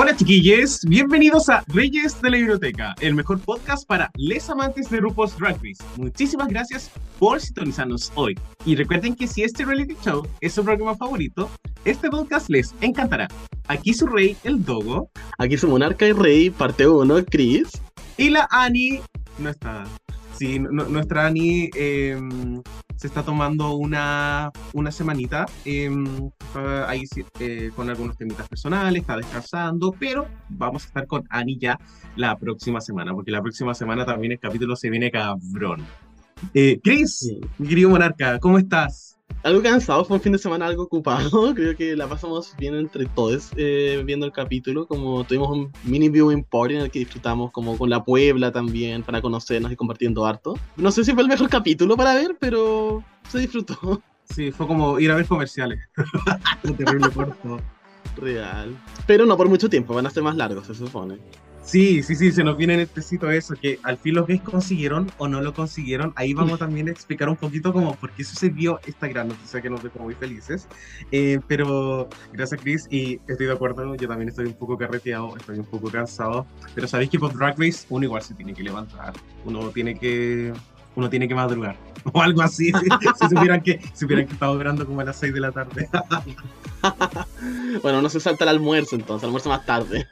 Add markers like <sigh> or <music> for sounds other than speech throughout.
Hola chiquillos, bienvenidos a Reyes de la Biblioteca, el mejor podcast para les amantes de RuPaul's Drag Race. Muchísimas gracias por sintonizarnos hoy. Y recuerden que si este reality show es su programa favorito, este podcast les encantará. Aquí su rey, el Dogo. Aquí su monarca y rey, parte 1, Chris. Y la Ani no está. Sí, nuestra Ani em, se está tomando una, una semanita em, ahí eh, con algunos temitas personales, está descansando, pero vamos a estar con Ani ya la próxima semana, porque la próxima semana también el capítulo se viene cabrón. Eh, Chris, mi querido monarca, ¿cómo estás? Algo cansado, fue un fin de semana algo ocupado. <laughs> Creo que la pasamos bien entre todos eh, viendo el capítulo. Como tuvimos un mini viewing party en el que disfrutamos como con la Puebla también para conocernos y compartiendo harto. No sé si fue el mejor capítulo para ver, pero se disfrutó. <laughs> Sí, fue como ir a ver comerciales. <laughs> terrible corto. Real. Pero no por mucho tiempo, van a ser más largos, se supone. Sí, sí, sí, se nos viene en específico eso, que al fin los gays consiguieron o no lo consiguieron. Ahí vamos también a explicar un poquito como por qué sucedió esta gran noticia que nos dejó muy felices. Eh, pero gracias, Chris, y estoy de acuerdo, yo también estoy un poco carreteado, estoy un poco cansado, pero sabéis que por Drag Race uno igual se tiene que levantar, uno tiene que uno tiene que madrugar <laughs> o algo así. si supieran que, supieran que estaba durando como a las 6 de la tarde. <laughs> bueno, no se salta el almuerzo entonces, almuerzo más tarde.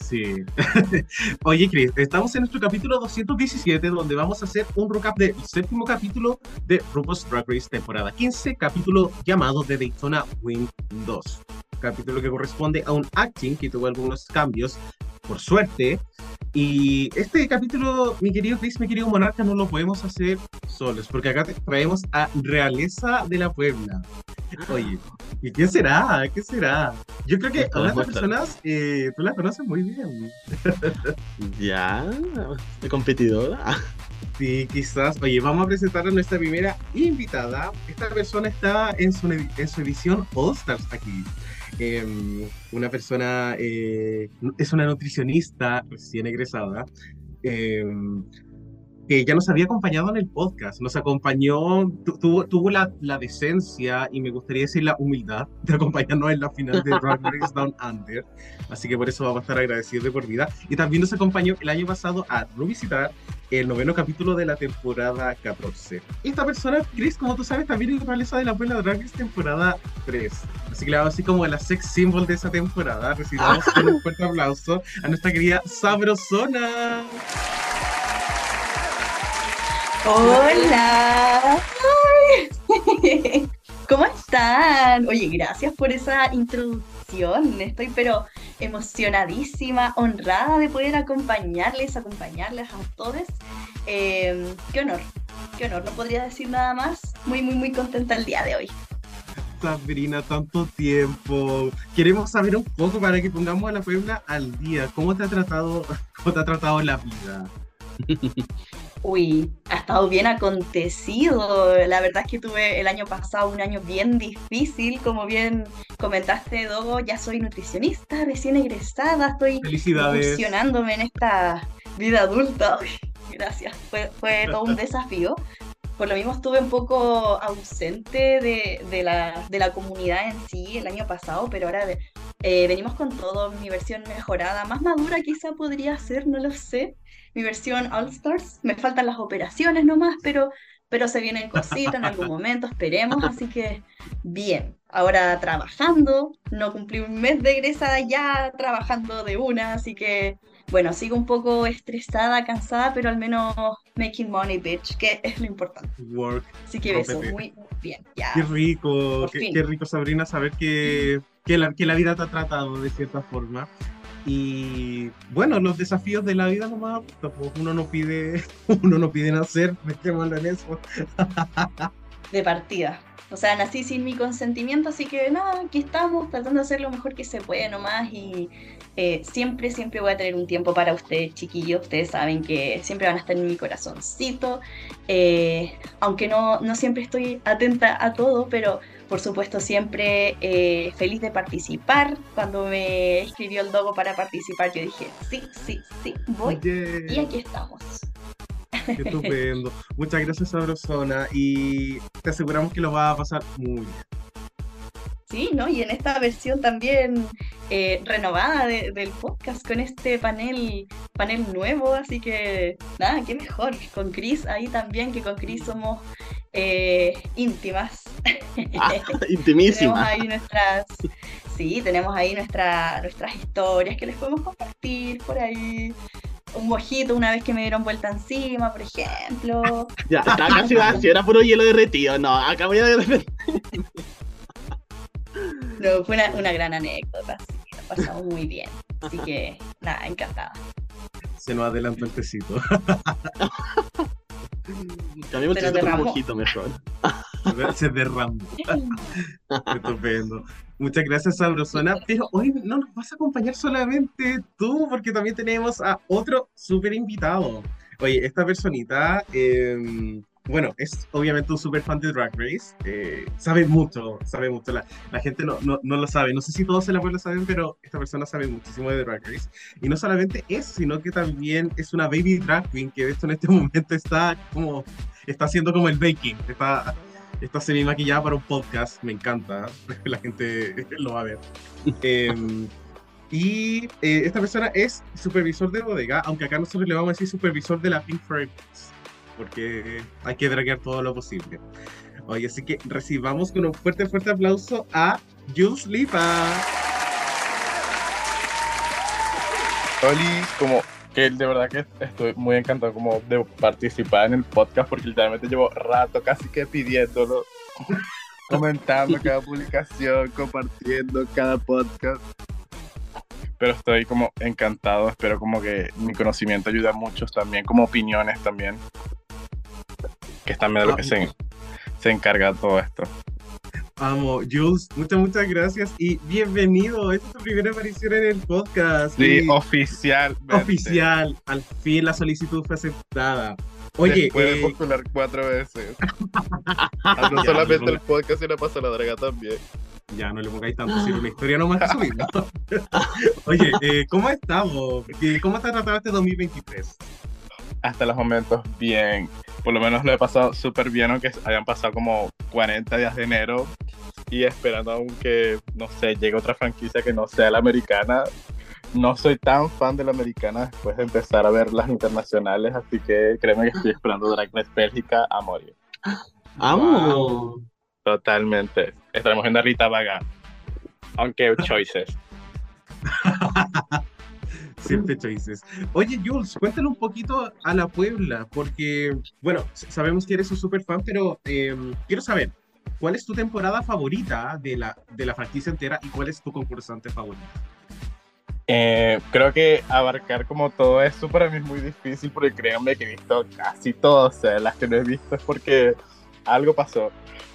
Sí. <laughs> Oye, Chris, estamos en nuestro capítulo 217, donde vamos a hacer un recap del séptimo capítulo de RuPaul's Drag Race temporada 15, capítulo llamado The Daytona Win 2. Capítulo que corresponde a un acting que tuvo algunos cambios, por suerte. Y este capítulo, mi querido Chris, mi querido Monarca, no lo podemos hacer solos, porque acá traemos a Realeza de la Puebla. Oye, ¿y quién será? ¿Qué será? Yo creo que a las personas eh, tú las conoces muy bien. <laughs> ya, de competidora. Sí, quizás. Oye, vamos a presentar a nuestra primera invitada. Esta persona está en su, en su edición All Stars aquí. Em, una persona, eh, es una nutricionista recién egresada. Que ya nos había acompañado en el podcast, nos acompañó, tuvo, tuvo la, la, decencia y me gustaría decir la humildad de acompañarnos en la final de Drag <laughs> Race Down Under, así que por eso vamos a estar agradecidos de por vida. Y también nos acompañó el año pasado a revisitar el noveno capítulo de la temporada 14. Esta persona, Chris, como tú sabes, también es realeza de la buena Drag Race temporada 3. Así que hago así como la sex symbol de esa temporada. Recibamos con <laughs> un fuerte aplauso a nuestra querida Sabrosona. Hola. <laughs> ¿Cómo están? Oye, gracias por esa introducción. Estoy pero emocionadísima, honrada de poder acompañarles, acompañarles a todos. Em, qué honor, qué honor. No podría decir nada más. Muy, muy, muy contenta el día de hoy. Sabrina, tanto tiempo. Queremos saber un poco para que pongamos a la Puebla al día. ¿Cómo te ha tratado, <laughs> cómo te ha tratado la vida? <laughs> Uy, ha estado bien acontecido. La verdad es que tuve el año pasado un año bien difícil, como bien comentaste, Dogo, ya soy nutricionista, recién egresada, estoy funcionándome en esta vida adulta. gracias, fue, fue todo un desafío. Por lo mismo estuve un poco ausente de, la, de la comunidad en sí el año pasado, pero ahora eh, venimos con todo, mi versión mejorada, más madura quizá podría ser, no lo sé mi versión All Stars. Me faltan las operaciones nomás, pero, pero se vienen cositas en algún momento, esperemos. Así que bien, ahora trabajando, no cumplí un mes de egresada ya trabajando de una, así que bueno, sigo un poco estresada, cansada, pero al menos making money, bitch, que es lo importante. Work. Así que eso, muy bien. Ya. Qué rico, qué, rico, Sabrina, saber que, que, la, que la vida te ha tratado de cierta forma. Y bueno, los desafíos de la vida nomás, uno no pide, <laughs> uno no pide nacer, metémoslo en eso. de partida. O sea, nací sin mi consentimiento, así que nada, aquí estamos tratando de hacer lo mejor que se puede nomás y, Eh, siempre, siempre voy a tener un tiempo para ustedes, chiquillos. Ustedes saben que siempre van a estar en mi corazoncito. Eh, aunque no, no siempre estoy atenta a todo, pero por supuesto siempre eh, feliz de participar. Cuando me escribió el Dogo para participar, yo dije, sí, sí, sí, voy. Y aquí estamos. qué estupendo. Muchas gracias, Sabrosona. Y te aseguramos que lo vas a pasar muy bien. Sí, ¿no? Y en esta versión también eh, renovada de- del podcast con este panel, panel nuevo, así que nada, qué mejor. Con Chris ahí también, que con Chris somos eh, íntimas. Ah, <laughs> tenemos intimísima. ahí nuestras, sí, tenemos ahí nuestra, nuestras historias que les podemos compartir por ahí. Un mojito una vez que me dieron vuelta encima, por ejemplo. Ya, estaba casi vacío, era puro hielo derretido. No, acá voy a No, fue una, una gran anécdota, sí, lo pasamos muy bien. Así que nada, encantada. Se nos adelantó el tecito. Cambiamos el por un derramó. mojito mejor. <laughs> Se derramó. <laughs> Estupendo. Muchas gracias, Sabrosona. Pero hoy no nos vas a acompañar solamente tú, porque también tenemos a otro súper invitado. Oye, esta personita, eh, bueno, es obviamente un súper fan de Drag Race. eh, sabe mucho, sabe mucho. La, la gente no, no, no lo sabe. No sé si todos en la puebla saben, pero esta persona sabe muchísimo de Drag Race. Y no solamente eso, sino que también es una baby drag queen que de hecho en este <laughs> momento está como, está haciendo como el baking. Está está semi maquillada para un podcast, me encanta, <laughs> la gente lo va a ver. Em, y eh, esta persona es supervisor de bodega, aunque acá nosotros le vamos a decir supervisor de la Pink Fragrance, porque hay que draguear todo lo posible. Oye, así que recibamos con un fuerte, fuerte aplauso a Jules Lipa. Oli, como que de verdad que estoy muy encantado como de participar en el podcast porque literalmente llevo rato casi que pidiéndolo, <laughs> comentando cada <laughs> publicación, compartiendo cada podcast. Pero estoy como encantado, espero como que mi conocimiento ayude a muchos también, como opiniones también, que es también de lo que se, se encarga todo esto. Amo, Jules, muchas, muchas gracias y bienvenido. Esta es tu primera aparición en el podcast. Sí, Y- oficial. oficial, al fin la solicitud fue aceptada. Oye, Después de eh, postular cuatro veces. <laughs> Ah, no solamente el podcast, sino pasa la draga también. ya no le pongáis tanto, si era una historia nomás que subir. ¿no? <laughs> Oye, eh, ¿cómo estamos? ¿Qué- ¿Cómo te ha tratado este 2023? Hasta los momentos bien. Por lo menos lo he pasado súper bien, aunque hayan pasado como 40 días de enero. Y esperando aún que, no sé, llegue otra franquicia que no sea la americana. No soy tan fan de la americana después de empezar a ver las internacionales, así que créeme que estoy esperando Drag Race Bélgica a morir. ¡Amo! Totalmente. Estaremos viendo a Rita Vaga. Aunque choices. <laughs> Siempre choices. Oye, Jules, cuéntale un poquito a la Puebla, porque, bueno, sabemos que eres un super fan, pero eh, quiero saber, ¿cuál es tu temporada favorita de la, de la franquicia entera y cuál es tu concursante favorito? Eh, creo que abarcar como todo eso para mí es muy difícil porque créanme que he visto casi todas, o sea, las que no he visto es porque algo pasó.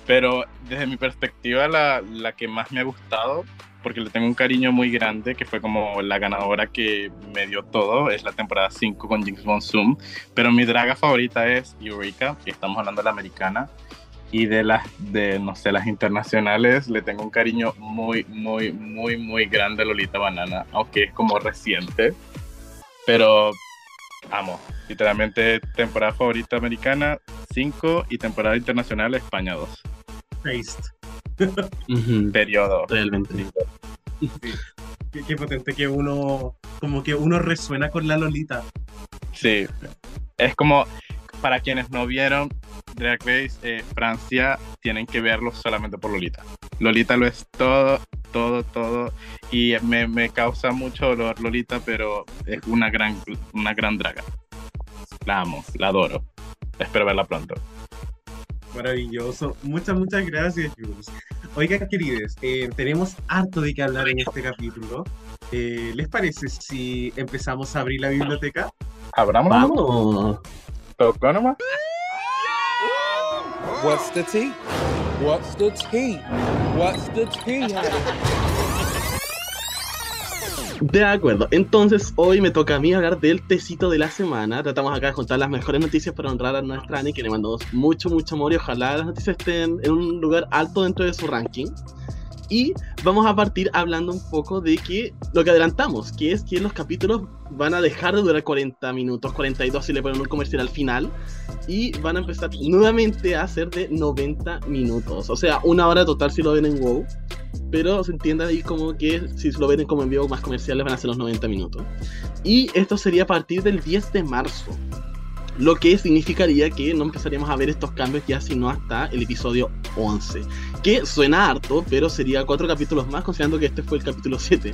Pero desde mi perspectiva, la, la que más me ha gustado, porque le tengo un cariño muy grande, que fue como la ganadora que me dio todo, es la temporada 5 con Jinx Von Zoom. Pero mi draga favorita es Eureka, que estamos hablando de la americana. Y de las, de, no sé, las internacionales, le tengo un cariño muy, muy, muy, muy grande a Lolita Banana, aunque es como reciente. Pero amo. Literalmente, temporada favorita americana, 5, y temporada internacional, España 2. Periodo. Realmente. Qué, qué potente que uno, como que uno resuena con la Lolita. Sí. Es como, para quienes no vieron Drag Race eh, Francia, tienen que verlo solamente por Lolita. Lolita lo es todo, todo, todo. Y me, me causa mucho dolor Lolita, pero es una gran, una gran draga. La amo, la adoro. Espero verla pronto. Maravilloso. Muchas, muchas gracias, Jules. Oigan, queridos, eh, tenemos harto de qué hablar en este capítulo. Eh, ¿Les parece si empezamos a abrir la biblioteca? Abramos. ¡Vamos! Tocó nomás. What's the tea? What's the tea? What's the tea? De acuerdo, entonces hoy me toca a mí hablar del tecito de la semana. Tratamos acá de contar las mejores noticias para honrar a nuestra Ani, que le mandamos mucho, mucho amor y ojalá las noticias estén en un lugar alto dentro de su ranking. Y vamos a partir hablando un poco de que lo que adelantamos, que es que los capítulos van a dejar de durar 40 minutos, 42 si le ponen un comercial al final, y van a empezar nuevamente a ser de 90 minutos. O sea, una hora total si lo ven en WoW, pero se entiende ahí como que si lo ven como en vivo más comerciales van a ser los 90 minutos. Y esto sería a partir del 10 de marzo. Lo que significaría que no empezaríamos a ver estos cambios ya sino hasta el episodio 11. Que suena harto, pero sería cuatro capítulos más, considerando que este fue el capítulo 7.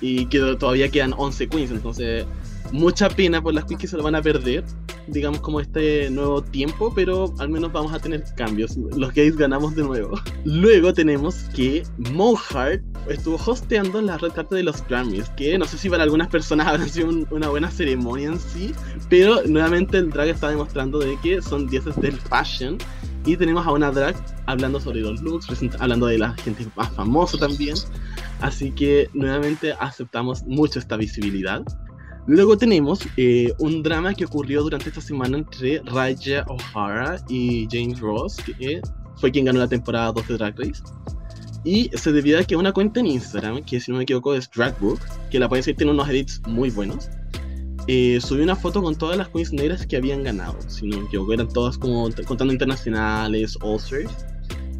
Y que todavía quedan 11 queens, entonces mucha pena por las queens que se lo van a perder, digamos como este nuevo tiempo, pero al menos vamos a tener cambios. Los gays ganamos de nuevo. <laughs> Luego tenemos que Mohart estuvo hosteando la red carpet de los Grammys, que no sé si para algunas personas <laughs> habrá sido un- una buena ceremonia en sí, pero nuevamente el drag está demostrando de que son dioses del fashion. Y tenemos a una drag hablando sobre los looks, hablando de la gente más famosa también. Así que nuevamente aceptamos mucho esta visibilidad. Luego tenemos eh, un drama que ocurrió durante esta semana entre Raya O'Hara y James Ross, que fue quien ganó la temporada 2 de Drag Race. Y se debió a que una cuenta en Instagram, que si no me equivoco es Dragbook, que la pueden decir tiene unos edits muy buenos, eh, subió una foto con todas las queens negras que habían ganado. Si no me equivoco, eran todas como contando internacionales, All-Stars.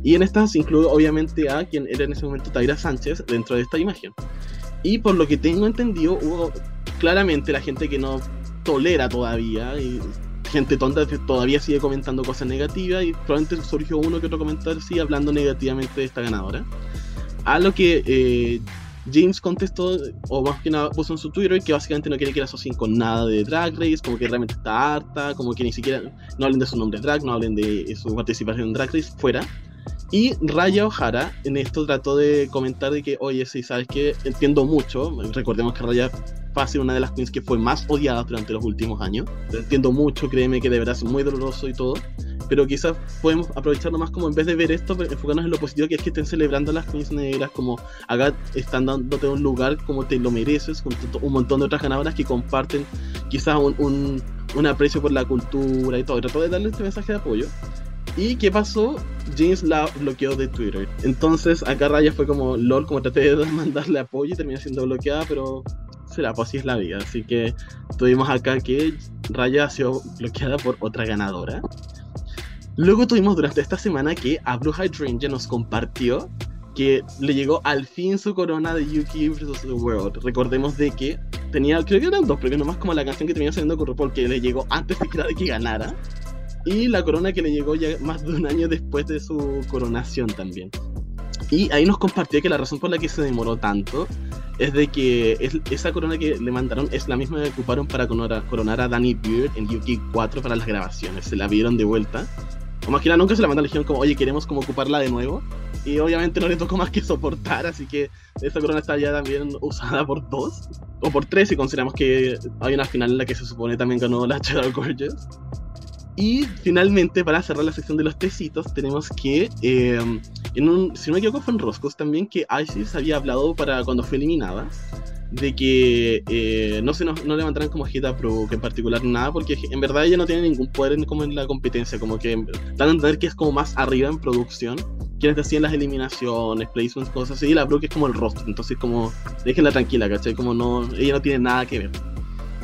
Y en estas incluye obviamente a quien era en ese momento Taira Sánchez dentro de esta imagen. Y por lo que tengo entendido, hubo claramente la gente que no tolera todavía y gente tonta que todavía sigue comentando cosas negativas y probablemente surgió uno que otro comentario sí hablando negativamente de esta ganadora. A lo que eh, James contestó, o más que nada puso en su Twitter, que básicamente no quiere que la asocien con nada de Drag Race, como que realmente está harta, como que ni siquiera no hablen de su nombre drag, no hablen de su participación en Drag Race, fuera. Y Raya O'Hara en esto trató de comentar de que, oye, sí, sabes que entiendo mucho, recordemos que Raya fácil una de las queens que fue más odiada durante los últimos años. Lo entiendo mucho, créeme que de verdad es muy doloroso y todo. Pero quizás podemos aprovecharlo más como en vez de ver esto, enfocarnos en lo positivo que es que estén celebrando las queens negras, como acá están dándote un lugar como te lo mereces, con un montón de otras ganadoras que comparten quizás un, un, un aprecio por la cultura y todo. Y trató de darle este mensaje de apoyo. ¿Y qué pasó? James la bloqueó de Twitter. Entonces acá Raya fue como, lol, como traté de <laughs> mandarle apoyo y terminó siendo bloqueada, pero será, pues así es la vida. Así que tuvimos acá que Raya ha sido bloqueada por otra ganadora. Luego tuvimos durante esta semana que a Blue Hydrangea nos compartió que le llegó al fin su corona de Yuki vs. The World. Recordemos de que tenía, creo que eran dos premios, nomás como la canción que tenía saliendo con que le llegó antes de que ganara. Y la corona que le llegó ya más de un año después de su coronación también. Y ahí nos compartió que la razón por la que se demoró tanto es de que es, esa corona que le mandaron es la misma que ocuparon para coronar, coronar a Danny Beard en Yuki 4 para las grabaciones. Se la vieron de vuelta. O más que nada nunca se la mandaron, dijeron como, oye, queremos como ocuparla de nuevo. Y obviamente no le tocó más que soportar, así que esa corona está ya también usada por dos. O por tres, si consideramos que hay una final en la que se supone también ganó la Cheddar Gorgeous. Y finalmente, para cerrar la sección de los tecitos, tenemos que, eh, en un, si no me equivoco, fue en Roscos también, que Isis había hablado para cuando fue eliminada, de que eh, no se nos, no levantaran como Hita Pro, que en particular nada, porque en verdad ella no tiene ningún poder en, como en la competencia, como que dan a entender que es como más arriba en producción, quienes hacían las eliminaciones, placements, cosas así, y la Brooke es como el rostro, entonces como, déjenla tranquila, ¿cachai? Como no, ella no tiene nada que ver.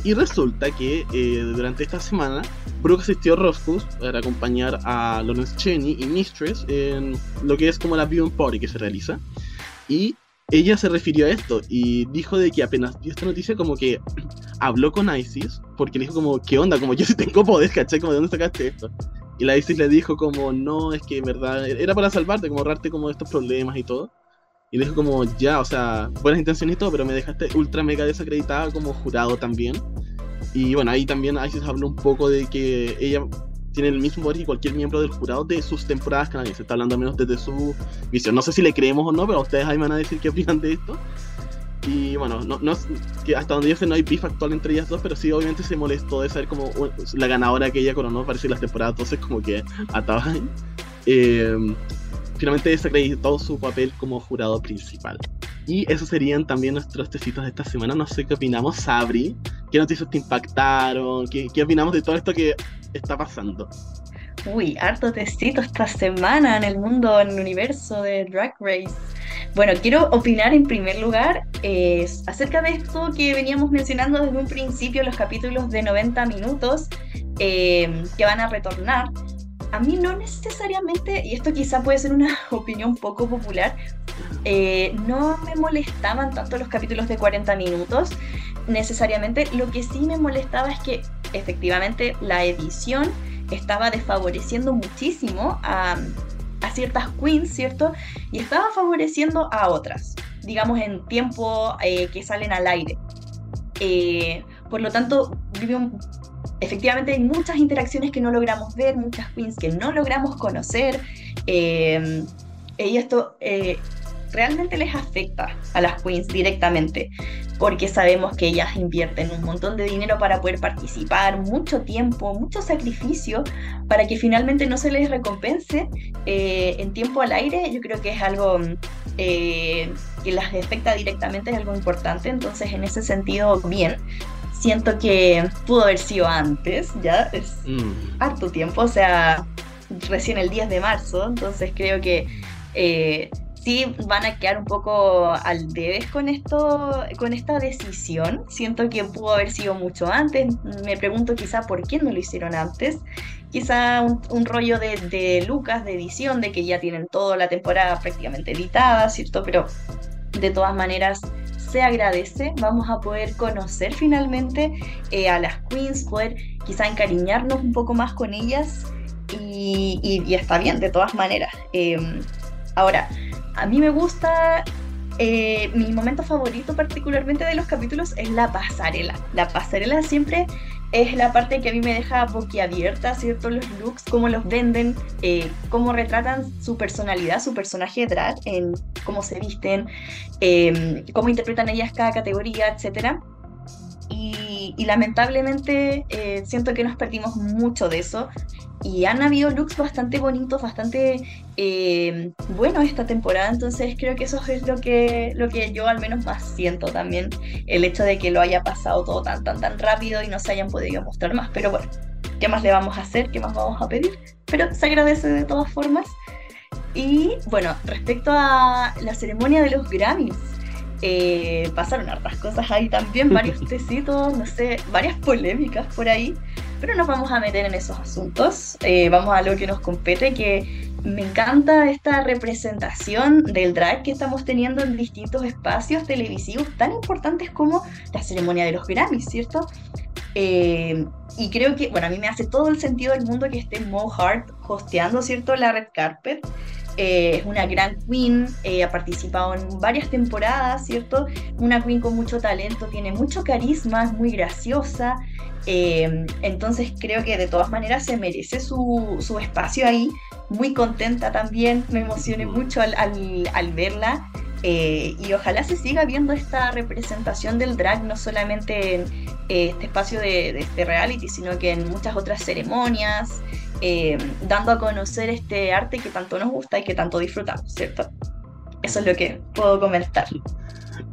Y resulta que eh, durante esta semana Brooke asistió a para acompañar a Lawrence Cheney y Mistress en lo que es como la viewing party que se realiza. Y ella se refirió a esto y dijo de que apenas vio esta noticia como que <clears throat> habló con Isis porque le dijo como, ¿qué onda? Como yo sí tengo poder, ¿cachai? Como, ¿de dónde sacaste esto? Y la Isis le dijo como, no, es que en verdad era para salvarte, como ahorrarte como estos problemas y todo. Y le dijo como, ya, o sea, buenas intenciones y todo, pero me dejaste ultra mega desacreditada como jurado también. Y bueno, ahí también Isis habló un poco de que ella tiene el mismo poder que cualquier miembro del jurado de sus temporadas canadienses. Está hablando al menos desde su visión. No sé si le creemos o no, pero ustedes ahí van a decir qué opinan de esto. Y bueno, no, no, hasta donde yo sé no hay beef actual entre ellas dos, pero sí obviamente se molestó de saber como la ganadora que ella coronó, parece las temporadas 12 como que ataba eh, finalmente desacreditó su papel como jurado principal. Y esos serían también nuestros tecitos de esta semana. No sé qué opinamos, Sabri. ¿Qué noticias te impactaron? ¿Qué, qué opinamos de todo esto que está pasando? Uy, harto tecito esta semana en el mundo, en el universo de Drag Race. Bueno, quiero opinar en primer lugar eh, acerca de esto que veníamos mencionando desde un principio, los capítulos de 90 minutos eh, que van a retornar. A mí no necesariamente, y esto quizá puede ser una <laughs> opinión poco popular, eh, no me molestaban tanto los capítulos de 40 minutos necesariamente. Lo que sí me molestaba es que efectivamente la edición estaba desfavoreciendo muchísimo a, ciertas queens, ¿cierto? Y estaba favoreciendo a otras, digamos en tiempo eh, que salen al aire. Eh, por lo tanto, efectivamente hay muchas interacciones que no logramos ver, muchas queens que no logramos conocer. Eh, y esto realmente les afecta a las queens directamente, porque sabemos que ellas invierten un montón de dinero para poder participar, mucho tiempo, mucho sacrificio, para que finalmente no se les recompense eh, en tiempo al aire. Yo creo que es algo eh, que las afecta directamente, es algo importante, entonces en ese sentido, bien. Siento que pudo haber sido antes, ya es mm. harto tiempo, o sea, recién el 10 de marzo, entonces creo que eh, sí van a quedar un poco al debes con esto, con esta decisión. Siento que pudo haber sido mucho antes. Me pregunto quizá por qué no lo hicieron antes. Quizá un, rollo de, Lucas, de edición, de que ya tienen toda la temporada prácticamente editada, ¿cierto? Pero de todas maneras se agradece. Vamos a poder conocer finalmente eh, a las queens, poder quizá encariñarnos un poco más con ellas. Y, está bien, de todas maneras. Em, ahora, a mí me gusta, eh, mi momento favorito particularmente de los capítulos es la pasarela. La pasarela siempre es la parte que a mí me deja boquiabierta, ¿cierto? Los looks, cómo los venden, eh, cómo retratan su personalidad, su personaje drag, en cómo se visten, em, cómo interpretan ellas cada categoría, etc. Y, lamentablemente eh, siento que nos perdimos mucho de eso y han habido looks bastante bonitos, bastante eh, buenos esta temporada, entonces creo que eso es lo que, lo que yo al menos más siento también, el hecho de que lo haya pasado todo tan, tan, tan rápido y no se hayan podido mostrar más, pero bueno, ¿qué más le vamos a hacer? ¿Qué más vamos a pedir? Pero se agradece de todas formas. Y bueno, respecto a la ceremonia de los Grammys, eh, pasaron hartas cosas ahí también, varios <laughs> tecitos, no sé, varias polémicas por ahí pero nos vamos a meter en esos asuntos. Eh, vamos a lo que nos compete, que me encanta esta representación del drag que estamos teniendo en distintos espacios televisivos tan importantes como la ceremonia de los Grammys, ¿cierto? Eh, y creo que, bueno, a mí me hace todo el sentido del mundo que esté Mo Hart hosteando, ¿cierto? La red carpet. Eh, es una gran queen, ha participado en varias temporadas, ¿cierto? Una queen con mucho talento, tiene mucho carisma, es muy graciosa, eh, entonces creo que de todas maneras se merece su, su, espacio ahí. Muy contenta también, me emocioné mucho al, al, verla. Eh, y ojalá se siga viendo esta representación del drag, no solamente en eh, este espacio de, de, este reality, sino que en muchas otras ceremonias, dando a conocer este arte que tanto nos gusta y que tanto disfrutamos, ¿cierto? Eso es lo que puedo comentar.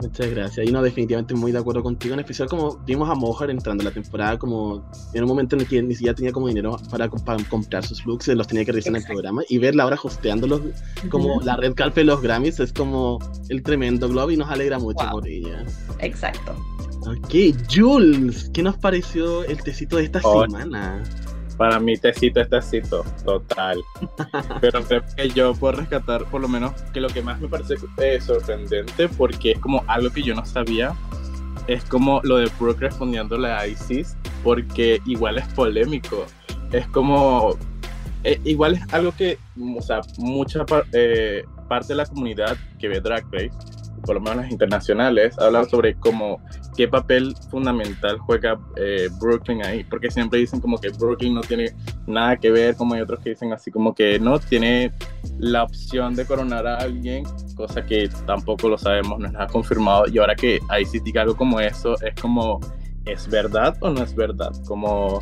Muchas gracias. Y no, definitivamente muy de acuerdo contigo. En especial como vimos a Mojar entrando a la temporada como en un momento en el que ni siquiera tenía como dinero para, comprar sus looks, los tenía que revisar en el programa. Y verla ahora hosteándolos como la red carpet de los Grammys es como el tremendo globo y nos alegra mucho por ella. Exacto. Ok, Jules, ¿qué nos pareció el tecito de esta semana? Para mí, tecito es tecito, total. <laughs> Pero creo que yo puedo rescatar, por lo menos, que lo que más me parece eh, sorprendente, porque es como algo que yo no sabía, es como lo de Brooke respondiéndole a ISIS, porque igual es polémico. Es como. Eh, igual es algo que, o sea, mucha eh, parte de la comunidad que ve Drag Race por lo menos las internacionales, hablan sobre cómo qué papel fundamental juega eh, Brooklyn ahí, porque siempre dicen como que Brooklyn no tiene nada que ver, como hay otros que dicen así como que no tiene la opción de coronar a alguien, cosa que tampoco lo sabemos, no es nada confirmado, y ahora que ahí sí diga algo como eso, es como, ¿es verdad o no es verdad? Como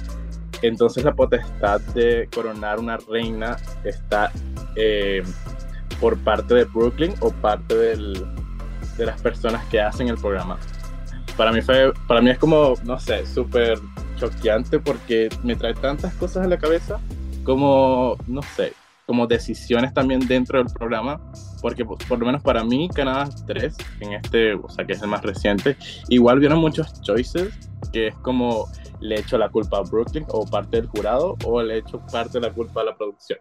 entonces la potestad de coronar una reina está eh, por parte de Brooklyn o parte del, de las personas que hacen el programa. Para mí fue, para mí es como, no sé, súper choqueante porque me trae tantas cosas a la cabeza como, no sé, como decisiones también dentro del programa, porque pues, por lo menos para mí Canadá 3, en este, o sea, que es el más reciente, igual vieron muchos choices, que es como le echo la culpa a Brooklyn o parte del jurado, o le echo parte de la culpa a la producción.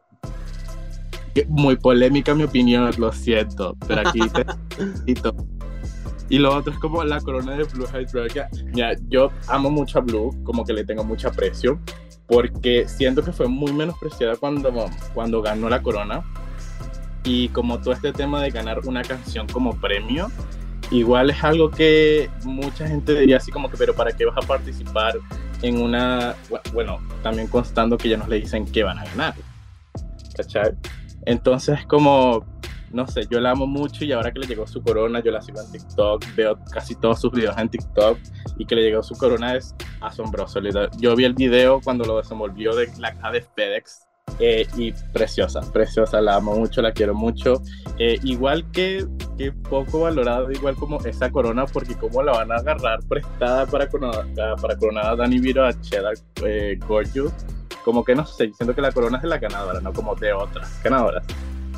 Muy polémica mi opinión, lo siento, pero aquí te. <laughs> Y lo otro es como la corona de Blue Hydra. Mira, yo amo mucho a Blue, como que le tengo mucho aprecio, porque siento que fue muy menospreciada cuando, cuando ganó la corona. Y como todo este tema de ganar una canción como premio, igual es algo que mucha gente diría así como que, pero ¿para qué vas a participar en una, bueno, también constando que ya nos le dicen que van a ganar? ¿Cachai? Entonces como, no sé, yo la amo mucho y ahora que le llegó su corona, yo la sigo en TikTok, veo casi todos sus videos en TikTok y que le llegó su corona es asombroso. Yo vi el video cuando lo desenvolvió de la K de FedEx eh, y preciosa, preciosa, la amo mucho, la quiero mucho. Eh, igual que, que poco valorado, igual como esa corona, porque cómo la van a agarrar prestada para coronar, para coronar a Dani Viro a Cheddar eh. Como que no sé, siento que la corona es de la ganadora, no como de otras ganadoras.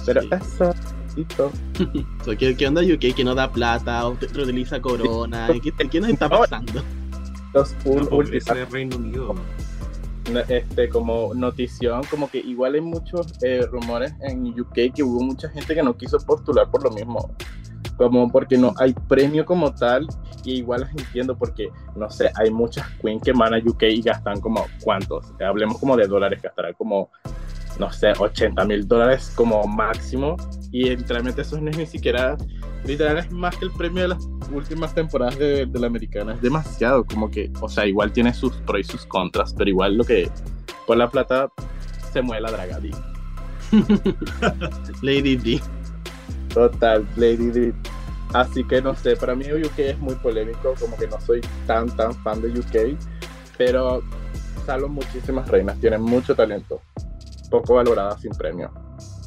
Pero eso <laughs> ¿Qué, ¿Qué, onda UK que no da plata o reutiliza corona? ¿Qué, ¿Qué, nos está <laughs> pasando? Los un, de Reino Unido. Este, como notición, como que igual hay muchos eh, rumores en UK que hubo mucha gente que no quiso postular por lo mismo. Como porque no hay premio como tal, y igual las entiendo porque, no sé, hay muchas queens que van a UK y gastan como, ¿cuántos? Hablemos como de dólares, gastarán como no sé, 80 mil dólares como máximo. Y literalmente eso no es ni siquiera, literal es más que el premio de las últimas temporadas de, la americana. Es demasiado, como que, o sea, igual tiene sus pros y sus contras, pero igual lo que por la plata se mueve la draga D. <laughs> Lady D. Total, Lady D. Así que no sé, para mí UK es muy polémico, como que no soy tan, tan fan de UK, pero salvo muchísimas reinas, tienen mucho talento poco valoradas sin premio.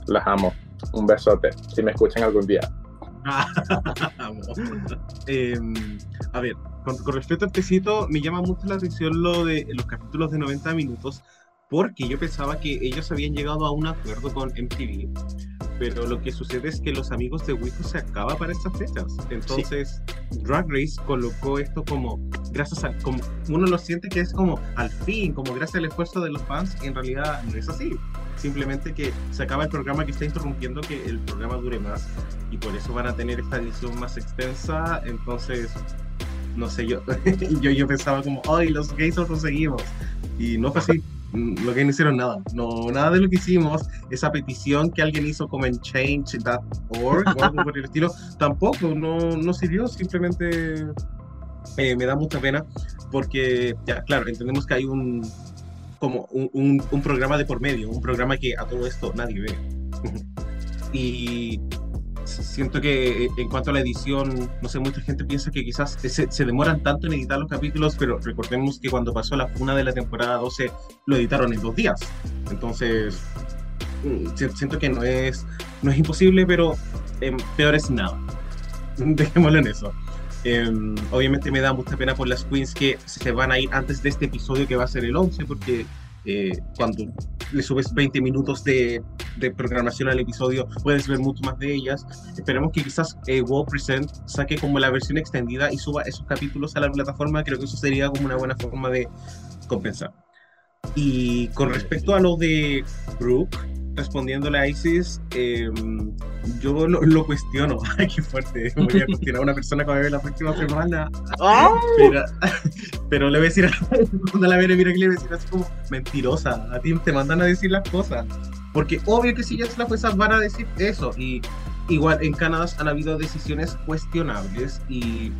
Las amo. Un besote, si me escuchan algún día. <laughs> Em, a ver, con, respecto al tecito, me llama mucho la atención lo de los capítulos de 90 minutos, porque yo pensaba que ellos habían llegado a un acuerdo con MTV pero lo que sucede es que los amigos de Wico se acaba para estas fechas. Entonces, Drag Race colocó esto como, gracias a, como uno lo siente que es como al fin, como gracias al esfuerzo de los fans, y en realidad no es así. Simplemente que se acaba el programa que está interrumpiendo que el programa dure más y por eso van a tener esta edición más extensa. Entonces, no sé, yo, <laughs> yo, yo pensaba como, ay, los gays los seguimos. Y no fue así lo que no hicieron nada. No, nada de lo que hicimos, esa petición que alguien hizo como en change.org o algo por el estilo, tampoco, no, no sirvió, simplemente eh, me da mucha pena porque, ya, claro, entendemos que hay un como un, un programa de por medio, un programa que a todo esto nadie ve. <laughs> y siento que eh, en cuanto a la edición, no sé, mucha gente piensa que quizás se, demoran tanto en editar los capítulos, pero recordemos que cuando pasó la funa de la temporada 12 lo editaron en dos días. Entonces, mm, siento que no es, no es imposible, pero em, peor es nada. <laughs> Dejémoslo en eso. Em, obviamente me da mucha pena por las queens que se van a ir antes de este episodio que va a ser el 11, porque eh, cuando le subes 20 minutos de, de, programación al episodio, puedes ver mucho más de ellas. Esperemos que quizás eh, Wall Present saque como la versión extendida y suba esos capítulos a la plataforma. Creo que eso sería como una buena forma de compensar. Y con respecto a lo de Brooke, respondiéndole a Isis, em, yo lo, cuestiono. <laughs> Ay, qué fuerte. Voy a cuestionar a una persona que va a ver la próxima semana. Pero, <laughs> pero, le voy a decir, <laughs> cuando la veré, mira que le voy a decir así como mentirosa. A ti te mandan a decir las cosas. Porque obvio que si ya se las fuerzas van a decir eso. Y igual en Canadá han habido decisiones cuestionables y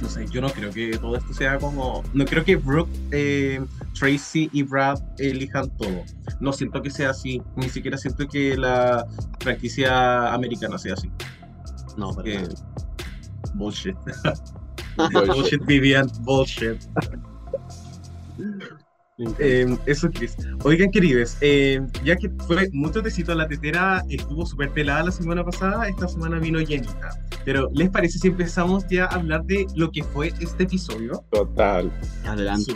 no sé, yo no creo que todo esto sea como. No creo que Brooke, eh, Tracy y Brad elijan todo. No siento que sea así. Ni siquiera siento que la franquicia americana sea así. No, porque. Bullshit. <laughs> bullshit, Vivian. Bullshit. Eh, eso, Chris. Oigan, queridos, eh, ya que fue mucho tecito la tetera, estuvo súper pelada la semana pasada, esta semana vino llenita. Pero, ¿les parece si empezamos ya a hablar de lo que fue este episodio? Total. Adelante.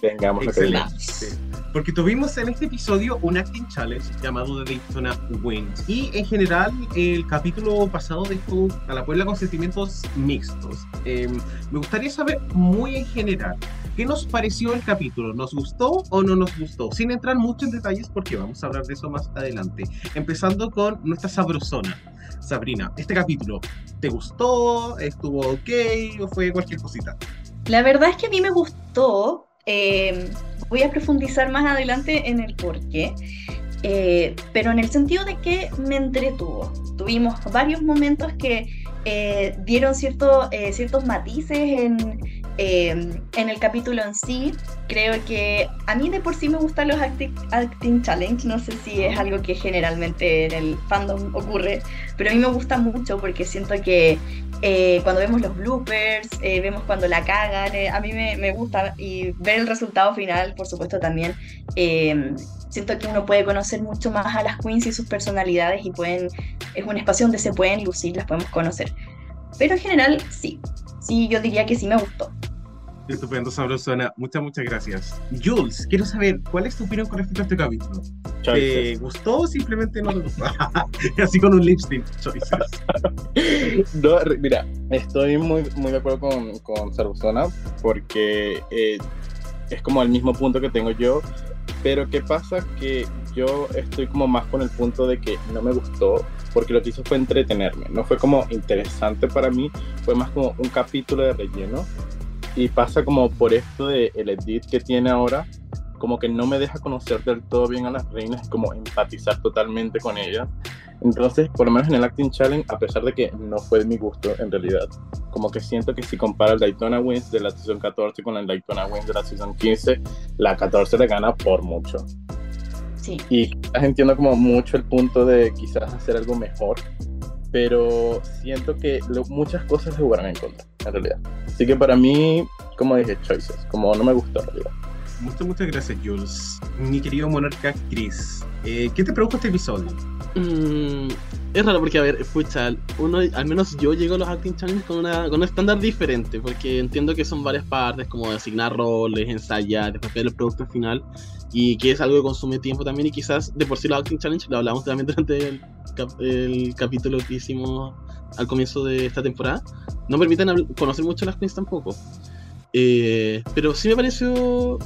Súper. Tengamos a Excelente. Porque tuvimos en este episodio un acting challenge llamado The Daytona Wins. Y en general, el capítulo pasado dejó a la Puebla con sentimientos mixtos. Eh, me gustaría saber muy en general. ¿Qué nos pareció el capítulo? ¿Nos gustó o no nos gustó? Sin entrar mucho en detalles porque vamos a hablar de eso más adelante. Empezando con nuestra sabrosona. Sabrina, este capítulo, ¿te gustó? ¿Estuvo ok? ¿O fue cualquier cosita? La verdad es que a mí me gustó. Eh, voy a profundizar más adelante en el por qué. eh, pero en el sentido de que me entretuvo. Tuvimos varios momentos que eh, dieron cierto, ciertos matices en, eh, en el capítulo en sí. Creo que a mí de por sí me gustan los acting, acting challenge. No sé si es algo que generalmente en el fandom ocurre, pero a mí me gusta mucho porque siento que eh, cuando vemos los bloopers, eh, vemos cuando la cagan, eh, a mí me, me gusta y ver el resultado final, por supuesto, también. eh, siento que uno puede conocer mucho más a las queens y sus personalidades y pueden, es un espacio donde se pueden lucir, las podemos conocer. Pero en general, sí, sí, yo diría que sí me gustó. Estupendo, sabrosona. Muchas, muchas gracias. Jules, quiero saber, ¿cuál es tu opinión con respecto a este capítulo? ¿Te gustó o simplemente no te gustó? <laughs> Así con un lipstick. Choices. <laughs> No, mira, estoy muy, muy de acuerdo con, con Sabrosona porque eh, es como el mismo punto que tengo yo, pero ¿qué pasa? Que yo estoy como más con el punto de que no me gustó porque lo que hizo fue entretenerme, no fue como interesante para mí, fue más como un capítulo de relleno y pasa como por esto de el edit que tiene ahora, como que no me deja conocer del todo bien a las reinas, como empatizar totalmente con ellas. Entonces, por lo menos en el Acting Challenge, a pesar de que no fue de mi gusto en realidad, como que siento que si compara el Daytona Wins de la Season 14 con el Daytona Wins de la Season 15, la 14 le gana por mucho. Sí. Y quizás entiendo como mucho el punto de quizás hacer algo mejor, pero siento que lo- muchas cosas le jugaron en contra, en realidad. Así que para mí, como dije, choices, como no me gustó en realidad. Muchas, muchas gracias, Jules. Mi querido monarca Chris, eh, ¿qué te produjo este episodio? Mm, es raro porque, a ver, escucha, uno, al menos yo llego a los acting challenges con, una, con un estándar diferente, porque entiendo que son varias partes, como asignar roles, ensayar, después ver el producto final, y que es algo que consume tiempo también, y quizás de por sí los acting challenge lo hablamos también <laughs> durante el, cap- el capítulo que hicimos al comienzo de esta temporada, no permiten conocer mucho las queens tampoco. Eh, pero sí me pareció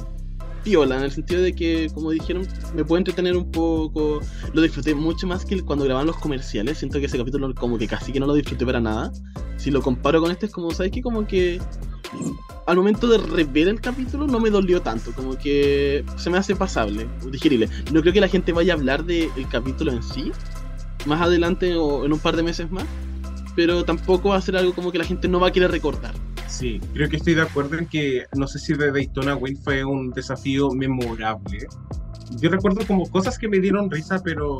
piola, en el sentido de que, como dijeron, me puede entretener un poco, lo disfruté mucho más que cuando grababan los comerciales. Siento que ese capítulo como que casi que no lo disfruté para nada. Si lo comparo con este es como, ¿sabes qué? Como que al momento de rever el capítulo no me dolió tanto, como que se me hace pasable, digerible. No creo que la gente vaya a hablar del capítulo en sí, más adelante o en un par de meses más, pero tampoco va a ser algo como que la gente no va a querer recordar. Sí, creo que estoy de acuerdo en que no sé si de Daytona Win fue un desafío memorable. Yo recuerdo como cosas que me dieron risa, pero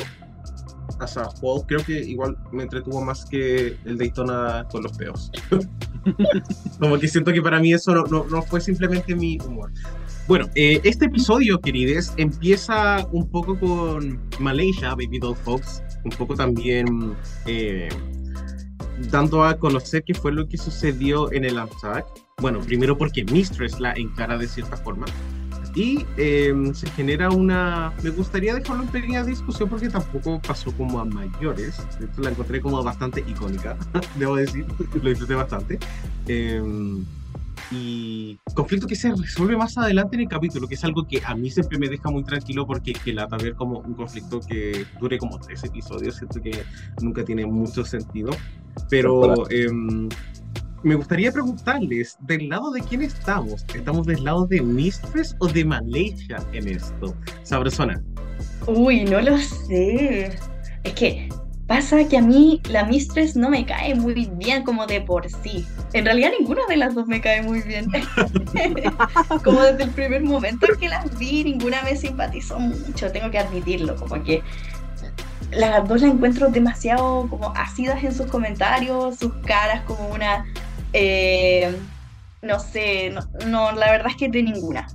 hasta juego creo que igual me entretuvo más que el Daytona con los peos. <laughs> como que siento que para mí eso no, no- no fue simplemente mi humor. Bueno, eh, este episodio, querides, empieza un poco con Malaysia, Baby Doll Fox, un poco también eh, dando a conocer qué fue lo que sucedió en el Amtrak. Bueno, primero porque Mistress la encara de cierta forma. Y eh, se genera una... Me gustaría dejarlo en pequeña discusión porque tampoco pasó como a mayores. Hecho, la encontré como bastante icónica, <laughs> debo decir. <laughs> Lo disfruté bastante. Eh, y conflicto que se resuelve más adelante en el capítulo, que es algo que a mí siempre me deja muy tranquilo porque que lata ver como un conflicto que dure como tres episodios, siento que nunca tiene mucho sentido. Pero em, me gustaría preguntarles, ¿del lado de quién estamos? ¿Estamos del lado de Mistress o de Malaysia en esto? Sabrosona. Uy, no lo sé. Es que pasa que a mí la Mistress no me cae muy bien como de por sí. En realidad ninguna de las dos me cae muy bien. <laughs> como desde el primer momento en que las vi, ninguna me simpatizó mucho, tengo que admitirlo. Como que las dos la encuentro demasiado como ácidas en sus comentarios, sus caras como una... eh, no sé, no, no, la verdad es que de ninguna.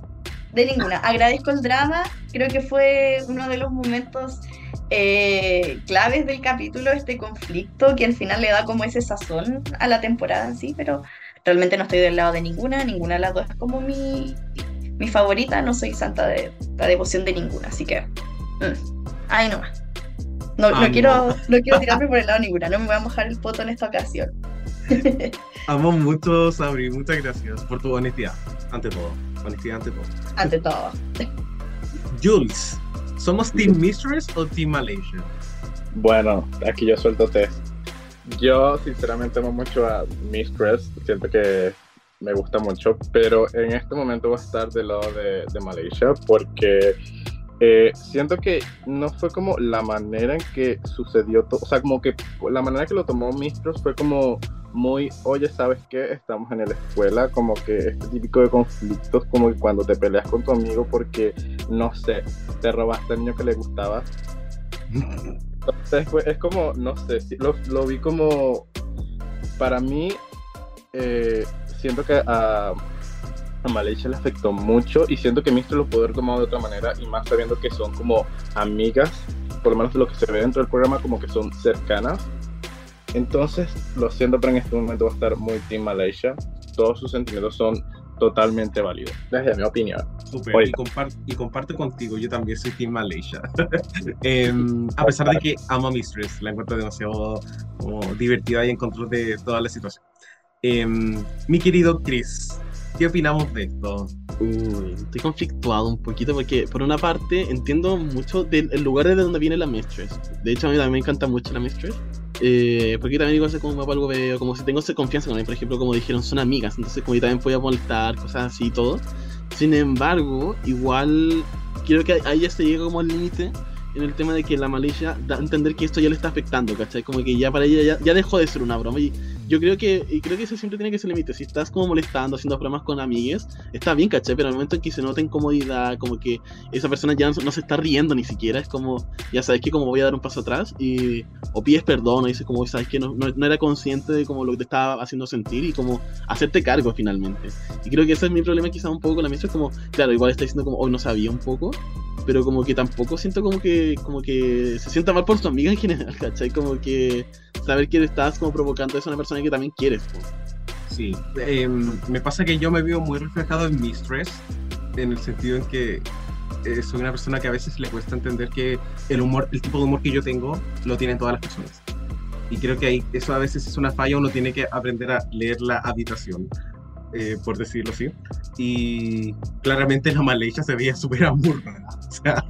De ninguna. Agradezco el drama, creo que fue uno de los momentos eh, claves del capítulo, este conflicto que al final le da como ese sazón a la temporada en sí, pero realmente no estoy del lado de ninguna, ninguna de las dos es como mi, mi favorita, no soy santa de la devoción de ninguna, así que... mm, ahí nomás. No, no, no. quiero, <laughs> no quiero tirarme por el lado de ninguna, no me voy a mojar el poto en esta ocasión. <laughs> Amo mucho, Sabri. Muchas gracias por tu honestidad. Ante todo. Honestidad ante todo. Ante todo. Jules, ¿somos Team Mistress o Team Malaysia? Bueno, aquí yo suelto test. Yo sinceramente amo mucho a Mistress, siento que me gusta mucho, pero en este momento voy a estar del lado de, de Malaysia porque eh, siento que no fue como la manera en que sucedió todo, o sea, como que la manera que lo tomó Mistress fue como muy, oye, ¿sabes qué? Estamos en la escuela, como que este típico de conflictos, como que cuando te peleas con tu amigo porque, no sé, te robaste al niño que le gustaba. Entonces, pues, es como, no sé, lo, lo vi como, para mí, eh, siento que a, a Malaysia le afectó mucho y siento que Mister lo pudo haber tomado de otra manera y más sabiendo que son como amigas, por lo menos lo que se ve dentro del programa, como que son cercanas. Entonces, lo siento, pero en este momento va a estar muy Team Malaysia. Todos sus sentimientos son totalmente válidos, desde mi opinión. Súper. Oye. Y, compar- y comparto contigo, yo también soy Team Malaysia. <laughs> Em, a pesar de que amo a Mistress, la encuentro demasiado como, divertida y en control de toda la situación. Em, mi querido Chris, ¿qué opinamos de esto? Uy, estoy conflictuado un poquito porque, por una parte, entiendo mucho del el lugar de donde viene la Mistress. De hecho, a mí también me encanta mucho la Mistress. Eh, porque también igual sé como mapa algo veo, como si tengo esa confianza con él, por ejemplo, como dijeron, son amigas, entonces como yo también podía molestar, cosas así y todo. Sin embargo, igual creo que ahí ya se llega como al límite en el tema de que la malicia da a entender que esto ya le está afectando, ¿cachai? Como que ya para ella ya, ya dejó de ser una broma y yo creo que y creo que eso siempre tiene que ser límite. Si estás como molestando, haciendo bromas con amigues, está bien, ¿cachai? Pero al momento en que se nota incomodidad, como que esa persona ya no, se está riendo ni siquiera, es como, ya sabes que como voy a dar un paso atrás y o pides perdón o dices como, sabes que no, no, no era consciente de como lo que te estaba haciendo sentir y como hacerte cargo finalmente. Y creo que ese es mi problema quizá un poco con la misa, es como, claro, igual está diciendo como, hoy no sabía un poco, pero como que tampoco siento como que como que se sienta mal por su amiga en general, <laughs> ¿cachai? Como que saber que estás como provocando eso a una persona que también quieres. Sí, em, me pasa que yo me veo muy reflejado en Mistress, en el sentido en que eh, soy una persona que a veces le cuesta entender que el humor, el tipo de humor que yo tengo, lo tienen todas las personas. Y creo que ahí, eso a veces es una falla, uno tiene que aprender a leer la habitación, eh, por decirlo así. Y claramente la Malaysia se veía súper amurrada. <laughs> O sea,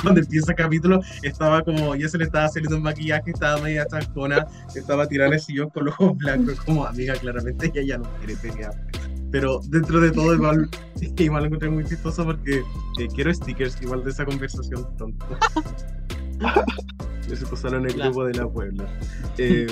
cuando, empieza el capítulo, estaba como, ya se le estaba saliendo el maquillaje, estaba media chascona, estaba tirada en el sillón con los ojos blancos, como amiga, claramente ella ya no quiere pelear. Pero dentro de todo, igual, <laughs> igual lo encontré muy chistoso porque eh, quiero stickers igual de esa conversación pronto. <laughs> <laughs> Eso solo en el Claro. grupo de la Puebla. Eh,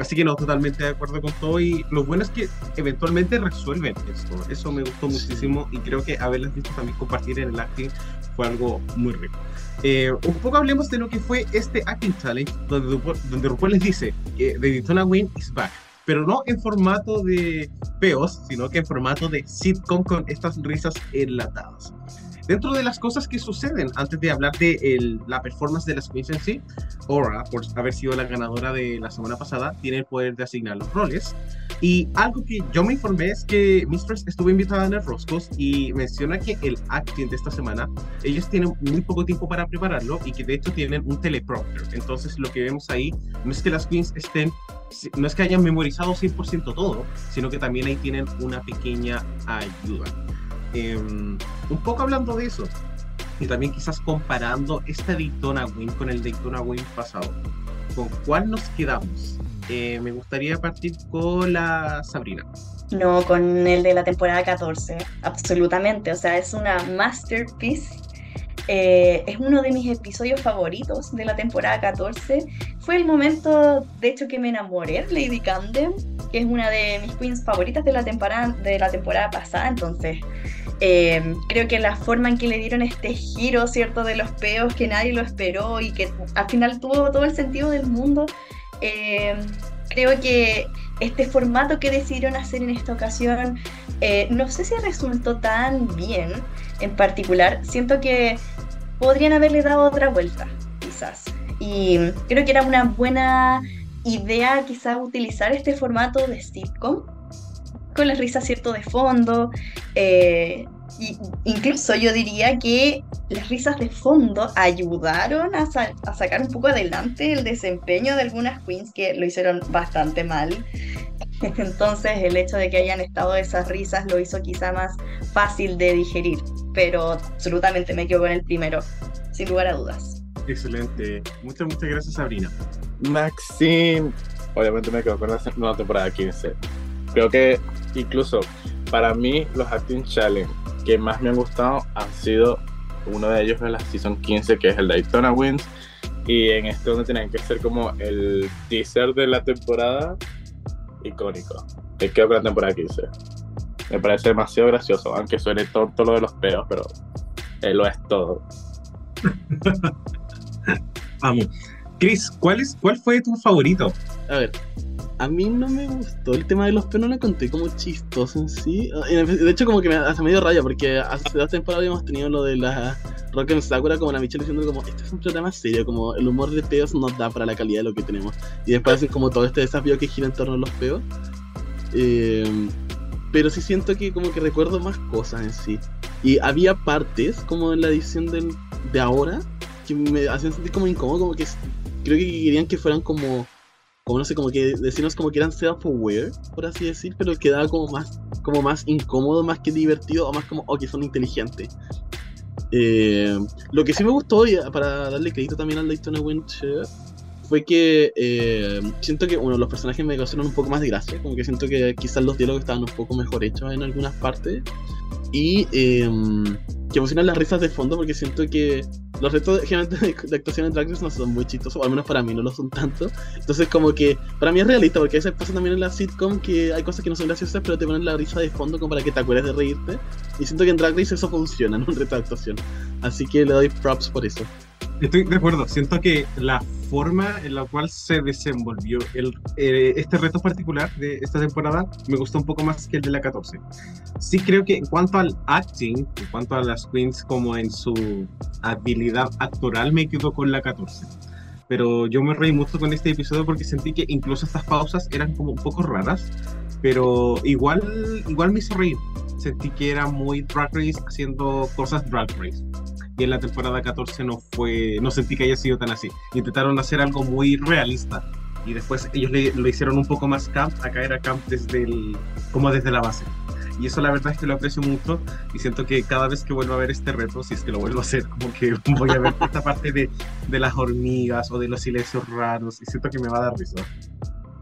así que no, totalmente de acuerdo con todo. Y lo bueno es que eventualmente resuelven esto. Eso me gustó muchísimo y creo que haberlas visto también compartir en el acting fue algo muy rico. Eh, un poco hablemos de lo que fue este acting challenge, donde, donde RuPaul les dice que The Daytona Win is back. Pero no en formato de peos, sino que en formato de sitcom con estas risas enlatadas. Dentro de las cosas que suceden, antes de hablar de el- la performance de las queens en sí, Aura, por haber sido la ganadora de la semana pasada, tiene el poder de asignar los roles. Y algo que yo me informé es que Mistress estuvo invitada en el Roscos y menciona que el acting de esta semana, ellos tienen muy poco tiempo para prepararlo y que de hecho tienen un teleprompter. Entonces lo que vemos ahí no es que las queens estén, no es que hayan memorizado 100% todo, sino que también ahí tienen una pequeña ayuda. Em, un poco hablando de eso, y también quizás comparando esta Daytona Win con el Daytona Win pasado, ¿con cuál nos quedamos? Eh, me gustaría partir con la Sabrina. No, con el de la temporada 14, absolutamente. O sea, es una masterpiece. Eh, es uno de mis episodios favoritos de la temporada 14. Fue el momento, de hecho, que me enamoré de Lady Camden, que es una de mis queens favoritas de la temporada, de la temporada pasada. Entonces, eh, creo que la forma en que le dieron este giro, ¿cierto? De los peos que nadie lo esperó y que al final tuvo todo el sentido del mundo. eh, creo que este formato que decidieron hacer en esta ocasión Eh, no sé si resultó tan bien en particular. Siento que podrían haberle dado otra vuelta, quizás. Y creo que era una buena idea quizás utilizar este formato de sitcom con las risas cierto de fondo. Eh, y incluso yo diría que las risas de fondo ayudaron a, a, sacar un poco adelante el desempeño de algunas queens que lo hicieron bastante mal. <laughs> Entonces el hecho de que hayan estado esas risas lo hizo quizá más fácil de digerir, pero absolutamente me quedo con el primero, sin lugar a dudas. Excelente. Muchas, muchas gracias, Sabrina. Maxine, obviamente me quedo con la nueva temporada 15. Creo que incluso para mí los Acting Challenge que más me han gustado han sido uno de ellos de la Season 15, que es el Daytona Wins. Y en este donde tenían que ser como el teaser de la temporada icónico. Me quedo con la temporada 15. Me parece demasiado gracioso, aunque suene tonto lo de los peos, pero él lo es todo. <laughs> Vamos. Chris, ¿cuál, es, ¿cuál fue tu favorito? A ver, a mí no me gustó el tema de los peos, no lo conté como chistoso en sí. De hecho, como que me hace medio raya, porque hace dos temporadas habíamos tenido lo de la Rock and Sakura, como la Michelle diciendo como, este es un programa serio, como el humor de peos nos da para la calidad de lo que tenemos. Y después hacen como todo este desafío que gira en torno a los peos. Eh, pero sí siento que como que recuerdo más cosas en sí. Y había partes, como en la edición del, de ahora, que me hacían sentir como incómodo, como que creo que querían que fueran como como no sé, como que decirnos como que eran self-aware, por así decir, pero quedaba como más, como más incómodo, más que divertido, o más como, oh, que son inteligentes. Eh, lo que sí me gustó, para darle crédito también al Daytona Winter, fue que eh, siento que, bueno, los personajes me causaron un poco más de gracia, como que siento que quizás los diálogos estaban un poco mejor hechos en algunas partes, y eh, que emocionan las risas de fondo, porque siento que los retos generalmente de, actuación en Drag Race no son muy chistosos, o al menos para mí no lo son tanto. Entonces, como que para mí es realista, porque a veces pasa también en la sitcom que hay cosas que no son graciosas, pero te ponen la risa de fondo como para que te acuerdes de reírte. Y siento que en Drag Race eso funciona <laughs> en un reto de actuación. Así que le doy props por eso. Estoy de acuerdo, siento que la forma en la cual se desenvolvió el, eh, este reto particular de esta temporada me gustó un poco más que el de la 14. Sí creo que en cuanto al acting, en cuanto a las queens como en su habilidad actoral, me quedo con la 14. Pero yo me reí mucho con este episodio porque sentí que incluso estas pausas eran como un poco raras, pero igual, igual me hizo reír. Sentí que era muy drag race haciendo cosas drag race y en la temporada 14 no fue, no sentí que haya sido tan así. Intentaron hacer algo muy realista y después ellos le, lo hicieron un poco más camp, acá era camp desde el, como desde la base. Y eso la verdad es que lo aprecio mucho y siento que cada vez que vuelvo a ver este reto, si es que lo vuelvo a hacer, como que voy a ver <laughs> esta parte de, de las hormigas o de los silencios raros y siento que me va a dar risa.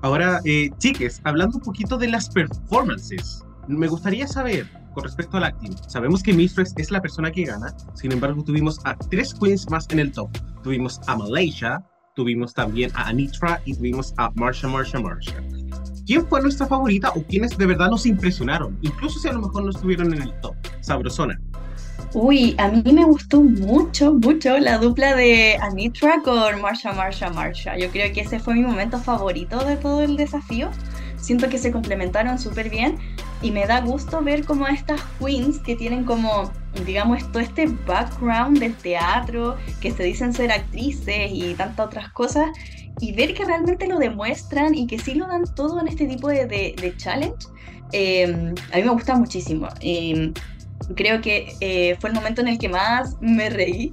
Ahora, eh, chiques, hablando un poquito de las performances, me gustaría saber, con respecto al acting, sabemos que Mistress es la persona que gana, sin embargo tuvimos a tres queens más en el top. Tuvimos a Malaysia, tuvimos también a Anitra y tuvimos a Marsha, Marsha, Marsha. ¿Quién fue nuestra favorita o quiénes de verdad nos impresionaron? Incluso si a lo mejor no estuvieron en el top. Sabrosona. Uy, a mí me gustó mucho, mucho la dupla de Anitra con Marsha, Marsha, Marsha. Yo creo que ese fue mi momento favorito de todo el desafío. Siento que se complementaron súper bien y me da gusto ver como estas queens que tienen como, digamos, todo este background del teatro, que se dicen ser actrices y tantas otras cosas, y ver que realmente lo demuestran y que sí lo dan todo en este tipo de, de, challenge, em, a mí me gusta muchísimo. Creo que eh, fue el momento en el que más me reí,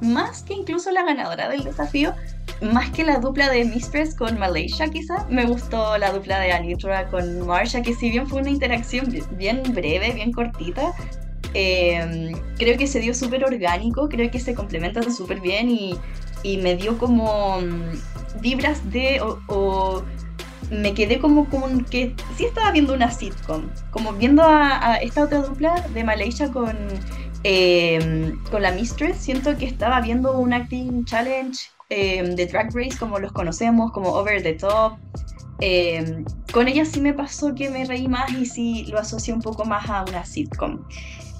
más que incluso la ganadora del desafío, más que la dupla de Mistress con Malaysia quizá, me gustó la dupla de Anitra con Marsha, que si bien fue una interacción bien breve, bien cortita, em, creo que se dio súper orgánico, creo que se complementan súper bien y, y, me dio como mm, vibras de... O, me quedé como, como que sí estaba viendo una sitcom, como viendo a esta otra dupla de Malaysia con, em, con la Mistress, siento que estaba viendo un acting challenge Em, de Drag Race como los conocemos, como Over the Top. Em, con ella sí me pasó que me reí más y sí lo asocié un poco más a una sitcom.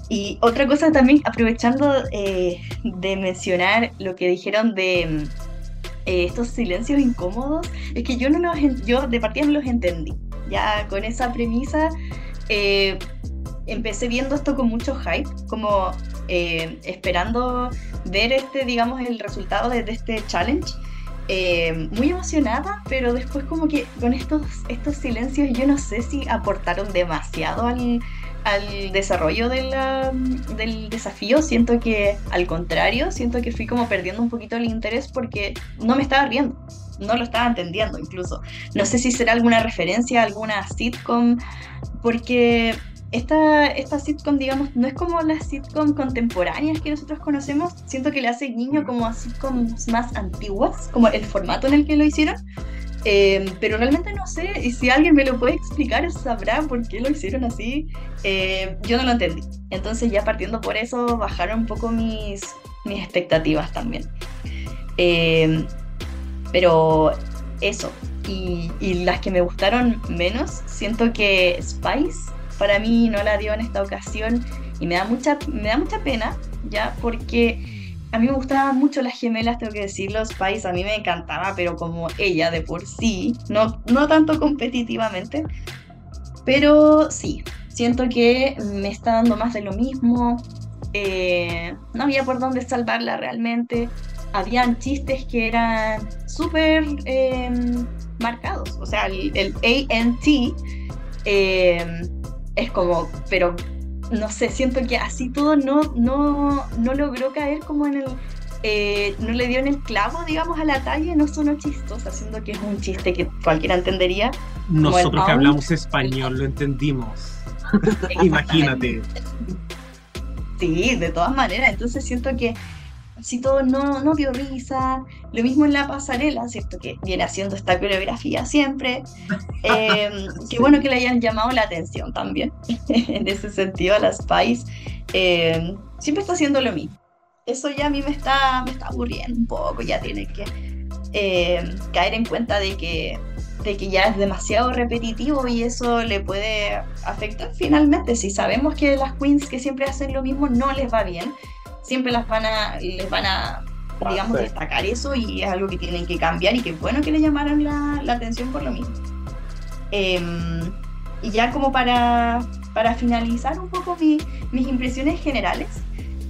Y otra cosa también, aprovechando eh, de mencionar lo que dijeron de eh, estos silencios incómodos, es que yo no los, yo de partida no los entendí. Ya con esa premisa eh, empecé viendo esto con mucho hype, como eh, esperando ver este, digamos, el resultado de, de este challenge. Eh, muy emocionada, pero después como que con estos, estos silencios yo no sé si aportaron demasiado al, al desarrollo de la- del desafío. Siento que al contrario, siento que fui como perdiendo un poquito el interés porque no me estaba riendo, no lo estaba entendiendo incluso. No sé si será alguna referencia alguna sitcom, porque esta, esta sitcom, digamos, no es como las sitcom contemporáneas que nosotros conocemos. Siento que le hace guiño como a sitcoms más antiguas, como el formato en el que lo hicieron. Eh, pero realmente no sé, y si alguien me lo puede explicar, sabrá por qué lo hicieron así. Eh, yo no lo entendí. Entonces ya partiendo por eso, bajaron un poco mis, mis expectativas también. Eh, pero eso, y, y las que me gustaron menos, siento que Spice para mí no la dio en esta ocasión y me da mucha, me da mucha pena, ya, porque a mí me gustaban mucho las gemelas, tengo que decirlo, Spice a mí me encantaba, pero como ella de por sí, no, no tanto competitivamente, pero sí, siento que me está dando más de lo mismo, eh, no había por dónde salvarla realmente, habían chistes que eran súper eh, marcados, o sea, el, el ANT eh, es como, pero no sé, siento que así todo no, no, no logró caer como en el, eh, no le dio en el clavo, digamos, a la talla, no sonó chistosa, siendo que es un chiste que cualquiera entendería. Nosotros que hablamos español lo entendimos. <laughs> Imagínate. Sí, de todas maneras. Entonces siento que si todo no, no dio risa, lo mismo en la pasarela, ¿cierto? Que viene haciendo esta coreografía siempre. <laughs> Eh, Qué bueno que le hayan llamado la atención también, <laughs> en ese sentido, a la Spice. Eh, siempre está haciendo lo mismo. Eso ya a mí me está, me está aburriendo un poco, ya tiene que eh, caer en cuenta de que, de que ya es demasiado repetitivo y eso le puede afectar finalmente. Si sabemos que las queens que siempre hacen lo mismo no les va bien, siempre las van a, les van a, digamos, sí. destacar eso y es algo que tienen que cambiar y que bueno que le llamaron la, la atención por lo mismo. Em, y ya como para, para finalizar un poco mi- mis impresiones generales,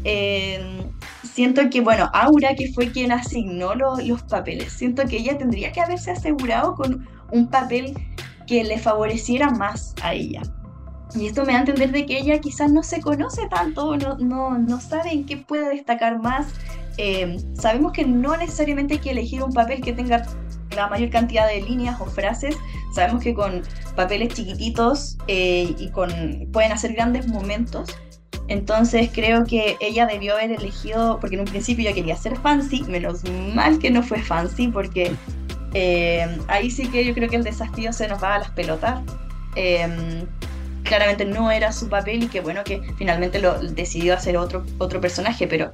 em, siento que, bueno, Aura, que fue quien asignó lo- los papeles, siento que ella tendría que haberse asegurado con un papel que le favoreciera más a ella. Y esto me da a entender de que ella quizás no se conoce tanto, no, no, no sabe en qué puede destacar más. Eh, sabemos que no necesariamente hay que elegir un papel que tenga la mayor cantidad de líneas o frases. Sabemos que con papeles chiquititos eh, y con pueden hacer grandes momentos. Entonces creo que ella debió haber elegido, porque en un principio yo quería ser fancy, menos mal que no fue fancy, porque eh, ahí sí que yo creo que el desafío se nos va a las pelotas. Claramente no era su papel y que bueno que finalmente lo decidió hacer otro, otro personaje, pero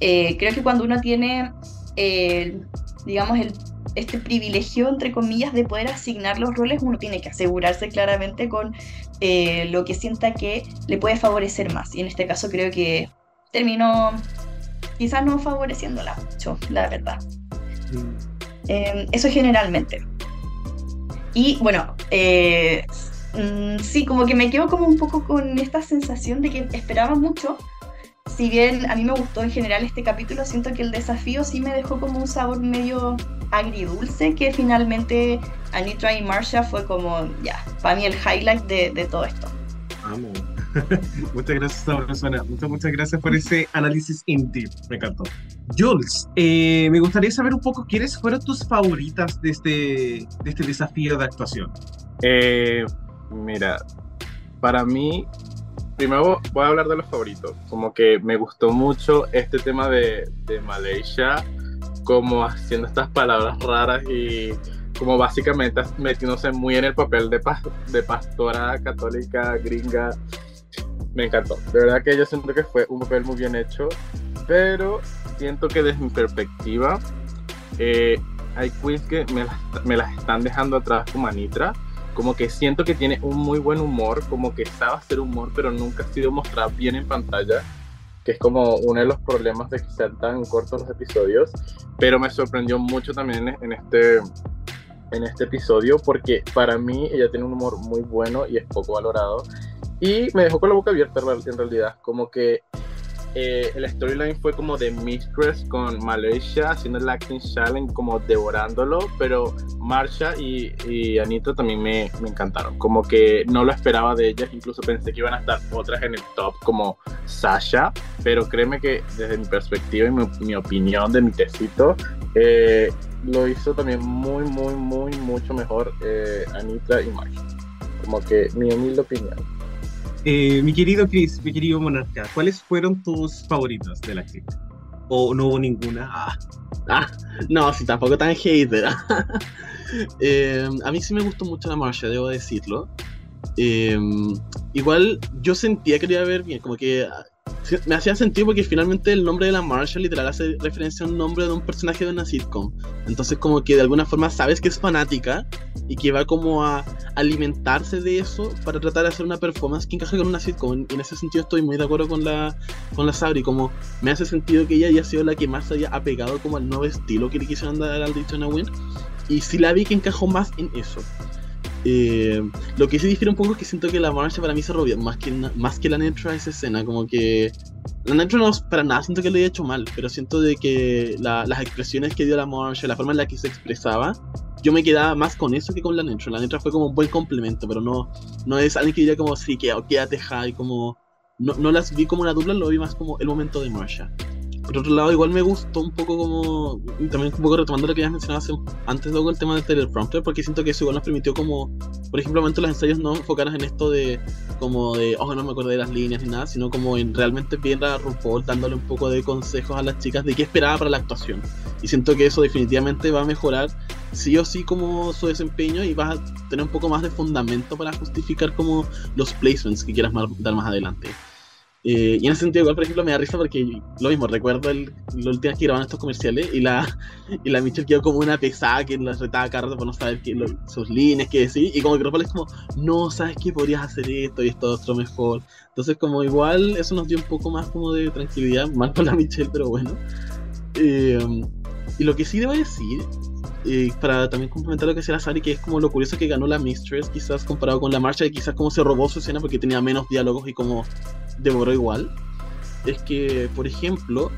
eh, creo que cuando uno tiene, eh, digamos, el, este privilegio, entre comillas, de poder asignar los roles, uno tiene que asegurarse claramente con eh, lo que sienta que le puede favorecer más. Y en este caso creo que terminó quizás no favoreciéndola mucho, la verdad. Eh, eso generalmente. Y bueno, eh, mm, sí, como que me quedo como un poco con esta sensación de que esperaba mucho. Si bien a mí me gustó en general este capítulo, siento que el desafío sí me dejó como un sabor medio agridulce, que finalmente Anitra y Marsha fue como, ya, para mí el highlight de, de todo esto. Amo. <laughs> muchas gracias, Sabrosona. Muchas, muchas gracias por ese análisis in deep. Me encantó. Jules, eh, me gustaría saber un poco quiénes fueron tus favoritas de este, de este desafío de actuación. Eh, mira, para mí, primero voy a hablar de los favoritos. Como que me gustó mucho este tema de, de Malaysia, como haciendo estas palabras raras y como básicamente metiéndose muy en el papel de, pas- de pastora católica gringa. Me encantó. De verdad que yo siento que fue un papel muy bien hecho, pero siento que desde mi perspectiva eh, hay queens que me las están dejando atrás como Anitra. Como que siento que tiene un muy buen humor, como que sabe hacer humor, pero nunca ha sido mostrado bien en pantalla, que es como uno de los problemas de que sean tan cortos los episodios. Pero me sorprendió mucho también en este, en este episodio, porque para mí ella tiene un humor muy bueno y es poco valorado. Y me dejó con la boca abierta en realidad, como que eh, el storyline fue como de Mistress con Malaysia haciendo el acting challenge, como devorándolo, pero Marsha y, y Anita también me, me, encantaron. Como que no lo esperaba de ellas, incluso pensé que iban a estar otras en el top, como Sasha, pero créeme que desde mi perspectiva y mi, mi opinión de mi tecito, eh, lo hizo también muy, muy, muy, mucho mejor eh, Anita y Marsha. Como que mi humilde opinión. Eh, mi querido Chris, mi querido Monarca, ¿cuáles fueron tus favoritos de la actriz? ¿O no hubo ninguna? Ah, ah no, sí, tampoco tan hater. <laughs> eh, a mí sí me gustó mucho la Marsha, debo decirlo. Eh, igual yo sentía que iba a ver bien, como que me hacía sentido porque finalmente el nombre de la Marshall literal hace referencia a un nombre de un personaje de una sitcom. Entonces como que de alguna forma sabes que es fanática y que va como a alimentarse de eso para tratar de hacer una performance que encaje con una sitcom. Y en ese sentido estoy muy de acuerdo con la, con la Sabri, como me hace sentido que ella haya sido la que más haya apegado como al nuevo estilo que le quisieron dar al Daytona Win. Y sí la vi que encajó más en eso. Eh, lo que sí difiere un poco es que siento que la marcha para mí se robó más que, más que la Netra esa escena, como que la Netra no para nada siento que lo haya hecho mal, pero siento de que las expresiones que dio la marcha, la forma en la que se expresaba, yo me quedaba más con eso que con la Netra. La Netra fue como un buen complemento, pero no, no es alguien que diría como, sí, que, quédate high, como... No, no las vi como una dupla, lo vi más como el momento de Marsha. Por otro lado, igual me gustó un poco como. También un poco retomando lo que ya mencionado antes, luego el tema del teleprompter, porque siento que eso igual nos permitió, como. Por ejemplo, momento los ensayos no enfocaran en esto de. Como de. Oh, no me acuerdo de las líneas ni nada, sino como en realmente ver a RuPaul dándole un poco de consejos a las chicas de qué esperaba para la actuación. Y siento que eso definitivamente va a mejorar sí o sí como su desempeño y vas a tener un poco más de fundamento para justificar como los placements que quieras dar más adelante. Eh, y en ese sentido, igual, por ejemplo, me da risa porque lo mismo, recuerdo el, la última que grababan estos comerciales y la, <laughs> y la Michelle quedó como una pesada que la retaba cada rato por no saber sus líneas, qué decir. Y como que RuPaul es como, no, ¿sabes qué? Podrías hacer esto y esto otro mejor. Entonces, como igual, eso nos dio un poco más como de tranquilidad, <laughs> mal por la Michelle, pero bueno. Eh, y lo que sí debo decir eh, para también complementar lo que decía la Sari, que es como lo curioso que ganó la Mistress, quizás comparado con la marcha, y quizás como se robó su escena porque tenía menos diálogos y como devoró igual, es que, por ejemplo,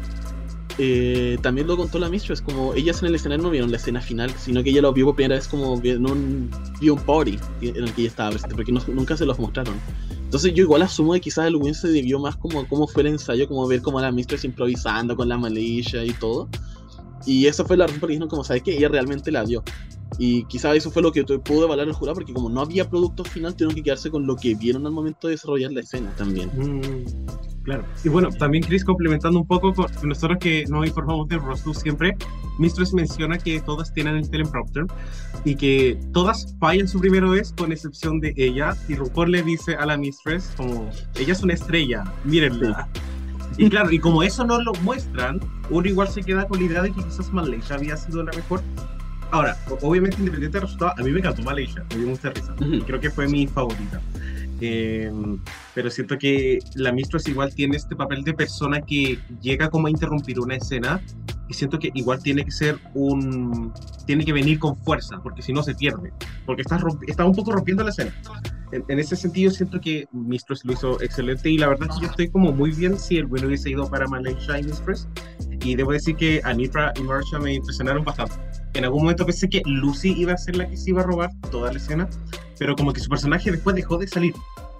eh, también lo contó la Mistress, como ellas en el escenario no vieron la escena final, sino que ella lo vio por primera vez como en un, vio un party en el que ella estaba presente, porque nunca se los mostraron. Entonces yo igual asumo que quizás el win se debió más como cómo fue el ensayo, como ver como la Mistress improvisando con la Malaysia y todo. Y esa fue la razón por la que como sabes que ella realmente la dio. Y quizás eso fue lo que pudo evaluar el jurado, porque como no había producto final, tuvieron que quedarse con lo que vieron al momento de desarrollar la escena también. Mm, claro. Y bueno, también Chris, complementando un poco con nosotros que nos informamos de Rostu siempre, Mistress menciona que todas tienen el teleprompter y que todas fallan su primera vez, con excepción de ella. Y RuPaul le dice a la Mistress, como, ella es una estrella, mírenla. Y claro, y como eso no lo muestran, uno igual se queda con la idea de que quizás Malaysia había sido la mejor. Ahora, obviamente, independiente del resultado, a mí me encantó Malaysia, me dio mucha risa. Creo que fue mi favorita. Eh, pero siento que la Mistress igual tiene este papel de persona que llega como a interrumpir una escena y siento que igual tiene que ser un tiene que venir con fuerza porque si no se pierde porque está, está un poco rompiendo la escena. En, ese sentido siento que Mistress lo hizo excelente y la verdad es que yo estoy como muy bien si el bueno hubiese ido para Malaysia y Mistress y debo decir que Anitra y Marsha me impresionaron bastante en algún momento pensé que Lucy iba a ser la que se iba a robar toda la escena pero como que su personaje después dejó de salir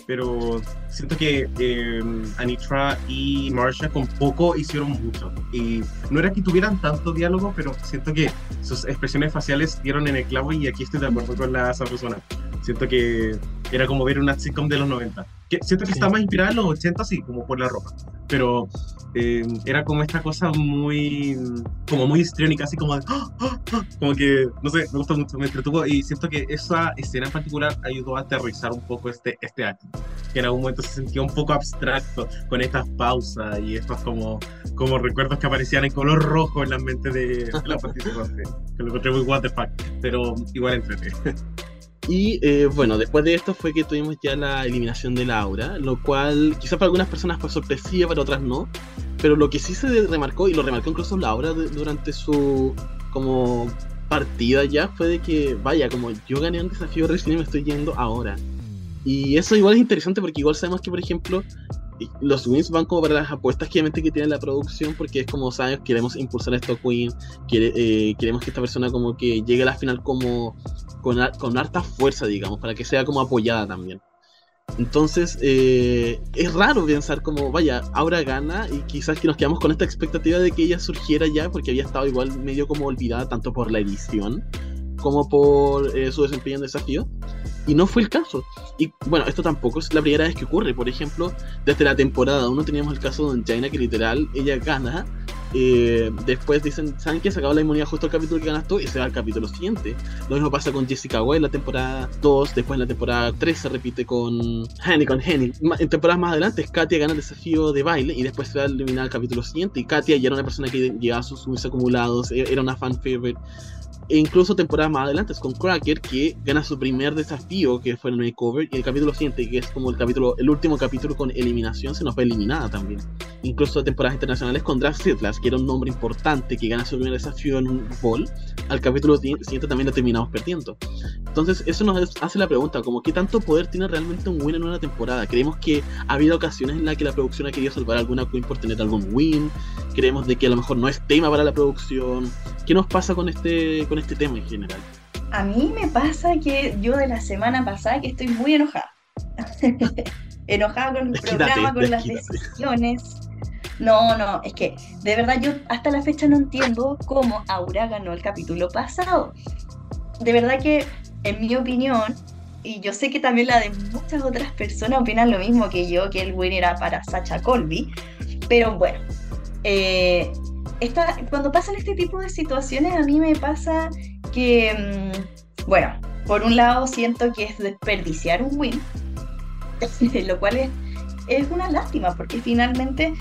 pero siento que eh, Anitra y Marsha con poco hicieron mucho. Y no era que tuvieran tanto diálogo, pero siento que sus expresiones faciales dieron en el clavo y aquí estoy de acuerdo con la esa persona. Siento que era como ver una sitcom de los 90 siento que está más inspirada en los 80, sí, como por la ropa. Pero eh, era como esta cosa muy, como muy histriónica, así como de, ¡Ah! ¡Ah! ¡Ah! como que, no sé, me gusta mucho, me entretuvo y siento que esa escena en particular ayudó a aterrizar un poco este, este acto, que en algún momento se sentía un poco abstracto con estas pausas y estos como, como recuerdos que aparecían en color rojo en la mente de, la participante, <laughs> que lo encontré muy what the fuck, pero igual entrete. <laughs> Y eh, bueno, después de esto fue que tuvimos ya la eliminación de Laura, lo cual quizás para algunas personas fue sorpresiva, para otras no. Pero lo que sí se remarcó, y lo remarcó incluso Laura durante su como partida ya, fue de que, vaya, como yo gané un desafío recién y me estoy yendo ahora. Y eso igual es interesante porque igual sabemos que, por ejemplo, los wins van como para las apuestas que, que tiene la producción porque es como, sabes, queremos impulsar a wins, quiere, eh, queremos que esta persona como que llegue a la final como con, con harta fuerza, digamos, para que sea como apoyada también. Entonces, eh, es raro pensar como, vaya, Aura gana y quizás que nos quedamos con esta expectativa de que ella surgiera ya, porque había estado igual medio como olvidada tanto por la edición como por eh, su desempeño en desafío. Y no fue el caso. Y bueno, esto tampoco es la primera vez que ocurre. Por ejemplo, desde la temporada 1 teníamos el caso de Jaina que literal ella gana. Después dicen, ¿saben qué? Se la inmunidad justo el capítulo que ganas tú y se va al capítulo siguiente. Lo mismo pasa con Jessica Way en la temporada 2. Después en la temporada 3 se repite con Henny, con Henny. En temporadas más adelante, Katia gana el desafío de baile y después se va a eliminar al capítulo siguiente. Y Katia ya era una persona que llevaba sus subs acumulados, e-, era una fan favorite e incluso temporadas más adelante con Cracker que gana su primer desafío que fue el makeover y el capítulo siguiente que es como el capítulo el último capítulo con eliminación se nos fue eliminada también. Incluso temporadas internacionales con Draft Sittlas que era un nombre importante que gana su primer desafío en un ball al capítulo siguiente también lo terminamos perdiendo. Entonces eso nos hace la pregunta como qué tanto poder tiene realmente un win en una temporada creemos que ha habido ocasiones en las que la producción ha querido salvar alguna queen por tener algún win creemos de que a lo mejor no es tema para la producción qué nos pasa con este con este tema en general? A mí me pasa que yo de la semana pasada que estoy muy enojada. <laughs> enojada con el programa, con las decisiones. No, no, es que de verdad yo hasta la fecha no entiendo cómo Aura ganó el capítulo pasado. De verdad que, en mi opinión, y yo sé que también la de muchas otras personas opinan lo mismo que yo, que el win era para Sacha Colby, pero bueno, eh, cuando pasan este tipo de situaciones, a mí me pasa que, mm, bueno, por un lado siento que es desperdiciar un win, <laughs> lo cual es, es una lástima, porque finalmente,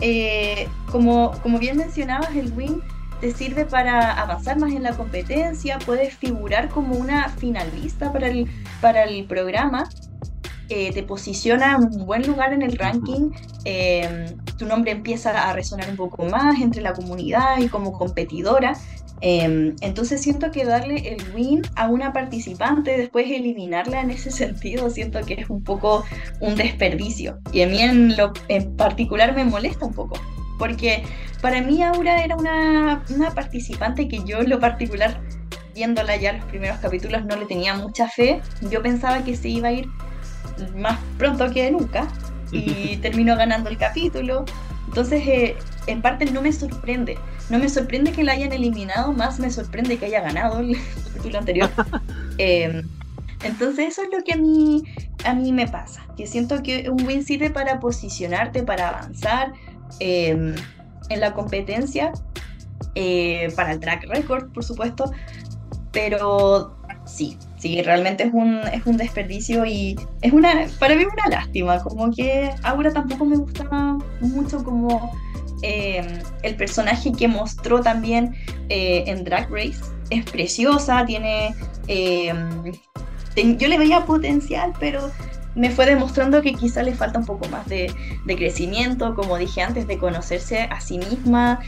eh, como, como bien mencionabas, el win te sirve para avanzar más en la competencia, puedes figurar como una finalista para el, para el programa te posiciona en un buen lugar en el ranking, em, tu nombre empieza a resonar un poco más entre la comunidad y como competidora. Em, entonces siento que darle el win a una participante, después eliminarla en ese <laughs> sentido, siento que es un poco un desperdicio. Y a mí en, lo, en particular me molesta un poco, porque para mí Aura era una, una participante que yo en lo particular, viéndola ya los primeros capítulos, no le tenía mucha fe. Yo pensaba que se iba a ir más pronto que nunca y <laughs> terminó ganando el capítulo. Entonces, eh, en parte no me sorprende. No me sorprende que la hayan eliminado, más me sorprende que haya ganado el <laughs> capítulo anterior. <laughs> Em, entonces, eso es lo que a mí, a mí me pasa. Que siento que un win sirve para posicionarte, para avanzar em, en la competencia, eh, para el track record, por supuesto. Pero sí, sí, realmente es un, es un desperdicio y es una, para mí una lástima, como que Aura tampoco me gustaba mucho como eh, el personaje que mostró también eh, en Drag Race. Es preciosa, tiene... Eh, yo le veía potencial, pero me fue demostrando que quizá le falta un poco más de, crecimiento, como dije antes, de conocerse a sí misma,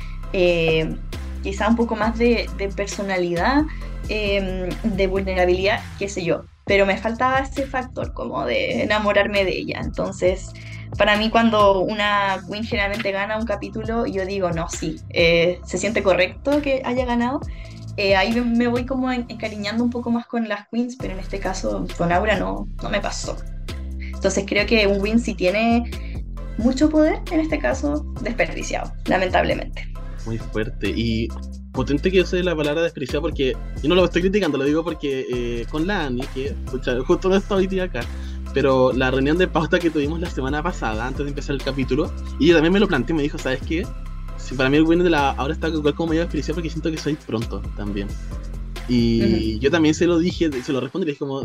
quizá un poco más de, de personalidad Em, de vulnerabilidad, qué sé yo. Pero me faltaba ese factor como de enamorarme de ella. Entonces, para mí cuando una queen generalmente gana un capítulo, yo digo, no, sí, eh, se siente correcto que haya ganado. Eh, ahí me voy como encariñando un poco más con las queens, pero en este caso con Aura no, no me pasó. Entonces creo que un win sí tiene mucho poder, en este caso desperdiciado, lamentablemente. Muy fuerte. Y potente que use la palabra despreciado porque yo no lo estoy criticando, lo digo porque eh, con la Ani, que <laughs> justo no está hoy día acá, pero la reunión de pauta que tuvimos la semana pasada, antes de empezar el capítulo, y ella también me lo planteó, me dijo, ¿sabes qué? Si para mí el win de la ahora está igual como medio despreciado porque siento que soy pronto también. Y yo también se lo dije, se lo respondí, le dije como,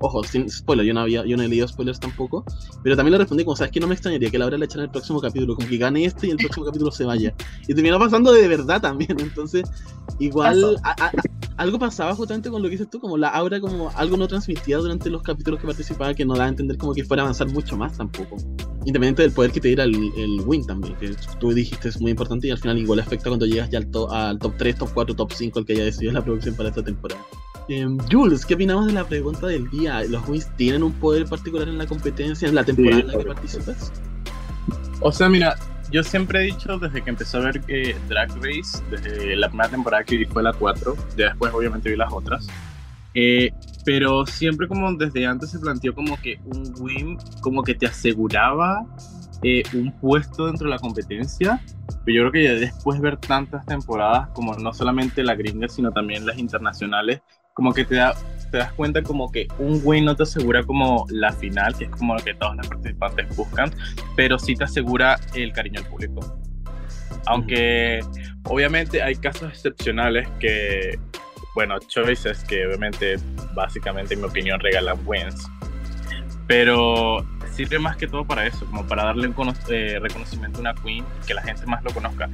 ojo, sin spoiler, yo no había, yo no he leído spoilers tampoco, pero también le respondí como, sabes que no me extrañaría que la hora le echan el próximo capítulo, como que gane este y el próximo capítulo se vaya. Y terminó pasando de verdad también, <laughs> entonces, igual, algo pasaba justamente con lo que dices tú, como la aura, como algo no transmitía durante los capítulos que participaba, que no da a entender como que fuera a avanzar mucho más tampoco. Independiente del poder que te diera el, el win también, que tú dijiste es muy importante y al final igual afecta cuando llegas ya al, al top 3, top 4, top 5, el que haya decidido la producción para esta temporada. Em, Jules, ¿qué opinamos de la pregunta del día? ¿Los Wins tienen un poder particular en la competencia, en la temporada en la que participas? O sea, mira, yo siempre he dicho desde que empecé a ver eh, Drag Race, desde la primera temporada que fue la 4, ya después obviamente vi las otras, eh, pero siempre como desde antes se planteó como que un win como que te aseguraba eh, un puesto dentro de la competencia, pero yo creo que ya después ver tantas temporadas como no solamente la gringa, sino también las internacionales, como que te, da, te das cuenta como que un win no te asegura como la final, que es como lo que todos los participantes buscan, pero sí te asegura el cariño al público. Aunque obviamente hay casos excepcionales que, bueno, choices que obviamente, básicamente en mi opinión, regalan wins. Pero sirve más que todo para eso, como para darle un eh, reconocimiento a una queen, que la gente más lo conozca.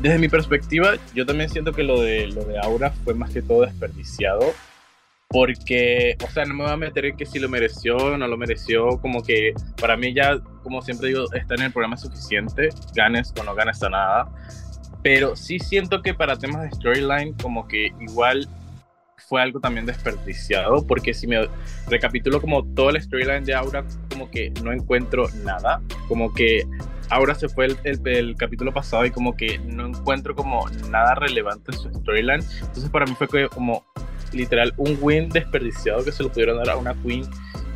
Desde mi perspectiva, yo también siento que lo de, lo de Aura fue más que todo desperdiciado, porque, o sea, no me voy a meter en que si lo mereció o no lo mereció, como que para mí ya, como siempre digo, está en el programa suficiente, ganes o no ganes a nada, pero sí siento que para temas de storyline, como que igual fue algo también desperdiciado, porque si me recapitulo como todo el storyline de Aura, como que no encuentro nada, como que Aura se fue el, el, capítulo pasado y como que no encuentro como nada relevante en su storyline, entonces para mí fue como literal un win desperdiciado que se lo pudieron dar a una queen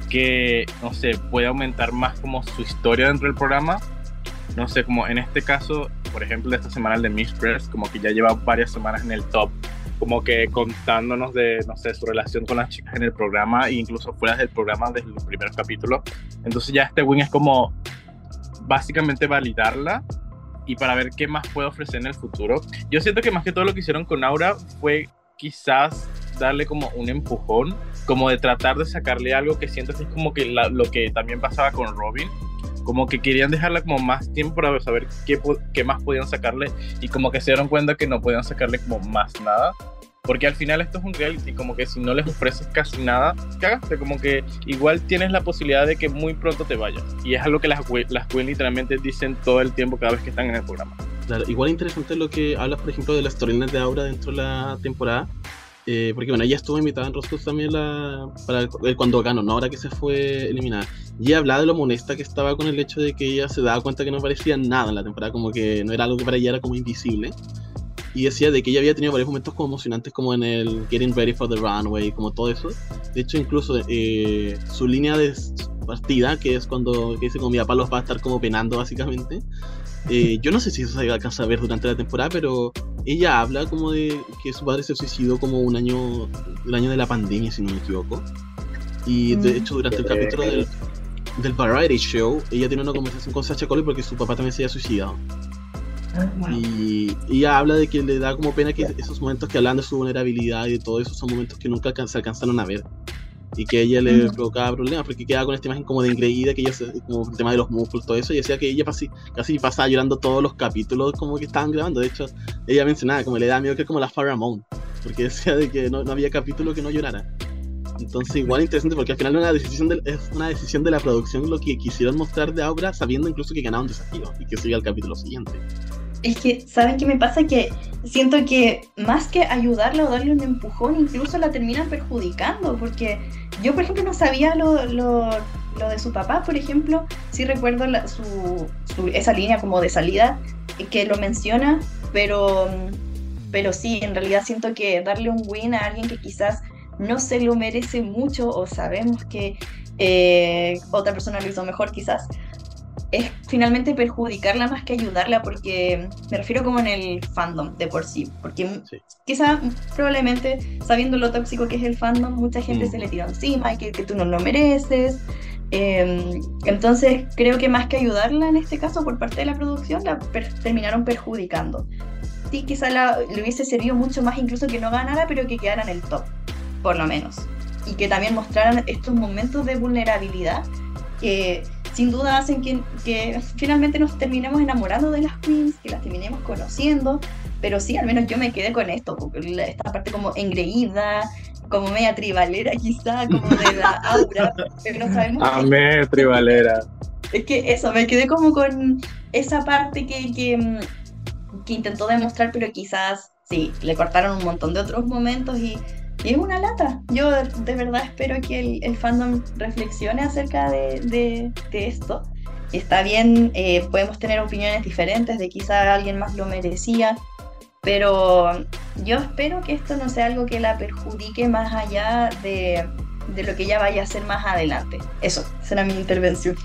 que, no sé, puede aumentar más como su historia dentro del programa. No sé, como en este caso, por ejemplo, esta semana el de Mistress, como que ya lleva varias semanas en el top como que contándonos de, no sé, su relación con las chicas en el programa e incluso fuera del programa desde los primeros capítulos. Entonces ya este win es como básicamente validarla y para ver qué más puede ofrecer en el futuro. Yo siento que más que todo lo que hicieron con Aura fue quizás darle como un empujón, como de tratar de sacarle algo que siento que es como que lo que también pasaba con Robin, como que querían dejarla como más tiempo para saber qué, qué más podían sacarle y como que se dieron cuenta que no podían sacarle como más nada. Porque al final esto es un reality, como que si no les ofreces casi nada, cagaste, como que igual tienes la posibilidad de que muy pronto te vayas. Y es algo que las, las Queen literalmente dicen todo el tiempo cada vez que están en el programa. Claro, igual interesante lo que hablas, por ejemplo, de las storylines de Aura dentro de la temporada. Eh, porque bueno, ella estuvo invitada en Roscos también la, para el, cuando ganó, ¿no? Ahora que se fue eliminada. Y hablaba de lo molesta que estaba con el hecho de que ella se daba cuenta que no parecía nada en la temporada, como que no era algo que para ella era como invisible. Y decía de que ella había tenido varios momentos como emocionantes, como en el Getting Ready for the Runway, como todo eso. De hecho, incluso eh, su línea de partida, que es cuando que dice como mi papá los va a estar como penando básicamente. Eh, yo no sé si eso se alcanza a ver durante la temporada, pero ella habla como de que su padre se suicidó como un año, el año de la pandemia, si no me equivoco. Y de mm. hecho, durante el capítulo del, del Variety Show, ella tiene una conversación con Sacha Coley porque su papá también se había suicidado. Ah, y, ella habla de que le da como pena que esos momentos que hablan de su vulnerabilidad y de todo eso son momentos que nunca se alcanzaron a ver y que ella le provocaba problemas porque quedaba con esta imagen como de engreída, que ella, como el tema de los músculos, todo eso, y decía que ella casi, casi pasaba llorando todos los capítulos como que estaban grabando. De hecho, ella mencionaba como le da miedo que es como la Faramount, porque decía de que no, había capítulo que no llorara. Entonces, igual interesante porque al final una decisión es una decisión de la producción lo que quisieron mostrar de obra, sabiendo incluso que ganaba un desafío y que sigue al capítulo siguiente es que, ¿saben qué me pasa? Que siento que más que ayudarla o darle un empujón, incluso la terminan perjudicando, porque yo, por ejemplo, no sabía lo, lo, de su papá, por ejemplo, sí recuerdo su, esa línea como de salida que lo menciona, pero, pero sí, en realidad siento que darle un win a alguien que quizás no se lo merece mucho o sabemos que eh, otra persona lo hizo mejor quizás, es finalmente perjudicarla más que ayudarla, porque me refiero como en el fandom de por sí, porque quizá probablemente sabiendo lo tóxico que es el fandom, mucha gente mm. se le tira encima y que, que tú no lo mereces. Em, entonces creo que más que ayudarla en este caso por parte de la producción, la terminaron perjudicando. Sí, quizá le hubiese servido mucho más incluso que no ganara, pero que quedara en el top, por lo menos. Y que también mostraran estos momentos de vulnerabilidad que sin duda hacen que, que, finalmente nos terminemos enamorando de las queens, que las terminemos conociendo, pero sí, al menos yo me quedé con esto, porque esta parte como engreída, como media tribalera quizá, como de la <laughs> aura, pero no sabemos... Amé tribalera. Es que eso, me quedé como con esa parte que, que, que intentó demostrar, pero quizás sí, le cortaron un montón de otros momentos y y es una lata. Yo de, verdad espero que el, el fandom reflexione acerca de, de- de esto. Está bien, eh, podemos tener opiniones diferentes, de quizá alguien más lo merecía, pero yo espero que esto no sea algo que la perjudique más allá de, de lo que ella vaya a hacer más adelante. Eso, será mi intervención.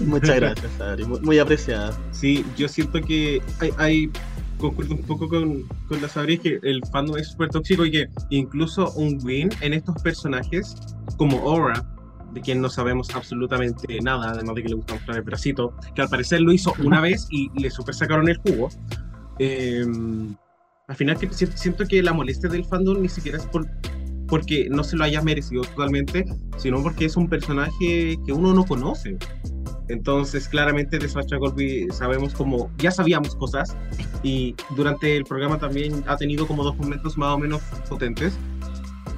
Muchas <laughs> gracias, Sabri. Muy, muy apreciada. Sí, yo siento que hay, hay- concuerdo un poco con, con la Sabri que el fandom es súper tóxico y que incluso un win en estos personajes como Aura, de quien no sabemos absolutamente nada, además de que le gusta mostrar el bracito, que al parecer lo hizo una vez y le super sacaron el jugo. eh, al final que, si- siento que la molestia del fandom ni siquiera es por porque no se lo haya merecido totalmente, sino porque es un personaje que uno no conoce. Entonces, claramente de Sacha Colby sabemos como, ya sabíamos cosas y durante el programa también ha tenido como dos momentos más o menos potentes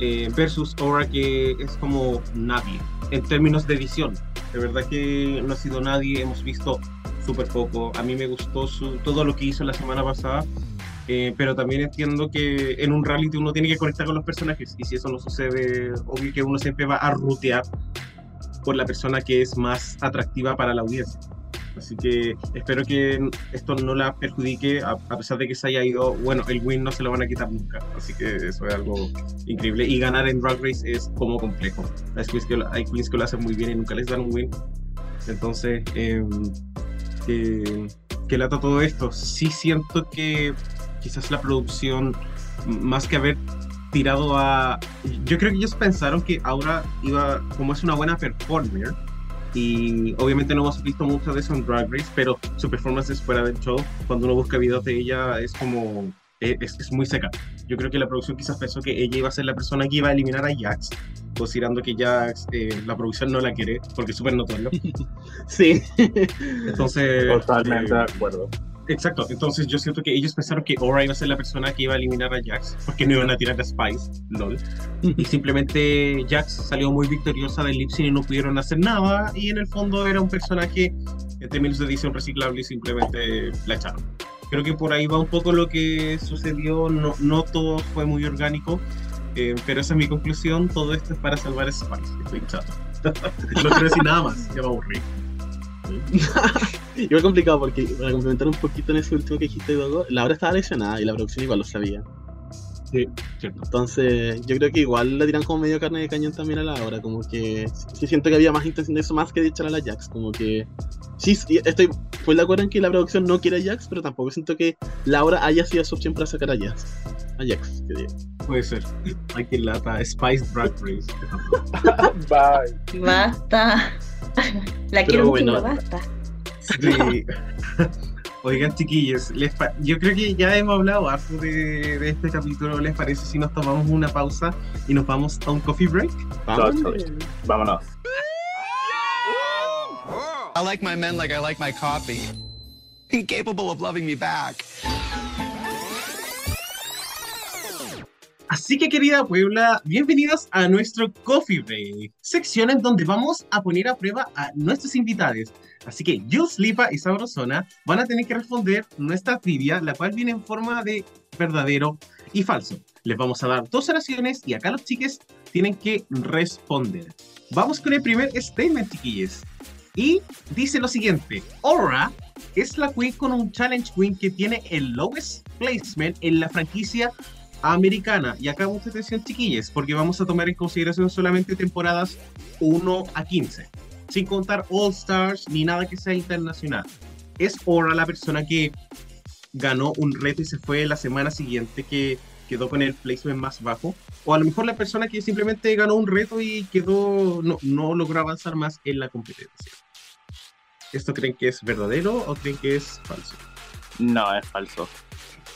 eh, versus Aura que es como nadie en términos de visión. De verdad que no ha sido nadie, hemos visto súper poco. A mí me gustó su- todo lo que hizo la semana pasada, eh, pero también entiendo que en un reality uno tiene que conectar con los personajes y si eso no sucede, obvio que uno siempre va a rutear por la persona que es más atractiva para la audiencia. Así que espero que esto no la perjudique, a, a pesar de que se haya ido. Bueno, el win no se lo van a quitar nunca, así que eso es algo increíble. Y ganar en Drag Race es como complejo. Hay queens que lo, hay queens que lo hacen muy bien y nunca les dan un win. Entonces, eh, que, que lata todo esto. Sí siento que quizás la producción, más que haber tirado a... Yo creo que ellos pensaron que Aura iba, como es una buena performer, y obviamente no hemos visto mucho de eso en Drag Race, pero su performance es fuera del show. Cuando uno busca videos de ella es como... eh, Es, es muy seca. Yo creo que la producción quizás pensó que ella iba a ser la persona que iba a eliminar a Jax, considerando que Jax, eh, la producción no la quiere, porque es súper notorio. <laughs> Sí. Entonces... Totalmente eh, de acuerdo. Exacto, entonces yo siento que ellos pensaron que Aura iba a ser la persona que iba a eliminar a Jax, porque no iban a tirar a Spice, lol. Y simplemente Jax salió muy victoriosa del lip sync y no pudieron hacer nada, y en el fondo era un personaje en términos de edición reciclable y simplemente la echaron. Creo que por ahí va un poco lo que sucedió, no, no todo fue muy orgánico, eh, pero esa es mi conclusión, todo esto es para salvar a Spice, estoy chato. <laughs> no quiero decir nada más, ya me aburrí. <laughs> Igual complicado porque, para complementar un poquito en ese último que dijiste, Dogo, la hora estaba lesionada y la producción igual lo sabía. Sí, cierto. Entonces, yo creo que igual la tiran como medio carne de cañón también a la hora. Como que sí siento que había más intención de eso más que de echar a la Jax. Como que sí, estoy fue de acuerdo en que la producción no quiere a Jax, pero tampoco siento que Laura haya sido su opción para sacar a Jax. A Jax, que diga. Puede ser. Hay que lata. Spice Drag Race. Bye. Basta. <laughs> La Pero quiero mucho, bueno. pero basta. Sí. <laughs> <laughs> Oigan, chiquillos, les pa- yo creo que ya hemos hablado harto de, de este capítulo. ¿Les parece si nos tomamos una pausa y nos vamos a un coffee break? Totally. Vámonos. I like my men like I like my coffee. Incapable of loving me back. Así que, querida Puebla, bienvenidos a nuestro Coffee Break, sección en donde vamos a poner a prueba a nuestros invitados. Así que Jules, Lipa y Sabrosona van a tener que responder nuestra trivia, la cual viene en forma de verdadero y falso. Les vamos a dar dos oraciones y acá los chiques tienen que responder. Vamos con el primer statement, chiquillos. Y dice lo siguiente: Aura es la queen con un challenge win que tiene el lowest placement en la franquicia americana. Y acá mucha atención, chiquillos, porque vamos a tomar en consideración solamente temporadas 1 a 15, sin contar All Stars ni nada que sea internacional. Es Aura la persona que ganó un reto y se fue la semana siguiente que quedó con el placement más bajo. O a lo mejor la persona que simplemente ganó un reto y quedó, no, no logró avanzar más en la competencia. ¿Esto creen que es verdadero o creen que es falso? No, es falso.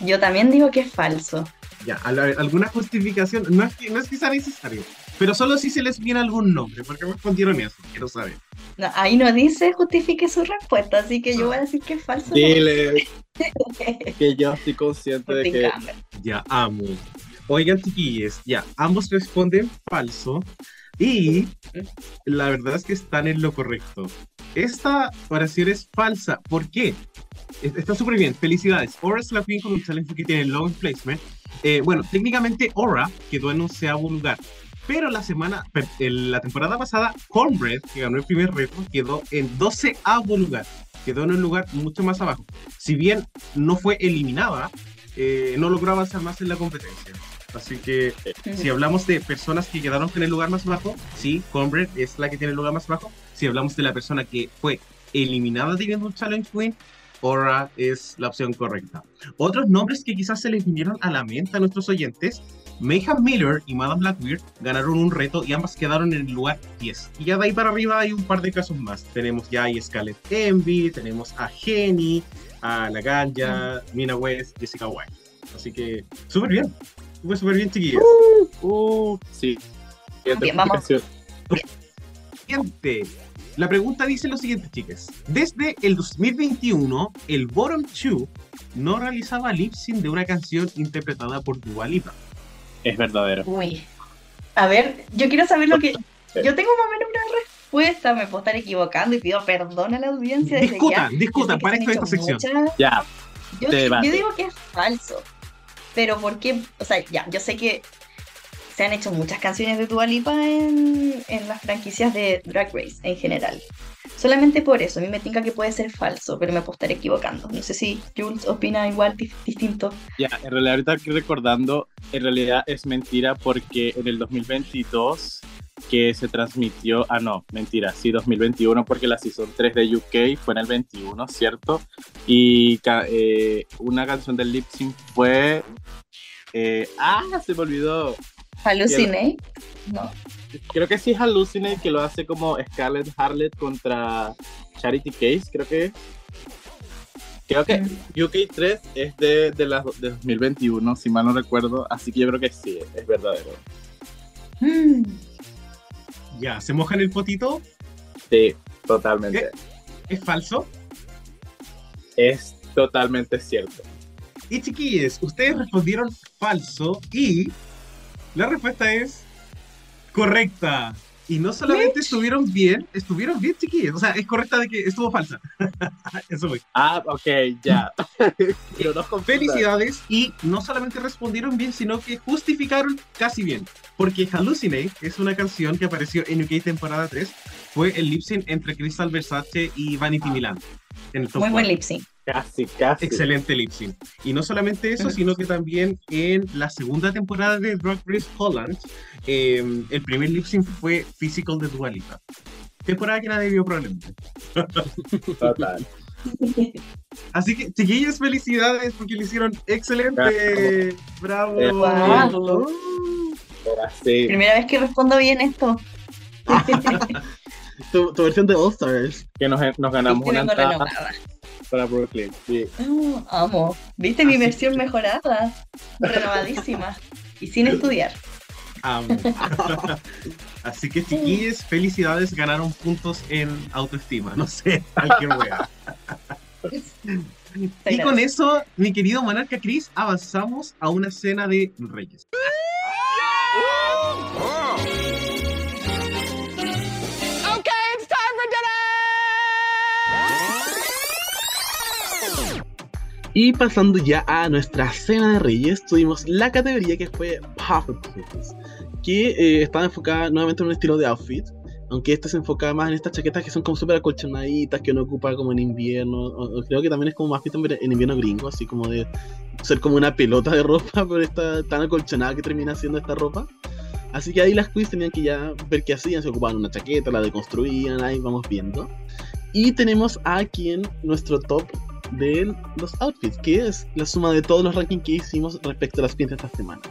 Yo también digo que es falso. Ya, alguna justificación, no es, que, no es que sea necesario, pero solo si se les viene algún nombre, porque respondieron eso, quiero saber. No, ahí no dice justifique su respuesta, así que yo voy a decir que es falso. Dile <laughs> que yo estoy consciente de que. Ya, amo. Oigan, chiquillos, ya, ambos responden falso y la verdad es que están en lo correcto. Esta oración es falsa. ¿Por qué? Es- Está súper bien. Felicidades. Aura es la un challenge que tiene low placement. Eh, bueno, técnicamente Aura quedó en onceavo lugar. Pero la semana, en la temporada pasada, Cornbread, que ganó el primer reto, quedó en doceavo lugar. Quedó en un lugar mucho más abajo. Si bien no fue eliminada, eh, no logró avanzar más en la competencia. Así que si hablamos de personas que quedaron en el lugar más bajo, sí, Cornbread es la que tiene el lugar más bajo. Si hablamos de la persona que fue eliminada teniendo un challenge win, Aura es la opción correcta. Otros nombres que quizás se les vinieron a la mente a nuestros oyentes, Mayhem Miller y Madame Blackbeard ganaron un reto y ambas quedaron en el lugar 10. Y ya de ahí para arriba hay un par de casos más. Tenemos ya a Scarlett Envy, tenemos a Jenny, a La Ganja, Mina West, Jessica White. Así que súper bien. Fue súper bien, chiquillos. Uh, sí. Bien, vamos. Siguiente. La pregunta dice lo siguiente, chicas. Desde el 2021, el Bottom 2 no realizaba lip sync de una canción interpretada por Dua Lipa. Es verdadero. Uy. A ver, yo quiero saber lo que. Yo tengo más o menos una respuesta, me puedo estar equivocando y pido perdón a la audiencia. Discutan, discutan, para esto esta sección. muchas- Ya, Yo, yo digo que es falso. Pero ¿por qué? O sea, ya, yo sé que se han hecho muchas canciones de Dua Lipa en, en las franquicias de Drag Race en general. Solamente por eso, a mí me tinca que puede ser falso, pero me puedo estar equivocando. No sé si Jules opina igual, di- distinto. ya, en realidad ahorita aquí recordando, en realidad es mentira porque en el 2022 que se transmitió, ah no, mentira, sí, 2021 porque la Season 3 de UK fue en el 21, ¿cierto? Y ca- eh, una canción del lip sync fue... eh, ah, se me olvidó. Hallucinate. No. Creo que sí es Hallucinate que lo hace como Scarlett Harlot contra Charity Case, creo que es. Creo que UK 3 es de, de, la, de 2021, si mal no recuerdo, así que yo creo que sí, es verdadero. Mm. Ya, ¿se mojan el potito? Sí, totalmente. ¿Es falso? Es totalmente cierto. Y chiquillos, ustedes respondieron falso y la respuesta es correcta. Y no solamente estuvieron bien, estuvieron bien, chiquillos. O sea, es correcta de que estuvo falsa. <laughs> Eso voy. Ah, ok, ya. <laughs> Pero no. Felicidades y no solamente respondieron bien, sino que justificaron casi bien. Porque Hallucinate es una canción que apareció en UK temporada 3. Fue el lip sync entre Crystal Versace y Vanity Milan. En el top Muy buen cuatro. lip sync. Casi, casi. Excelente lip sync. Y no solamente eso, <laughs> sino que también en la segunda temporada de Drag Race Holland, eh, el primer lip sync fue Physical de Dua Lipa. Temporada que nadie vio probablemente. Total. <laughs> Así que, chiquillos, felicidades porque lo hicieron excelente. Bravo. Eh, sí. Primera vez que respondo bien esto. <laughs> Tu, tu versión de All Stars. Que nos, nos ganamos una entrada. Para Brooklyn. Sí. Oh, amo. ¿Viste mi versión mejorada? Renovadísima. Y sin <laughs> estudiar. Amo. <laughs> Así que, chiquillos, felicidades. Ganaron puntos en autoestima. No sé, cualquier wea. Y con eso, mi querido monarca Chris, avanzamos a una cena de reyes. Y pasando ya a nuestra cena de reyes, tuvimos la categoría que fue Pufferfies, que eh, estaba enfocada nuevamente en un estilo de outfit, aunque esta se enfoca más en estas chaquetas que son como súper acolchonaditas, que uno ocupa como en invierno, creo que también es como más visto en invierno gringo, así como de ser como una pelota de ropa, <laughs> pero está tan acolchonada que termina siendo esta ropa. Así que ahí las quiz tenían que ya ver qué hacían, se ocupaban una chaqueta, la deconstruían, ahí vamos viendo. Y tenemos aquí en nuestro top de los outfits, que es la suma de todos los rankings que hicimos respecto a las queens de esta semana.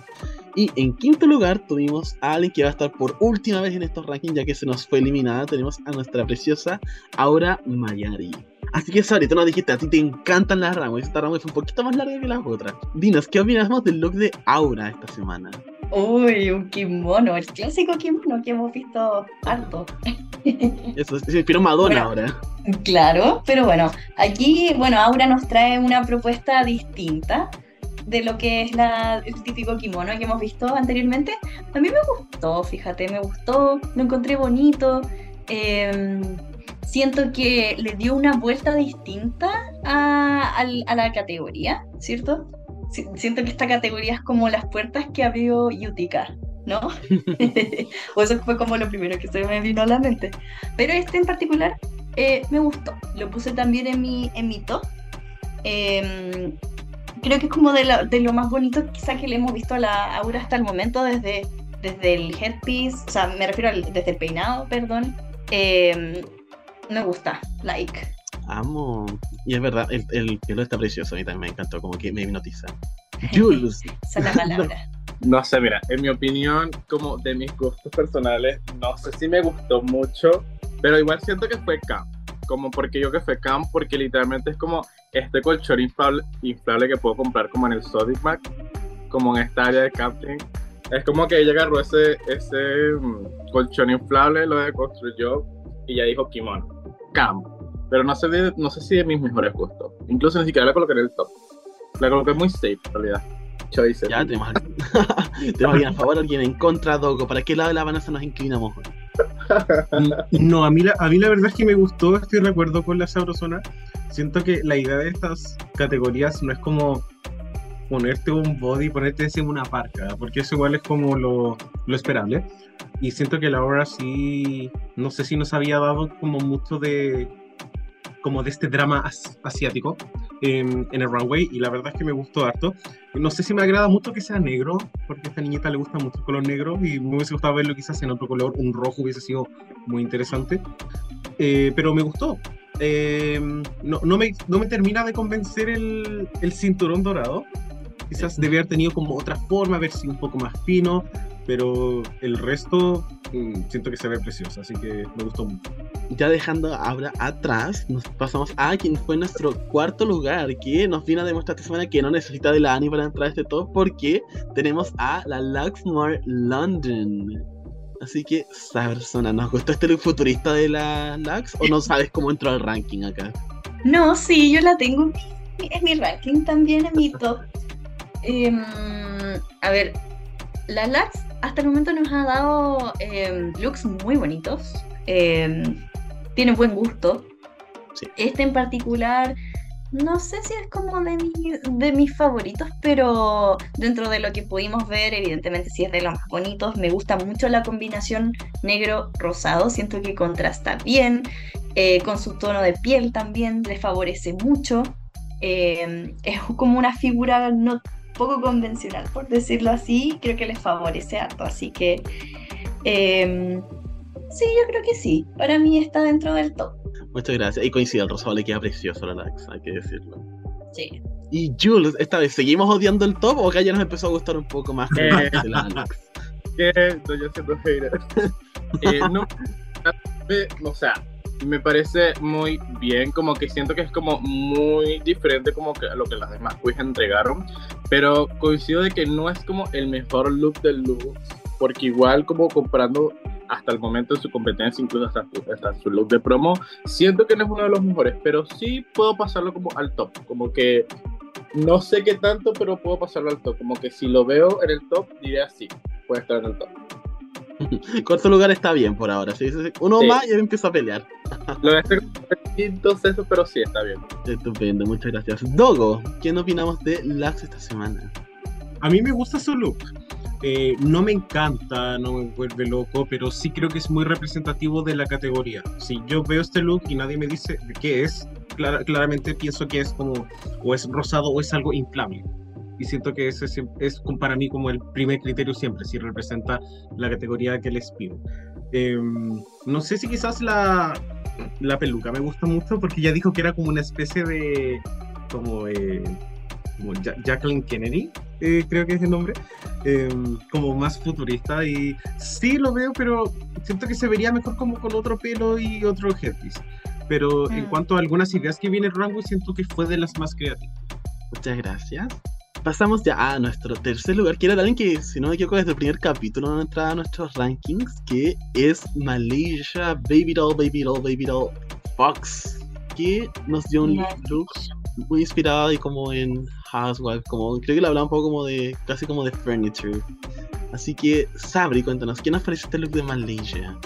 Y en quinto lugar tuvimos a alguien que va a estar por última vez en estos rankings, ya que se nos fue eliminada. Tenemos a nuestra preciosa Aura Mayari. Así que, Sari, tú nos dijiste, a ti te encantan las runways. Esta runway fue un poquito más larga que las otras. Dinos, ¿qué opinamos del look de Aura esta semana? Uy, un kimono, el clásico kimono que hemos visto harto. Eso, se inspiró Madonna Bueno. ahora. Claro, pero bueno, aquí, bueno, Aura nos trae una propuesta distinta de lo que es la, el típico kimono que hemos visto anteriormente. A mí me gustó, fíjate, me gustó, lo encontré bonito. eh, siento que le dio una vuelta distinta a la categoría, ¿cierto? Si- Siento que esta categoría es como las puertas que abrió Utica, ¿no? <laughs> <laughs> o eso fue como lo primero que se me vino a la mente. Pero este en particular eh, me gustó. Lo puse también en mi, en mi top. Em, creo que es como de, la- de lo más bonito quizá que le hemos visto a la Aura hasta el momento desde, desde el headpiece, o sea, me refiero al, desde el peinado, perdón. Em, me gusta, like. Amo. Y es verdad, el, el pelo está precioso. A mí también me encantó, como que me hipnotiza. <laughs> Jules, Esa es la <laughs> palabra. No sé, mira, en mi opinión, como de mis gustos personales, no sé si me gustó mucho, pero igual siento que fue camp. Como porque yo que fue camp, porque literalmente es como este colchón inflable, inflable que puedo comprar como en el Sodic Mac, como en esta área de camping. Es como que ella agarró ese, ese mm, colchón inflable, lo deconstruyó y ya dijo kimono, camp. Pero no sé, de- no sé si de mis mejores gustos. Incluso ni siquiera la coloqué en el top. La coloqué muy safe, en realidad. Choices. ya tenemos, tenemos alguien a favor, alguien en contra, Dogo. ¿Para qué lado de la balanza nos inclinamos? No, a mí, la, a mí la verdad es que me gustó, estoy de acuerdo con la sabrosona. Siento que la idea de estas categorías no es como ponerte un body ponerte encima una parca, porque eso igual es como lo, lo esperable. Y siento que la obra sí, no sé si nos había dado como mucho de como de este drama as- asiático en, en el runway y la verdad es que me gustó harto. No sé si me agrada mucho que sea negro, porque a esta niñita le gusta mucho el color negro y me hubiese gustado verlo quizás en otro color, un rojo hubiese sido muy interesante. Eh, pero me gustó. Eh, no, no, me, no me termina de convencer el, el cinturón dorado. Quizás debía haber tenido como otra forma, ver si un poco más fino, pero el resto mm, siento que se ve precioso, así que me gustó mucho. Ya dejando ahora atrás, nos pasamos a quien fue nuestro cuarto lugar, que nos vino a demostrar esta semana que no necesita de la Ani para entrar a este top, porque tenemos a la Luxmore London. Así que, esa persona, ¿nos gustó este look futurista de la Lux o no sabes cómo entró al ranking acá? No, sí, yo la tengo en mi, en mi ranking también, en mi top. Em, a ver, la Lax hasta el momento nos ha dado em, looks muy bonitos. em, tiene buen gusto. Sí. Este en particular, no sé si es como de, mi- de mis favoritos, pero dentro de lo que pudimos ver, evidentemente sí es de los más bonitos. Me gusta mucho la combinación negro-rosado, siento que contrasta bien. eh, con su tono de piel también le favorece mucho. Eh, es como una figura no poco convencional, por decirlo así, creo que le favorece harto, así que em, sí, yo creo que sí, para mí está dentro del top. Muchas gracias. Y coincide, el rosado le queda precioso a la Lux, hay que decirlo. Sí. Y Jules, esta vez, ¿seguimos odiando el top o acá ya nos empezó a gustar un poco más que Eh. de la Lux? que estoy haciendo. Eh, no, o sea, me parece muy bien, como que siento que es como muy diferente como que a lo que las demás quiz entregaron, pero coincido de que no es como el mejor look del look, porque igual como comparando hasta el momento de su competencia, incluso hasta, su- hasta su look de promo, siento que no es uno de los mejores, pero sí puedo pasarlo como al top, como que no sé qué tanto, pero puedo pasarlo al top, como que si lo veo en el top, diría sí, puede estar en el top. <laughs> Cuarto lugar está bien por ahora. ¿sí? Sí, sí. Uno Sí. más y empiezo a pelear. <laughs> Lo quinto, sexto, pero sí está bien. Estupendo, muchas gracias. Dogo, ¿quién opinamos de Lux esta semana? A mí me gusta su look. Eh, no me encanta, no me vuelve loco, pero sí creo que es muy representativo de la categoría. Si yo veo este look y nadie me dice qué es, clara- claramente pienso que es como o es rosado o es algo inflable. Y siento que ese es para mí como el primer criterio siempre, si representa la categoría que les pido. Em, no sé si quizás la, la peluca me gusta mucho porque ya dijo que era como una especie de como, eh, como Ja- Jacqueline Kennedy, eh, creo que es el nombre, em, como más futurista y sí lo veo, pero siento que se vería mejor como con otro pelo y otro headpiece. Pero en Mm. cuanto a algunas ideas que viene Runway, siento que fue de las más creativas. Muchas gracias. Pasamos ya a nuestro tercer lugar, que era alguien que, si no me equivoco, desde el primer capítulo no entraba a nuestros rankings, que es Malaysia Baby Doll, Baby Doll, Baby Doll Fox, que nos dio un look muy inspirado y como en Housewife, como creo que le hablaba un poco como de, casi como de furniture. Así que, Sabri, cuéntanos, ¿qué nos parece este look de Malaysia?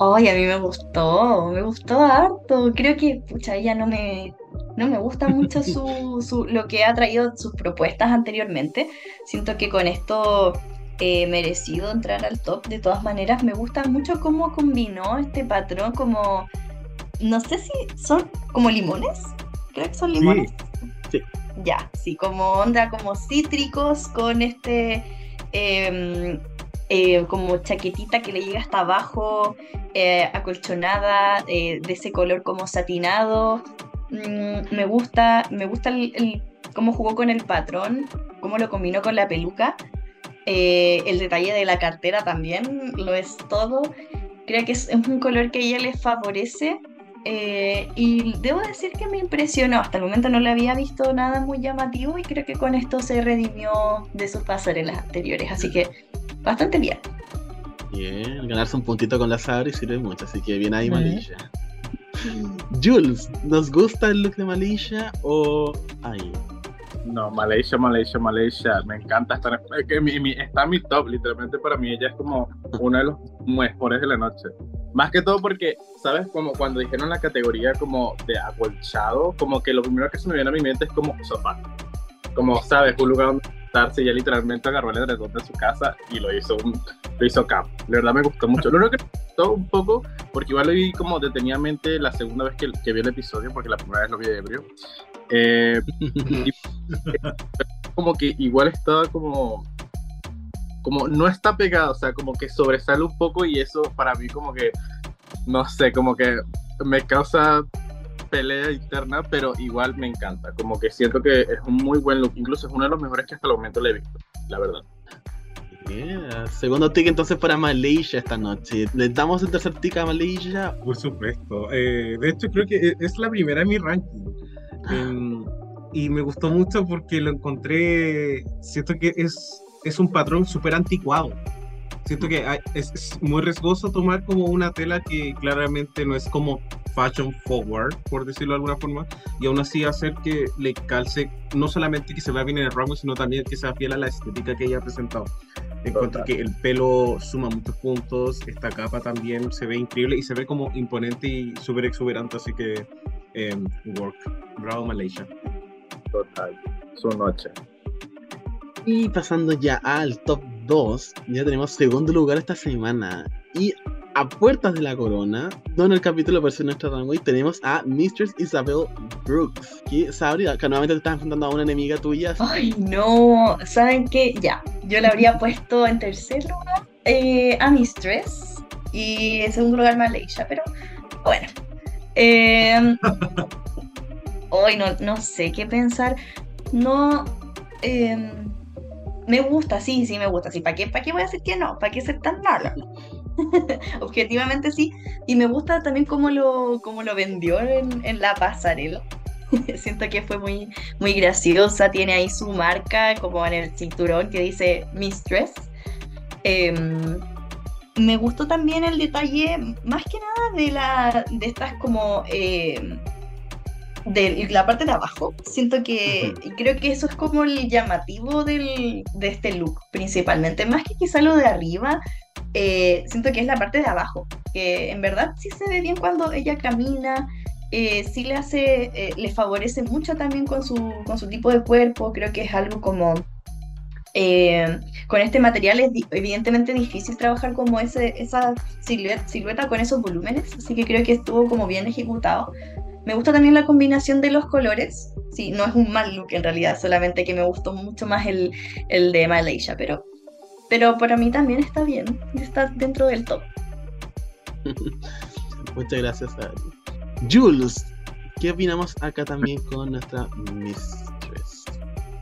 Ay, a mí me gustó, me gustó harto. Creo que, pucha, ella no me, no me gusta mucho <laughs> su, su- lo que ha traído sus propuestas anteriormente. Siento que con esto eh, merecido entrar al top. De todas maneras, me gusta mucho cómo combinó este patrón como, no sé si son como limones. Creo que son limones. Sí. Ya, sí, como onda, como cítricos con este em, eh, como chaquetita que le llega hasta abajo, eh, acolchonada, eh, de ese color como satinado. Mm, me gusta, me gusta el, el- cómo jugó con el patrón, cómo lo combinó con la peluca. El detalle de la cartera también lo es todo. Creo que es, es un color que a ella le favorece. Eh, y debo decir que me impresionó. Hasta el momento no le había visto nada muy llamativo y creo que con esto se redimió de sus pasarelas anteriores. Así que bastante bien. Bien, ganarse un puntito con la Sabri sirve mucho, así que bien ahí Ujú. Malilla. Jules, ¿nos gusta el look de Malilla o ay? No, Malaysia, Malaysia, Malaysia. Me encanta estar. es que mi- mi- está en mi top, literalmente para mí. Ella es como uno de los mejores de la noche. Más que todo porque, ¿sabes? Como cuando dijeron la categoría como de acolchado, como que lo primero que se me viene a mi mente es como sofá. Como, ¿sabes? Un lugar donde sentarse. Ella literalmente agarró el edredón de su casa y lo hizo, un, lo hizo camp. De verdad me gustó mucho. Lo único que me gustó un poco, porque igual lo vi como detenidamente la segunda vez que, que vi el episodio, porque la primera vez lo vi de ebrio. Eh, <laughs> como que igual estaba como como no está pegado, o sea, como que sobresale un poco y eso para mí como que no sé, como que me causa pelea interna, pero igual me encanta, como que siento que es un muy buen look, incluso es uno de los mejores que hasta el momento le he visto, la verdad. Yeah. Segundo tick entonces para Malaysia esta noche. ¿Le damos el tercer tick a Malaysia? Por supuesto. Eh, de hecho, creo que es la primera en mi ranking. Em, y me gustó mucho porque lo encontré. Siento que es, es un patrón súper anticuado. Siento que hay- es, es muy riesgoso tomar como una tela que claramente no es como fashion forward, por decirlo de alguna forma, y aún así hacer que le calce, no solamente que se vea bien en el runway, sino también que sea fiel a la estética que ella ha presentado. Encuentro Total. que el pelo suma muchos puntos, esta capa también se ve increíble y se ve como imponente y súper exuberante, así que em, work. Bravo Malaysia. Total, su noche. Y pasando ya al top 2, ya tenemos segundo lugar esta semana. Y a puertas de la corona, donde el capítulo versión nuestra runway, tenemos a Mistress Isabel Brooks. Que Sabri, que nuevamente te estás enfrentando a una enemiga tuya. Ay, no, ¿saben qué? Ya, yo le habría puesto en tercer lugar eh, a Mistress y en segundo lugar Malaysia, pero bueno. <laughs> Eh, hoy no, no sé qué pensar. No, eh, me gusta, sí, sí me gusta, sí. ¿Para qué, para qué voy a decir que no? ¿Para qué ser tan mala? <laughs> Objetivamente sí. Y me gusta también cómo lo, cómo lo vendió en, en la pasarela. <laughs> Siento que fue muy, muy graciosa. Tiene ahí su marca como en el cinturón que dice Mistress. Em, me gustó también el detalle, más que nada, de, la, de estas como... em, de la parte de abajo. Siento que creo que eso es como el llamativo del, de este look, principalmente. Más que quizá lo de arriba, eh, siento que es la parte de abajo. Que en verdad sí se ve bien cuando ella camina. eh, sí le hace, eh, le favorece mucho también con su, con su tipo de cuerpo. Creo que es algo como. Eh, con este material es evidentemente difícil trabajar como ese, esa silueta, silueta con esos volúmenes, así que creo que estuvo como bien ejecutado. Me gusta también la combinación de los colores. Sí, no es un mal look en realidad, solamente que me gustó mucho más el, el de Malaysia, pero, pero para mí también está bien, está dentro del top. <laughs> Muchas gracias, Sabri. Jules, ¿qué opinamos acá también con nuestra Mistress?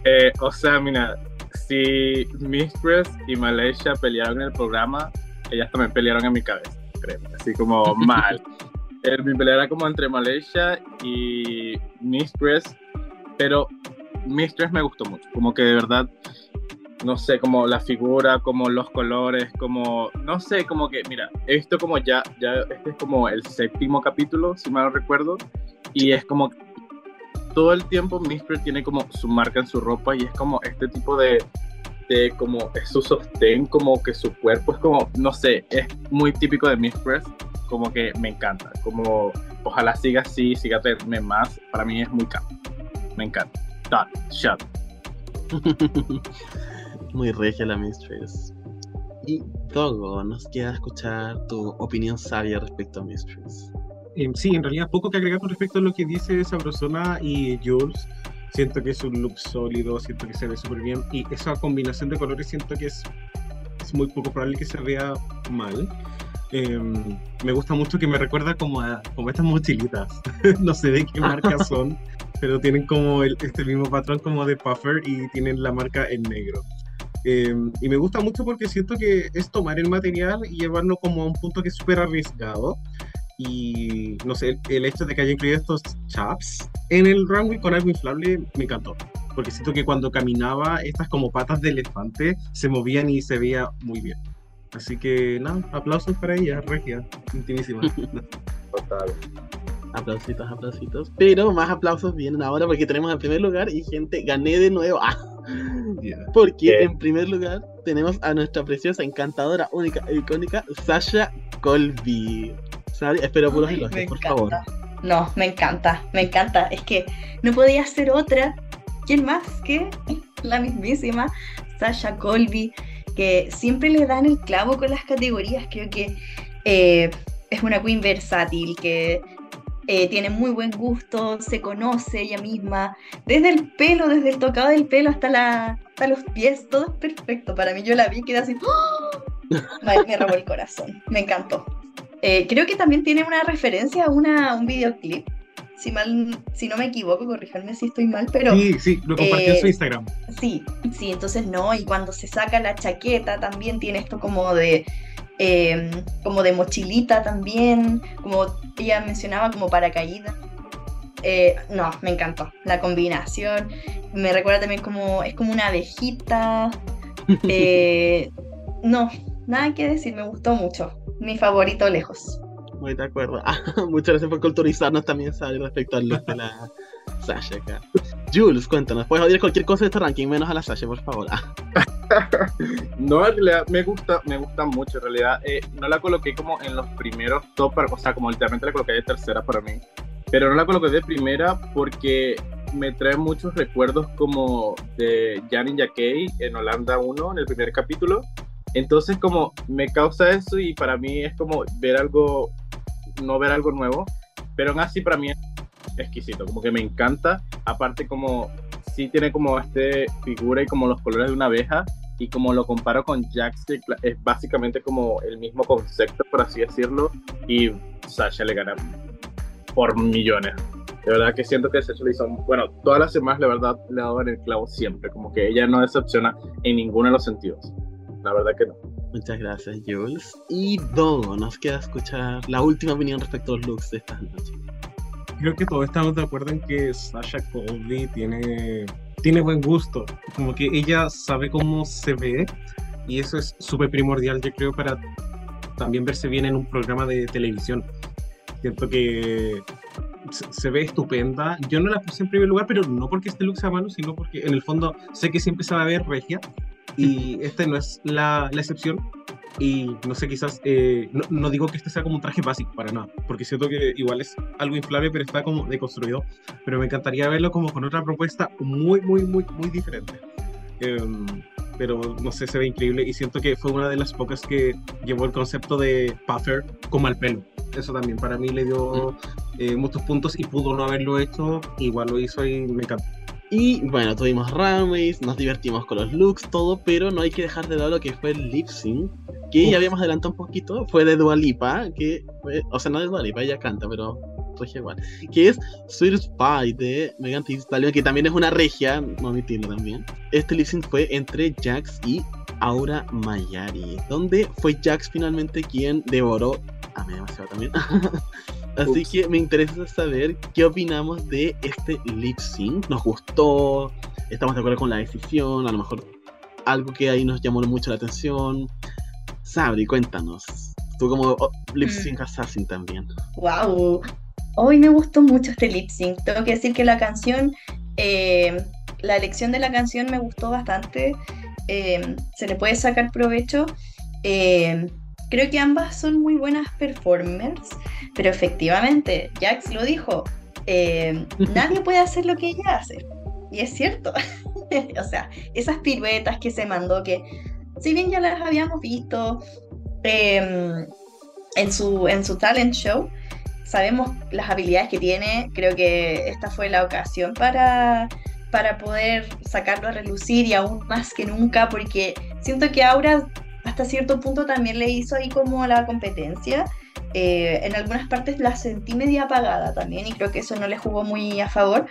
Eh, o sea, mira, si Mistress y Malaysia pelearon en el programa, ellas también pelearon en mi cabeza, créeme, así como <laughs> mal. Eh, mi pelea era como entre Malaysia y Mistress, pero Mistress me gustó mucho, como que de verdad, no sé, como la figura, como los colores, como, no sé, como que, mira, he visto como ya, ya, este es como el séptimo capítulo, si mal no recuerdo, y es como todo el tiempo Mistress tiene como su marca en su ropa y es como este tipo de, de como es su sostén, como que su cuerpo es como, no sé, es muy típico de Mistress como que me encanta. Como ojalá siga así, siga tenerme más. Para mí es muy caro. Me encanta. Dot, shut. <laughs> Muy regia la Mistress. Y Togo, nos queda escuchar tu opinión sabia respecto a Mistress. Eh, sí, en realidad poco que agregar con respecto a lo que dice esa persona y Jules. Siento que es un look sólido, siento que se ve súper bien y esa combinación de colores siento que es, es muy poco probable que se vea mal. Eh, me gusta mucho que me recuerda como a como estas mochilitas. <laughs> no sé de qué marca <laughs> son, pero tienen como el, este mismo patrón como de puffer y tienen la marca en negro. Eh, y me gusta mucho porque siento que es tomar el material y llevarlo como a un punto que es súper arriesgado. Y no sé, el, el hecho de que haya incluido estos chaps en el runway con algo inflable me encantó. Porque siento que cuando caminaba, estas como patas de elefante se movían y se veía muy bien. Así que nada, aplausos para ella, Regia, intimísima. <laughs> Total. Aplausitos, aplausitos. Pero más aplausos vienen ahora porque tenemos en primer lugar y gente, gané de nuevo. <laughs> Ah, Yeah. porque ¿Qué? en primer lugar tenemos a nuestra preciosa, encantadora, única e icónica Sasha Colby. Espero puros Ay, me elogios, por favor. No, me encanta, me encanta. Es que no podía ser otra. ¿Quién más que la mismísima Sasha Colby? Que siempre le dan el clavo con las categorías. Creo que eh, es una queen versátil, que eh, tiene muy buen gusto, se conoce ella misma. Desde el pelo, desde el tocado del pelo hasta, la, hasta los pies, todo es perfecto. Para mí yo la vi quedé así. ¡oh! Me, me robó el corazón, me encantó. Eh, creo que también tiene una referencia a, una, un videoclip. Si, mal, si no me equivoco, corríjanme si estoy mal, pero Sí, sí, lo compartió en su eh, Instagram. sí, sí, entonces no. Y cuando se saca la chaqueta también tiene esto como de, eh, como de mochilita también, como ella mencionaba, como paracaídas. Eh, no, me encantó la combinación. Me recuerda también como, es como una abejita. <laughs> Eh, no, nada que decir, me gustó mucho. Mi favorito lejos. Muy de acuerdo. <laughs> Ah, muchas gracias por culturizarnos también, ¿sabes? Respecto al look de la Sasha acá. Jules, cuéntanos. Puedes odiar cualquier cosa de este ranking, menos a la Sasha, por favor. Ah, <laughs> No, en realidad me gusta, me gusta mucho. En realidad eh, no la coloqué como en los primeros top, o sea, como literalmente la coloqué de tercera para mí. Pero no la coloqué de primera porque me trae muchos recuerdos como de Jan y Jackie en Holanda 1, en el primer capítulo. Entonces como me causa eso y para mí es como ver algo, no ver algo nuevo. Pero aún así para mí es exquisito, como que me encanta. Aparte como sí tiene como este figura y como los colores de una abeja y como lo comparo con Jax, es básicamente como el mismo concepto, por así decirlo, y Sasha le gana por millones. De verdad que siento que Sasha le hizo, bueno, todas las semanas, la verdad, le ha en el clavo siempre, como que ella no decepciona en ninguno de los sentidos. La verdad que no. muchas gracias, Jules. Y Dogo, nos queda escuchar la última opinión respecto a los looks de esta noche. Creo que todos estamos de acuerdo en que Sasha Colby tiene, tiene buen gusto. Como que ella sabe cómo se ve y eso es súper primordial, yo creo, para también verse bien en un programa de televisión. Siento que se, se ve estupenda. Yo no la puse en primer lugar, pero no porque este look sea malo, sino porque en el fondo sé que siempre se va a ver regia y este no es la, la excepción. Y no sé, quizás, eh, no, no digo que este sea como un traje básico, para nada, porque siento que igual es algo inflable, pero está como deconstruido. Pero me encantaría verlo como con otra propuesta muy, muy, muy, muy diferente. Em, pero no sé, se ve increíble y siento que fue una de las pocas que llevó el concepto de puffer como al pelo. Eso también para mí le dio eh, muchos puntos y pudo no haberlo hecho, igual lo hizo y me encantó. Y bueno, tuvimos runways, nos divertimos con los looks, todo, pero no hay que dejar de lado lo que fue el lip sync, que Uf. ya habíamos adelantado un poquito, fue de Dua Lipa, que fue, o sea, no de Dua Lipa, ella canta, pero regia igual, que es Sweet Spy de Megan Thee Stallion, que también es una regia, no omitirlo también. Este lip sync fue entre Jax y Aura Mayari, donde fue Jax finalmente quien devoró a mí demasiado también. <laughs> Así Ups. que me interesa saber qué opinamos de este lip sync. ¿Nos gustó? ¿Estamos de acuerdo con la decisión? A lo mejor algo que ahí nos llamó mucho la atención. Sabri, cuéntanos. Tú como oh, lip sync assassin también. Wow. Hoy me gustó mucho este lip sync. Tengo que decir que la canción, eh, la elección de la canción me gustó bastante. Eh, se le puede sacar provecho. Eh, creo que ambas son muy buenas performers, pero efectivamente, Jax lo dijo, eh, <laughs> nadie puede hacer lo que ella hace. Y es cierto. <laughs> o sea, esas piruetas que se mandó, que si bien ya las habíamos visto em, en, su, en su talent show, sabemos las habilidades que tiene, creo que esta fue la ocasión para, para poder sacarlo a relucir y aún más que nunca, porque siento que Aura hasta cierto punto también le hizo ahí como la competencia. Eh, en algunas partes la sentí media apagada también y creo que eso no le jugó muy a favor.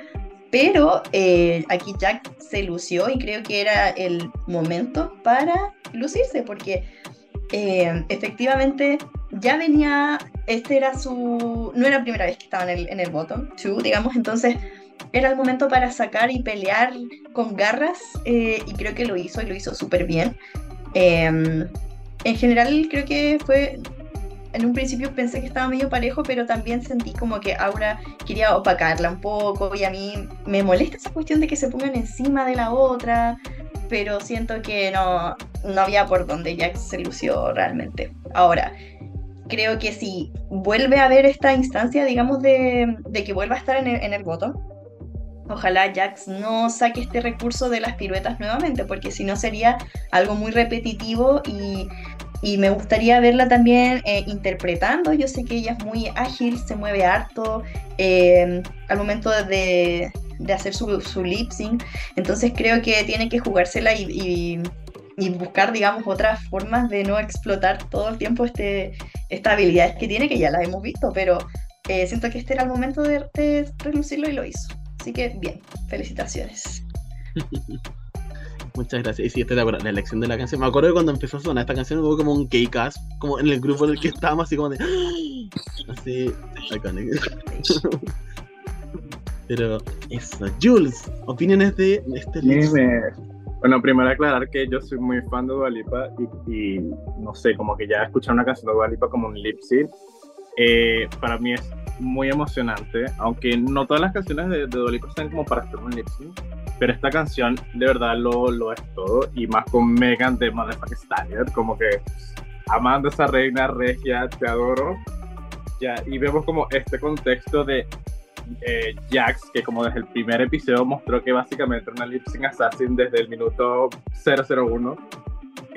Pero eh, aquí Jack se lució y creo que era el momento para lucirse porque eh, efectivamente ya venía, este era su, no era la primera vez que estaba en el, en el bottom two, digamos, entonces era el momento para sacar y pelear con garras y creo que lo hizo y lo hizo súper bien. Em, en general creo que fue, en un principio pensé que estaba medio parejo, pero también sentí como que Aura quería opacarla un poco y a mí me molesta esa cuestión de que se pongan encima de la otra, pero siento que no, no había por donde Jax se lució realmente. Ahora, creo que si vuelve a haber esta instancia, digamos, de, que vuelva a estar en el, botón, Ojalá Jax no saque este recurso de las piruetas nuevamente, porque si no sería algo muy repetitivo y, me gustaría verla también eh, interpretando. Yo sé que ella es muy ágil, se mueve harto em, al momento de, hacer su, su lip sync. Entonces creo que tiene que jugársela y, buscar, digamos, otras formas de no explotar todo el tiempo este, esta habilidad que tiene, que ya las hemos visto, pero eh, siento que este era el momento de, de relucirlo y lo hizo. Así que bien, felicitaciones. <laughs> Muchas gracias. Y sí, estoy de acuerdo. La elección de la canción. Me acuerdo que cuando empezó a sonar esta canción hubo como un K-Cast, como en el grupo en el que estábamos, así como de. Así. <laughs> Pero eso. Jules, opiniones de este libro. Bueno, primero aclarar que yo soy muy fan de Dualipa y, y no sé, como que ya escuchar una canción de Dualipa como un lip sync, eh, para mí es muy emocionante, aunque no todas las canciones de, de Dolico sean como para hacer un lip pero esta canción de verdad lo, lo es todo, y más con Megan de Motherfucking Stallion, como que amando a esa reina regia, te adoro. Ya, y vemos como este contexto de eh, Jax, que como desde el primer episodio mostró que básicamente era una lip sync assassin desde el minuto 001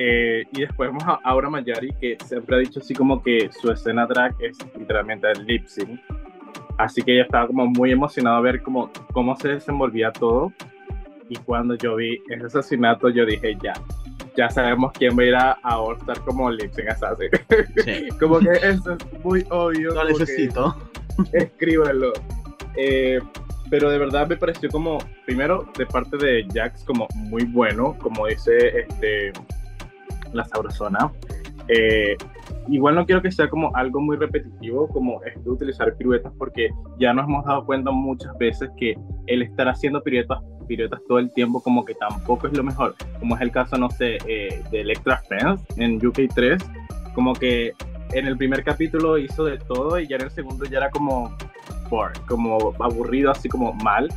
eh, y después vemos a Aura Mayari, que siempre ha dicho así como que su escena drag es literalmente el lip sync. Así que ella estaba como muy emocionada a ver cómo, cómo se desenvolvía todo. Y cuando yo vi ese asesinato, yo dije, ya, ya sabemos quién va a ir a, All Star como lip sync assassin. <laughs> como que eso es muy obvio. Lo necesito. Escríbelo. Eh, pero de verdad me pareció como, primero, de parte de Jax, como muy bueno, como dice este la sabrosona. Eh, igual no quiero que sea como algo muy repetitivo, como esto de utilizar piruetas, porque ya nos hemos dado cuenta muchas veces que el estar haciendo piruetas, piruetas todo el tiempo como que tampoco es lo mejor, como es el caso, no sé, eh, de Electra Friends en UK3, como que en el primer capítulo hizo de todo y ya en el segundo ya era como, como aburrido, así como mal.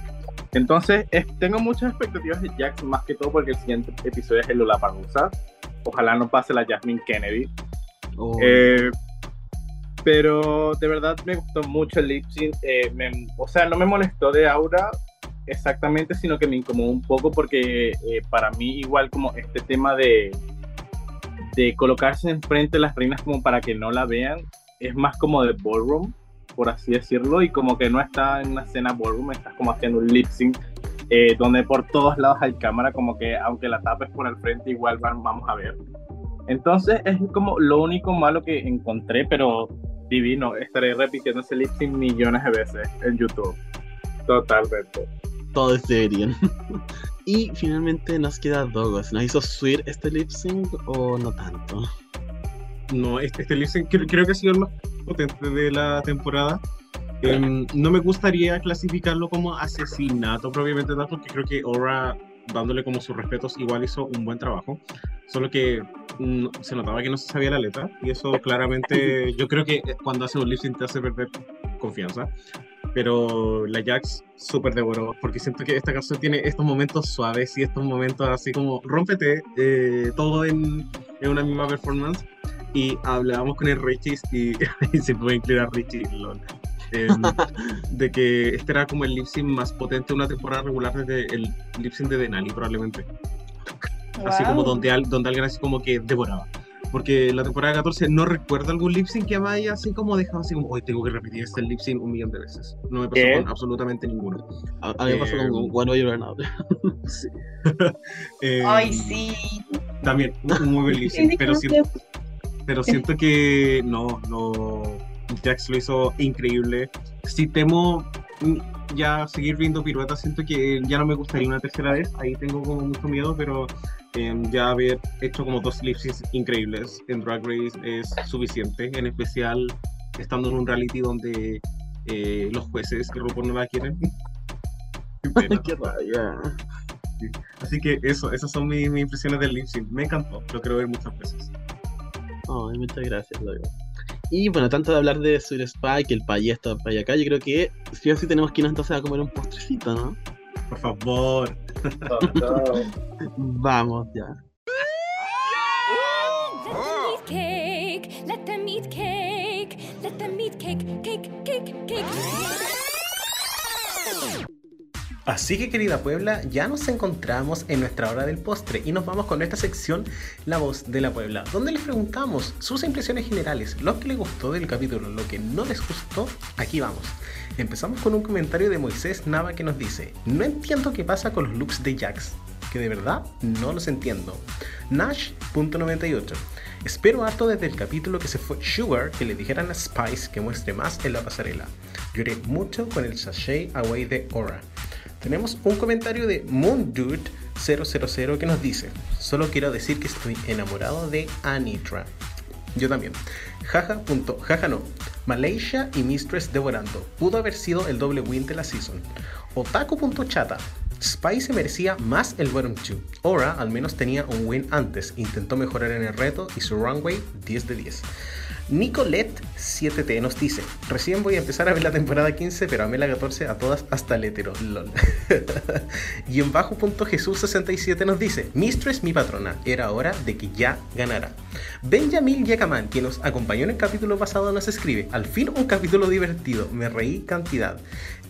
Entonces, tengo muchas expectativas de Jax, más que todo porque el siguiente episodio es el Lollapalooza. Ojalá no pase la Jasmine Kennedy. Oh. Eh, pero de verdad me gustó mucho el lip sync. Eh, o sea, no me molestó de aura exactamente, sino que me incomodó un poco porque eh, para mí igual como este tema de, de colocarse enfrente de las reinas como para que no la vean, es más como de ballroom, por así decirlo, y como que no está en una escena ballroom, estás como haciendo un lip sync eh, donde por todos lados hay cámara, como que aunque la tapes por el frente, igual vamos a ver. Entonces es como lo único malo que encontré, pero divino. Estaré repitiendo ese lip sync millones de veces en YouTube. Totalmente. Todos deberían. <laughs> y finalmente nos queda Dogos. ¿Nos hizo Sweet este lip sync o no tanto? No, este, este creo que ha sido el más potente de la temporada. Em, no me gustaría clasificarlo como asesinato propiamente tal, porque creo que Aura, dándole como sus respetos, igual hizo un buen trabajo. Solo que mm, se notaba que no se sabía la letra, y eso claramente, <laughs> yo creo que cuando hace un lip te hace perder confianza. Pero la Jax súper devoró, porque siento que esta canción tiene estos momentos suaves y estos momentos así como rómpete eh, todo en, en una misma performance y hablábamos con el Richie y, y <laughs> se puede incluir a Richie, lol. Em, <laughs> de que este era como el lip sync más potente de una temporada regular desde el lip sync de Denali, probablemente. Así como Wow. donde, al- donde alguien así como que devoraba. Porque la temporada 14 no recuerdo algún lip sync que me haya así como dejado así como, hoy tengo que repetir este lip sync un millón de veces. No me pasó ¿Qué? con absolutamente ninguno. A, a mí me pasó Eh, con One Way or Another. <laughs> Sí. Eh, Ay, sí. También, un muy buen lip sync, pero siento, pero <laughs> siento que no, no. Jax lo hizo increíble. Si temo ya seguir viendo piruetas, siento que ya no me gustaría una tercera vez. Ahí tengo como mucho miedo, pero em, ya haber hecho como dos lip syncs increíbles en Drag Race es suficiente. En especial estando en un reality donde eh, los jueces y RuPaul no la quieren. <laughs> Qué rabia. Así que eso, esas son mis, mis impresiones del lip sync. Me encantó, lo quiero ver muchas veces. Ay, muchas gracias, Logan. Y bueno, tanto de hablar de Sweet Spike, el payé está para acá, yo creo que sí o sí tenemos que irnos entonces a comer un postrecito, ¿no? Por favor. <laughs> Vamos ya. Así que querida Puebla, ya nos encontramos en nuestra hora del postre y nos vamos con esta sección La voz de la Puebla, donde les preguntamos sus impresiones generales, lo que les gustó del capítulo, lo que no les gustó, aquí vamos. Empezamos con un comentario de Moisés Nava que nos dice, no entiendo qué pasa con los looks de Jax, que de verdad no los entiendo. Nash.98 Espero harto desde el capítulo que se fue Sugar que le dijeran a Spice que muestre más en la pasarela. Lloré mucho con el sachet away de Aura. Tenemos un comentario de MoonDude000 que nos dice: Solo quiero decir que estoy enamorado de Anitra. Yo también. Jaja. punto, jaja no. Malaysia y Mistress devorando. Pudo haber sido el doble win de la season. Otaku.chata. Spice se merecía más el bottom 2. Aura al menos tenía un win antes. Intentó mejorar en el reto y su runway 10 de 10. Nicolette7T nos dice, recién voy a empezar a ver la temporada 15, pero amé la 14 a todas hasta el hetero, lol. <laughs> y en bajo punto Jesús67 nos dice, Mistress mi patrona, era hora de que ya ganara. Benjamin Yakaman, quien nos acompañó en el capítulo pasado, nos escribe, al fin un capítulo divertido, me reí cantidad.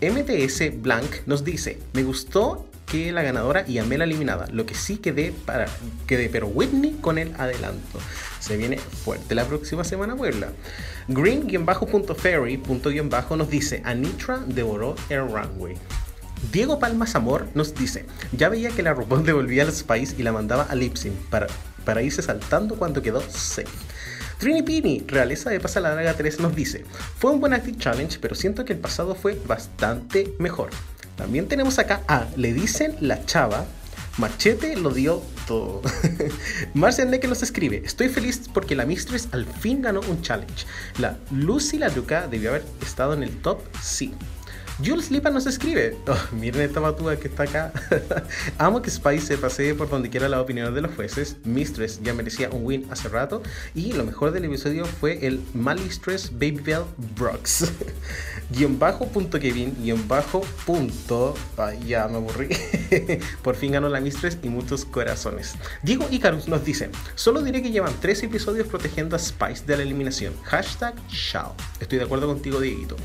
MTS Blank nos dice, me gustó que la ganadora y amé la eliminada. Lo que sí quedé para quedé, pero Whitney con el adelanto. Se viene fuerte la próxima semana Puebla. Green-Ferry.bajo nos dice Anitra devoró el runway. Diego Palmas Amor nos dice, ya veía que la RuPaul <laughs> devolvía al Spice y la mandaba a Lipsing para, para irse saltando cuando quedó safe. Trini Pini, realeza de Pasa la Draga 3, nos dice, fue un buen Active Challenge, pero siento que el pasado fue bastante mejor. También tenemos acá a Le dicen la chava. Machete lo dio todo. <laughs> Marcial Neke nos escribe: Estoy feliz porque la Mistress al fin ganó un challenge. La Lucy La Luca debió haber estado en el top, sí. Jules Lipa nos escribe: oh, Miren esta batúa que está acá. <laughs> Amo que Spice se pasee por donde quiera la opinión de los jueces. Mistress ya merecía un win hace rato. Y lo mejor del episodio fue el Malistress Baby Bell Brooks. <laughs> guion bajo punto Kevin, guion bajo punto. Ya me aburrí. <laughs> Por fin ganó la Mistress y muchos corazones. Diego Icarus nos dice: Solo diré que llevan tres episodios protegiendo a Spice de la eliminación. Hashtag Shao. Estoy de acuerdo contigo, Dieguito.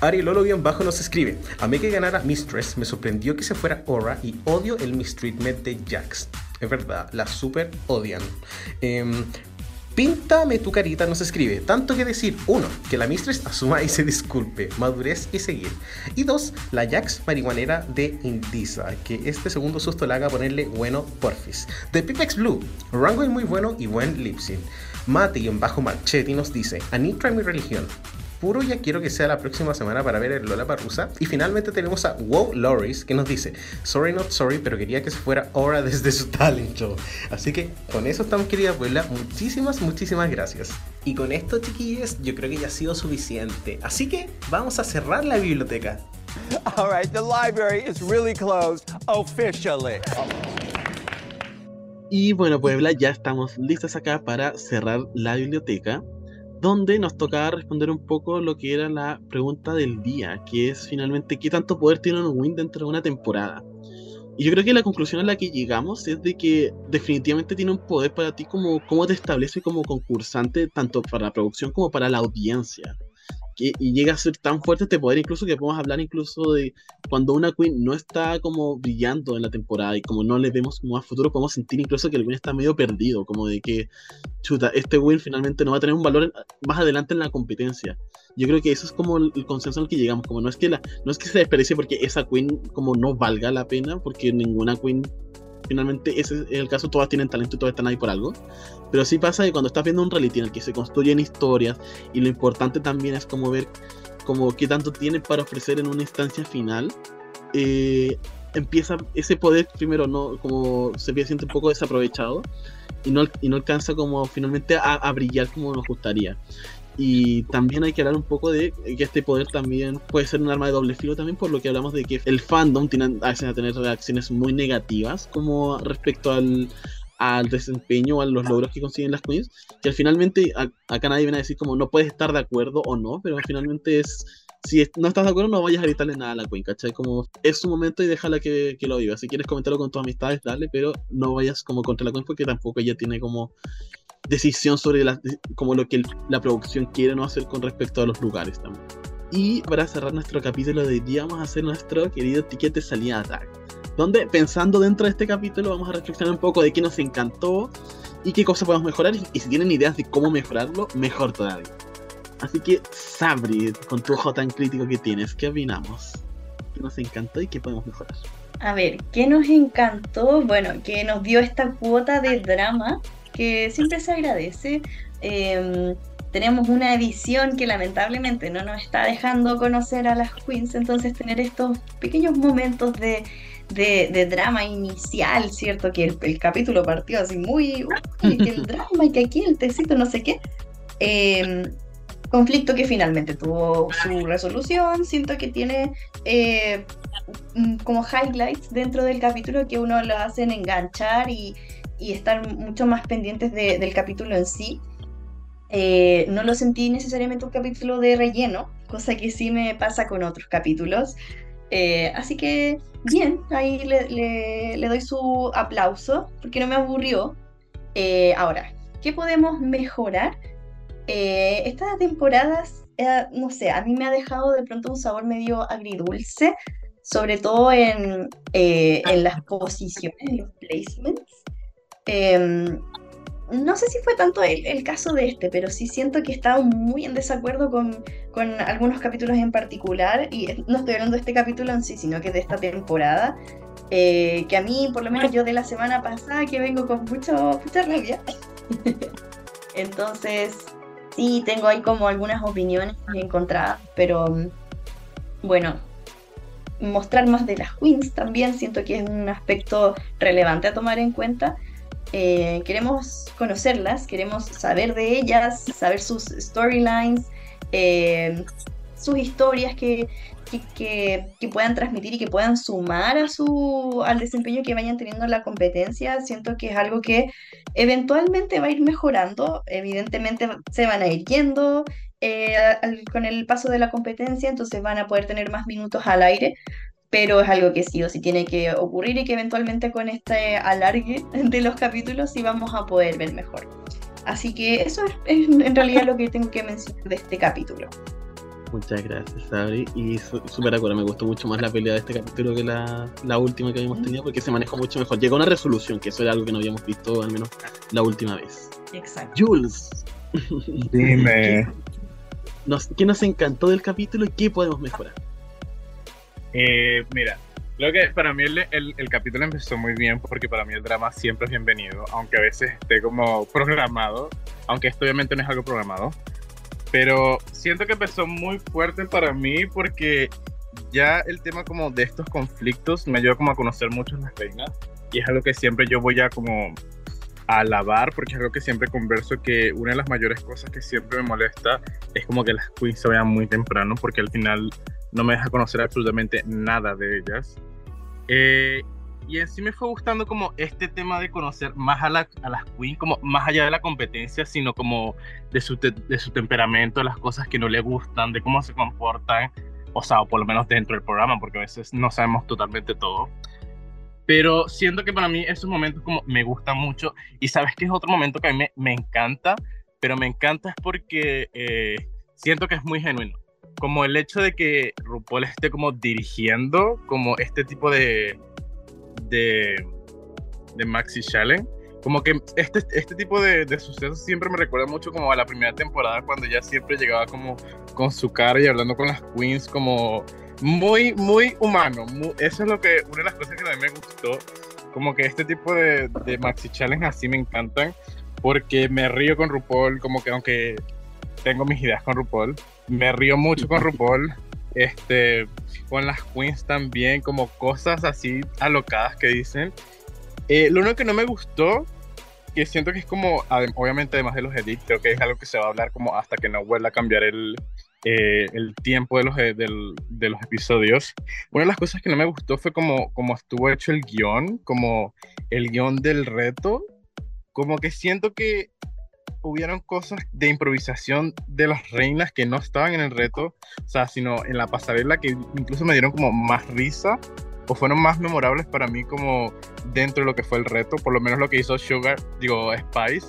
Ari Lolo guion bajo nos escribe: A mí que ganara Mistress me sorprendió que se fuera Aura y odio el mistreatment de Jax. Es verdad, la super odian. Em, Píntame tu carita nos escribe, tanto que decir, uno, que la Mistress asuma y se disculpe, madurez y seguir. Y dos, la Jax marihuanera de Indisa, que este segundo susto le haga ponerle bueno porfis. De Pipex Blue, rango muy bueno y buen lip sync. Mate y en bajo Marchetti nos dice, Anitra mi religión. Puro ya quiero que sea la próxima semana para ver el Lola Parrusa. Y finalmente tenemos a Wow Loris que nos dice, sorry not sorry, pero quería que se fuera ahora desde su talent show. Así que con eso estamos querida Puebla. Muchísimas, muchísimas gracias. Y con esto chiquillos, yo creo que ya ha sido suficiente. Así que vamos a cerrar la biblioteca. All right, the library is really closed officially. Y bueno, Puebla, ya estamos listos acá para cerrar la biblioteca, donde nos tocaba responder un poco lo que era la pregunta del día, que es finalmente qué tanto poder tiene un win dentro de una temporada. Y yo creo que la conclusión a la que llegamos es de que definitivamente tiene un poder para ti como cómo te establece como concursante, tanto para la producción como para la audiencia. Y llega a ser tan fuerte este poder incluso que podemos hablar incluso de cuando una queen no está como brillando en la temporada y como no le vemos como a futuro, podemos sentir incluso que el queen está medio perdido, como de que, chuta, este win finalmente no va a tener un valor más adelante en la competencia. Yo creo que eso es como el, el consenso al que llegamos, como no es que la, no es que se desprecie porque esa queen como no valga la pena, porque ninguna queen finalmente ese es el caso, todas tienen talento y todas están ahí por algo. Pero sí pasa que cuando estás viendo un reality en el que se construyen historias y lo importante también es como ver como qué tanto tienen para ofrecer en una instancia final, eh, empieza ese poder primero no como se siente un poco desaprovechado y no, y no alcanza como finalmente a, a brillar como nos gustaría. Y también hay que hablar un poco de que este poder también puede ser un arma de doble filo también por lo que hablamos de que el fandom tiene a veces a tener reacciones muy negativas como respecto al, al desempeño o a los logros que consiguen las queens, que al finalmente a- acá nadie viene a decir como no puedes estar de acuerdo o no, pero finalmente es si es- no estás de acuerdo no vayas a gritarle nada a la queen, ¿cachai? Como es su momento y déjala que, que lo viva. Si quieres comentarlo con tus amistades, dale, pero no vayas como contra la queen porque tampoco ella tiene como decisión sobre la, como lo que el- la producción quiere no hacer con respecto a los lugares también. Y para cerrar nuestro capítulo de hoy día vamos a hacer nuestro querido ticket de salida tag. Donde pensando dentro de este capítulo vamos a reflexionar un poco de qué nos encantó y qué cosas podemos mejorar. Y, y si tienen ideas de cómo mejorarlo, mejor todavía. Así que Sabri, con tu ojo tan crítico que tienes, ¿qué opinamos? ¿Qué nos encantó y qué podemos mejorar? A ver, ¿qué nos encantó? Bueno, que nos dio esta cuota de drama que siempre se agradece. Em, tenemos una edición que lamentablemente no nos está dejando conocer a las queens, entonces tener estos pequeños momentos de, de- de drama inicial, ¿cierto? Que el, el capítulo partió así muy, uy, que el drama y que aquí el tecito, no sé qué. Em, conflicto que finalmente tuvo su resolución, siento que tiene... eh, como highlights dentro del capítulo que uno lo hacen enganchar y, y estar mucho más pendientes de- del capítulo en sí. Eh, no lo sentí necesariamente un capítulo de relleno, cosa que sí me pasa con otros capítulos. Eh, así que bien, ahí le, le- le doy su aplauso porque no me aburrió. Eh, ahora, ¿qué podemos mejorar? Eh, esta temporada, eh, no sé, a mí me ha dejado de pronto un sabor medio agridulce, sobre todo en, eh, en las posiciones, en los placements. Em, no sé si fue tanto el, el caso de este, pero sí siento que estaba muy en desacuerdo con, con algunos capítulos en particular, y no estoy hablando de este capítulo en sí, sino que de esta temporada, eh, que a mí, por lo menos yo de la semana pasada, que vengo con mucho, mucha rabia. <laughs> Entonces, sí, tengo ahí como algunas opiniones encontradas, pero bueno, mostrar más de las queens también siento que es un aspecto relevante a tomar en cuenta. Eh, queremos conocerlas, queremos saber de ellas, saber sus storylines, eh, sus historias que, que, que- que puedan transmitir y que puedan sumar a su, al desempeño que vayan teniendo en la competencia. Siento que es algo que eventualmente va a ir mejorando, evidentemente se van a ir yendo eh, al- con el paso de la competencia, entonces van a poder tener más minutos al aire, pero es algo que sí o sí tiene que ocurrir y que eventualmente con este alargue <laughs> de los capítulos sí vamos a poder ver mejor. Así que eso es, es en realidad lo que tengo que mencionar de este capítulo. Muchas gracias, Sabri. Y súper acuerdo, me gustó mucho más la pelea de este capítulo que la, la última que habíamos tenido porque se manejó mucho mejor. Llegó a una resolución, que eso era algo que no habíamos visto al menos la última vez. Exacto. Jules, Dime. <laughs> nos, ¿qué nos encantó del capítulo y qué podemos mejorar? Eh, mira, creo que para mí el, el- el capítulo empezó muy bien porque para mí el drama siempre es bienvenido, aunque a veces esté como programado, aunque esto obviamente no es algo programado. Pero siento que empezó muy fuerte para mí porque ya el tema como de estos conflictos me ayuda como a conocer mucho las reinas y es algo que siempre yo voy a como alabar porque es algo que siempre converso que una de las mayores cosas que siempre me molesta es como que las queens se vayan muy temprano porque al final no me deja conocer absolutamente nada de ellas. Eh, y en sí me fue gustando como este tema de conocer más a, la- a las queens, como más allá de la competencia, sino como de su, de su temperamento, las cosas que no le gustan, de cómo se comportan, o sea, o por lo menos dentro del programa, porque a veces no sabemos totalmente todo. Pero siento que para mí esos momentos como me gustan mucho. Y sabes que es otro momento que a mí me, me encanta, pero me encanta es porque eh, siento que es muy genuino. Como el hecho de que RuPaul esté como dirigiendo como este tipo de, de, de Maxi Challenge. Como que este, este tipo de, de sucesos siempre me recuerda mucho como a la primera temporada cuando ya siempre llegaba como con su cara y hablando con las queens como muy, muy humano. eso es lo que, una de las cosas que también me gustó. Como que este tipo de, de Maxi Challenge así me encantan. Porque me río con RuPaul, como que aunque tengo mis ideas con RuPaul, me río mucho con RuPaul. Este, con las queens también, como cosas así alocadas que dicen. Eh, lo único que no me gustó, que siento que es como, obviamente además de los edits, creo que es algo que se va a hablar como hasta que no vuelva a cambiar el, eh, el tiempo de los, eh, del- de los episodios. Una de las cosas que no me gustó fue como, como estuvo hecho el guion, como el guion del reto, como que siento que hubieron cosas de improvisación de las reinas que no estaban en el reto, o sea, sino en la pasarela que incluso me dieron como más risa o fueron más memorables para mí como dentro de lo que fue el reto, por lo menos lo que hizo Sugar, digo, Spice.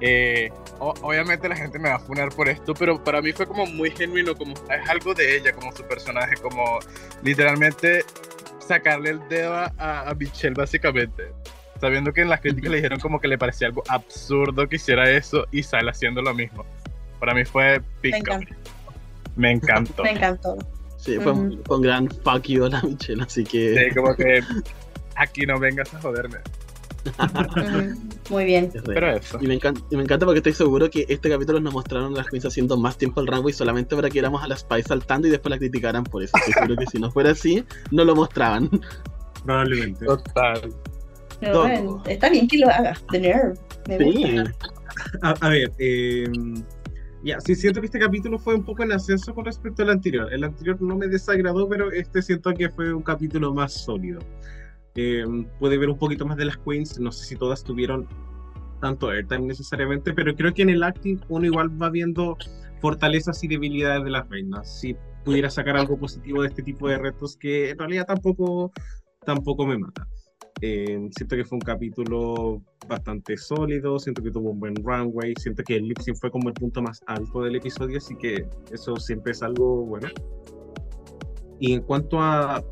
Eh, obviamente la gente me va a funar por esto, pero para mí fue como muy genuino, como es algo de ella, como su personaje, como literalmente sacarle el dedo a, a Michelle básicamente. Sabiendo que en las críticas le dijeron como que le parecía algo absurdo que hiciera eso y sale haciendo lo mismo. Para mí fue Me pica. encanta. Me encantó. Me encantó. Sí, fue un, fue un gran fuck you a la Michelle, así que. Sí, como que aquí no vengas a joderme. Ujú, Muy bien. Pero eso. Y me, encanta, y me encanta porque estoy seguro que este capítulo nos mostraron a las queens haciendo más tiempo el runway solamente para que éramos a las Spice saltando y después la criticaran por eso. Estoy seguro que si no fuera así, no lo mostraban. Probablemente. Total. Está bien que lo haga. The Nerve. Me Sí. gusta. A, a ver, eh, ya, sí siento que este capítulo fue un poco en ascenso con respecto al anterior. El anterior no me desagradó, pero este siento que fue un capítulo más sólido. Eh, puede ver un poquito más de las queens, no sé si todas tuvieron tanto airtime necesariamente, pero creo que en el acting uno igual va viendo fortalezas y debilidades de las reinas. Si pudiera sacar algo positivo de este tipo de retos que en realidad tampoco, tampoco me mata. Eh, siento que fue un capítulo bastante sólido, siento que tuvo un buen runway, siento que el lip sync fue como el punto más alto del episodio, así que eso siempre es algo bueno. Y en cuanto a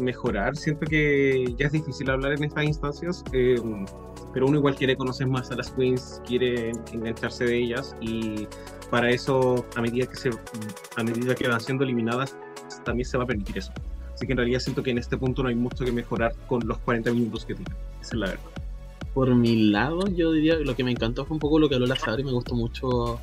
mejorar, siento que ya es difícil hablar en estas instancias, eh, pero uno igual quiere conocer más a las queens, quiere engancharse de ellas y para eso a medida que se a medida que van siendo eliminadas también se va a permitir eso. Así que en realidad siento que en este punto no hay mucho que mejorar con los 40 minutos que tienen. Esa es la verdad. Por mi lado, yo diría que lo que me encantó fue un poco lo que habló la y me gustó mucho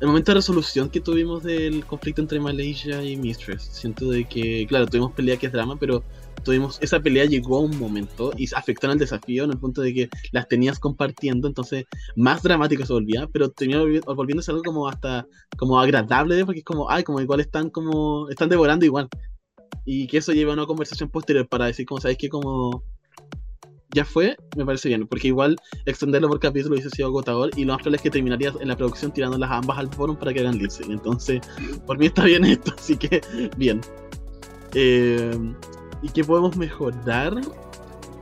el momento de resolución que tuvimos del conflicto entre Malaysia y Mistress. Siento de que, claro, tuvimos pelea que es drama, pero tuvimos esa pelea llegó a un momento y afectó en el desafío en el punto de que las tenías compartiendo, entonces más dramático se volvía, pero terminó volvi- volviéndose algo como hasta como agradable, porque es como, ay, como igual están como, están devorando igual. Y que eso lleve a una conversación posterior para decir, como, ¿sabes qué? Como ya fue, me parece bien, porque igual extenderlo por capítulo hubiese sido agotador y lo más probable es que terminaría en la producción tirándolas ambas al forum para que hagan lip sync. Entonces, por mí está bien <laughs> esto, así que bien. Eh, ¿Y qué podemos mejorar?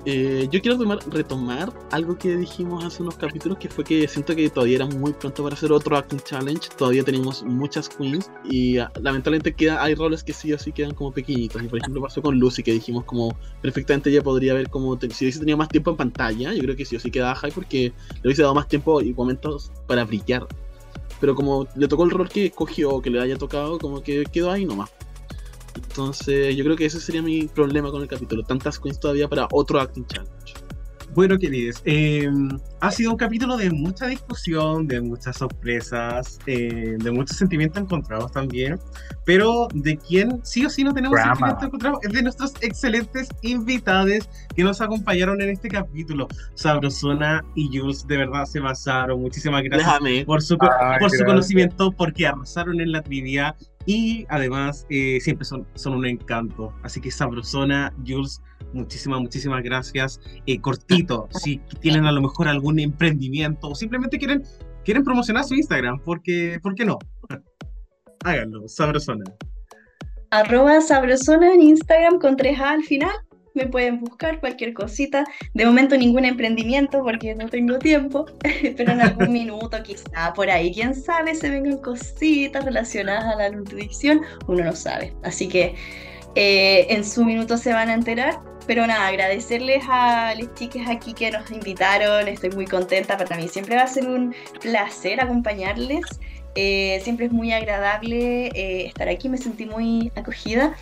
Eh, yo quiero tomar- retomar algo que dijimos hace unos capítulos, que fue que siento que todavía era muy pronto para hacer otro acting challenge. Todavía tenemos muchas queens y ah, lamentablemente queda, hay roles que sí o sí quedan como pequeñitos. Y por ejemplo pasó con Lucy, que dijimos como perfectamente ella podría haber como, si hubiese tenido más tiempo en pantalla, yo creo que sí o sí quedaba high porque le hubiese dado más tiempo y momentos para brillar. Pero como le tocó el rol que escogió que le haya tocado, como que quedó ahí nomás. Entonces, yo creo que ese sería mi problema con el capítulo. Tantas queens todavía para otro acting challenge. Bueno, queridos, eh, ha sido un capítulo de mucha discusión, de muchas sorpresas, eh, de muchos sentimientos encontrados también, pero de quien sí o sí no tenemos sentimientos encontrados es de nuestros excelentes invitados que nos acompañaron en este capítulo. Sabrosona y Jules de verdad se basaron. Muchísimas gracias Déjame. por su, Ay, por su conocimiento, porque arrasaron en la trivia y además eh, siempre son, son un encanto. Así que Sabrosona, Jules, muchísimas, muchísimas gracias. Eh, cortito, <laughs> si tienen a lo mejor algún emprendimiento o simplemente quieren, quieren promocionar su Instagram, porque, ¿por qué no? <laughs> Háganlo, Sabrosona. Arroba sabrosona en Instagram con 3A al final. Me pueden buscar cualquier cosita. De momento ningún emprendimiento porque no tengo tiempo, <laughs> pero en algún minuto quizá por ahí, quién sabe, se vengan cositas relacionadas a la nutrición, uno no sabe. Así que eh, en su minuto se van a enterar. Pero nada, agradecerles a las chicas aquí que nos invitaron, estoy muy contenta, para mí siempre va a ser un placer acompañarles. Eh, siempre es muy agradable eh, estar aquí, me sentí muy acogida.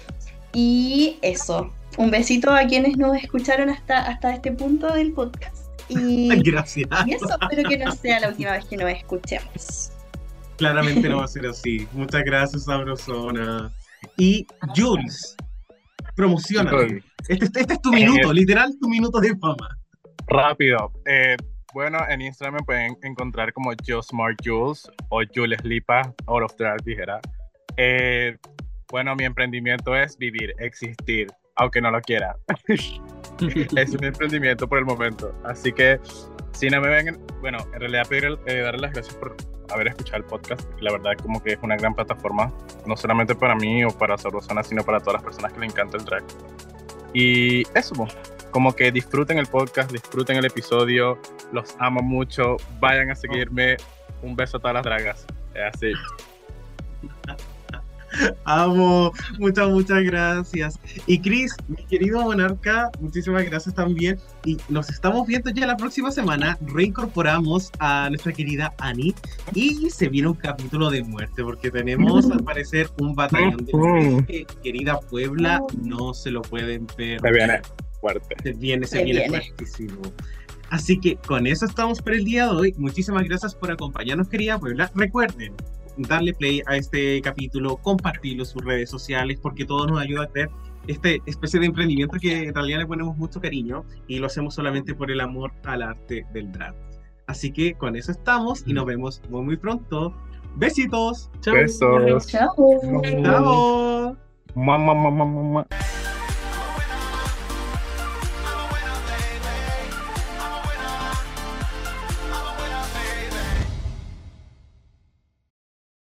Y eso, un besito a quienes nos escucharon hasta, hasta este punto del podcast. <laughs> Y, Gracias. y eso, espero que no sea la última vez que nos escuchemos. Claramente no va a ser así. Muchas gracias, Sabrosona. Y Jules, promociona. Este, este es tu minuto, literal tu minuto de fama. Rápido. eh, bueno, en Instagram me pueden encontrar como Yo Smart Jules o Jules Lipa, out of the tijera. Eh, bueno, mi emprendimiento es vivir, existir, aunque no lo quiera. <laughs> es un emprendimiento por el momento. Así que, si no me ven, bueno, en realidad pedir, eh, las gracias por haber escuchado el podcast. La verdad, como que es una gran plataforma, no solamente para mí o para Sabrosana, sino para todas las personas que le encanta el drag. Y eso, po. como que disfruten el podcast, disfruten el episodio, los amo mucho, vayan a seguirme. Un beso a todas las dragas. Así. Amo, muchas, muchas gracias. Y Chris, mi querido monarca, muchísimas gracias también. Y nos estamos viendo ya la próxima semana. Reincorporamos a nuestra querida Annie y se viene un capítulo de muerte porque tenemos al <laughs> parecer un batallón de querida Puebla, no se lo pueden perder. Se viene fuerte. Se viene, se, Se viene, viene. fuertísimo. Así que con eso estamos por el día de hoy. Muchísimas gracias por acompañarnos, querida Puebla. Recuerden darle play a este capítulo, compartirlo en sus redes sociales, porque todo nos ayuda a crear esta especie de emprendimiento que en realidad le ponemos mucho cariño y lo hacemos solamente por el amor al arte del drag. Así que con eso estamos y nos vemos muy muy pronto. Besitos. Chao. Besos. Chao. Chao. Mamá, mamá, mamá, mamá.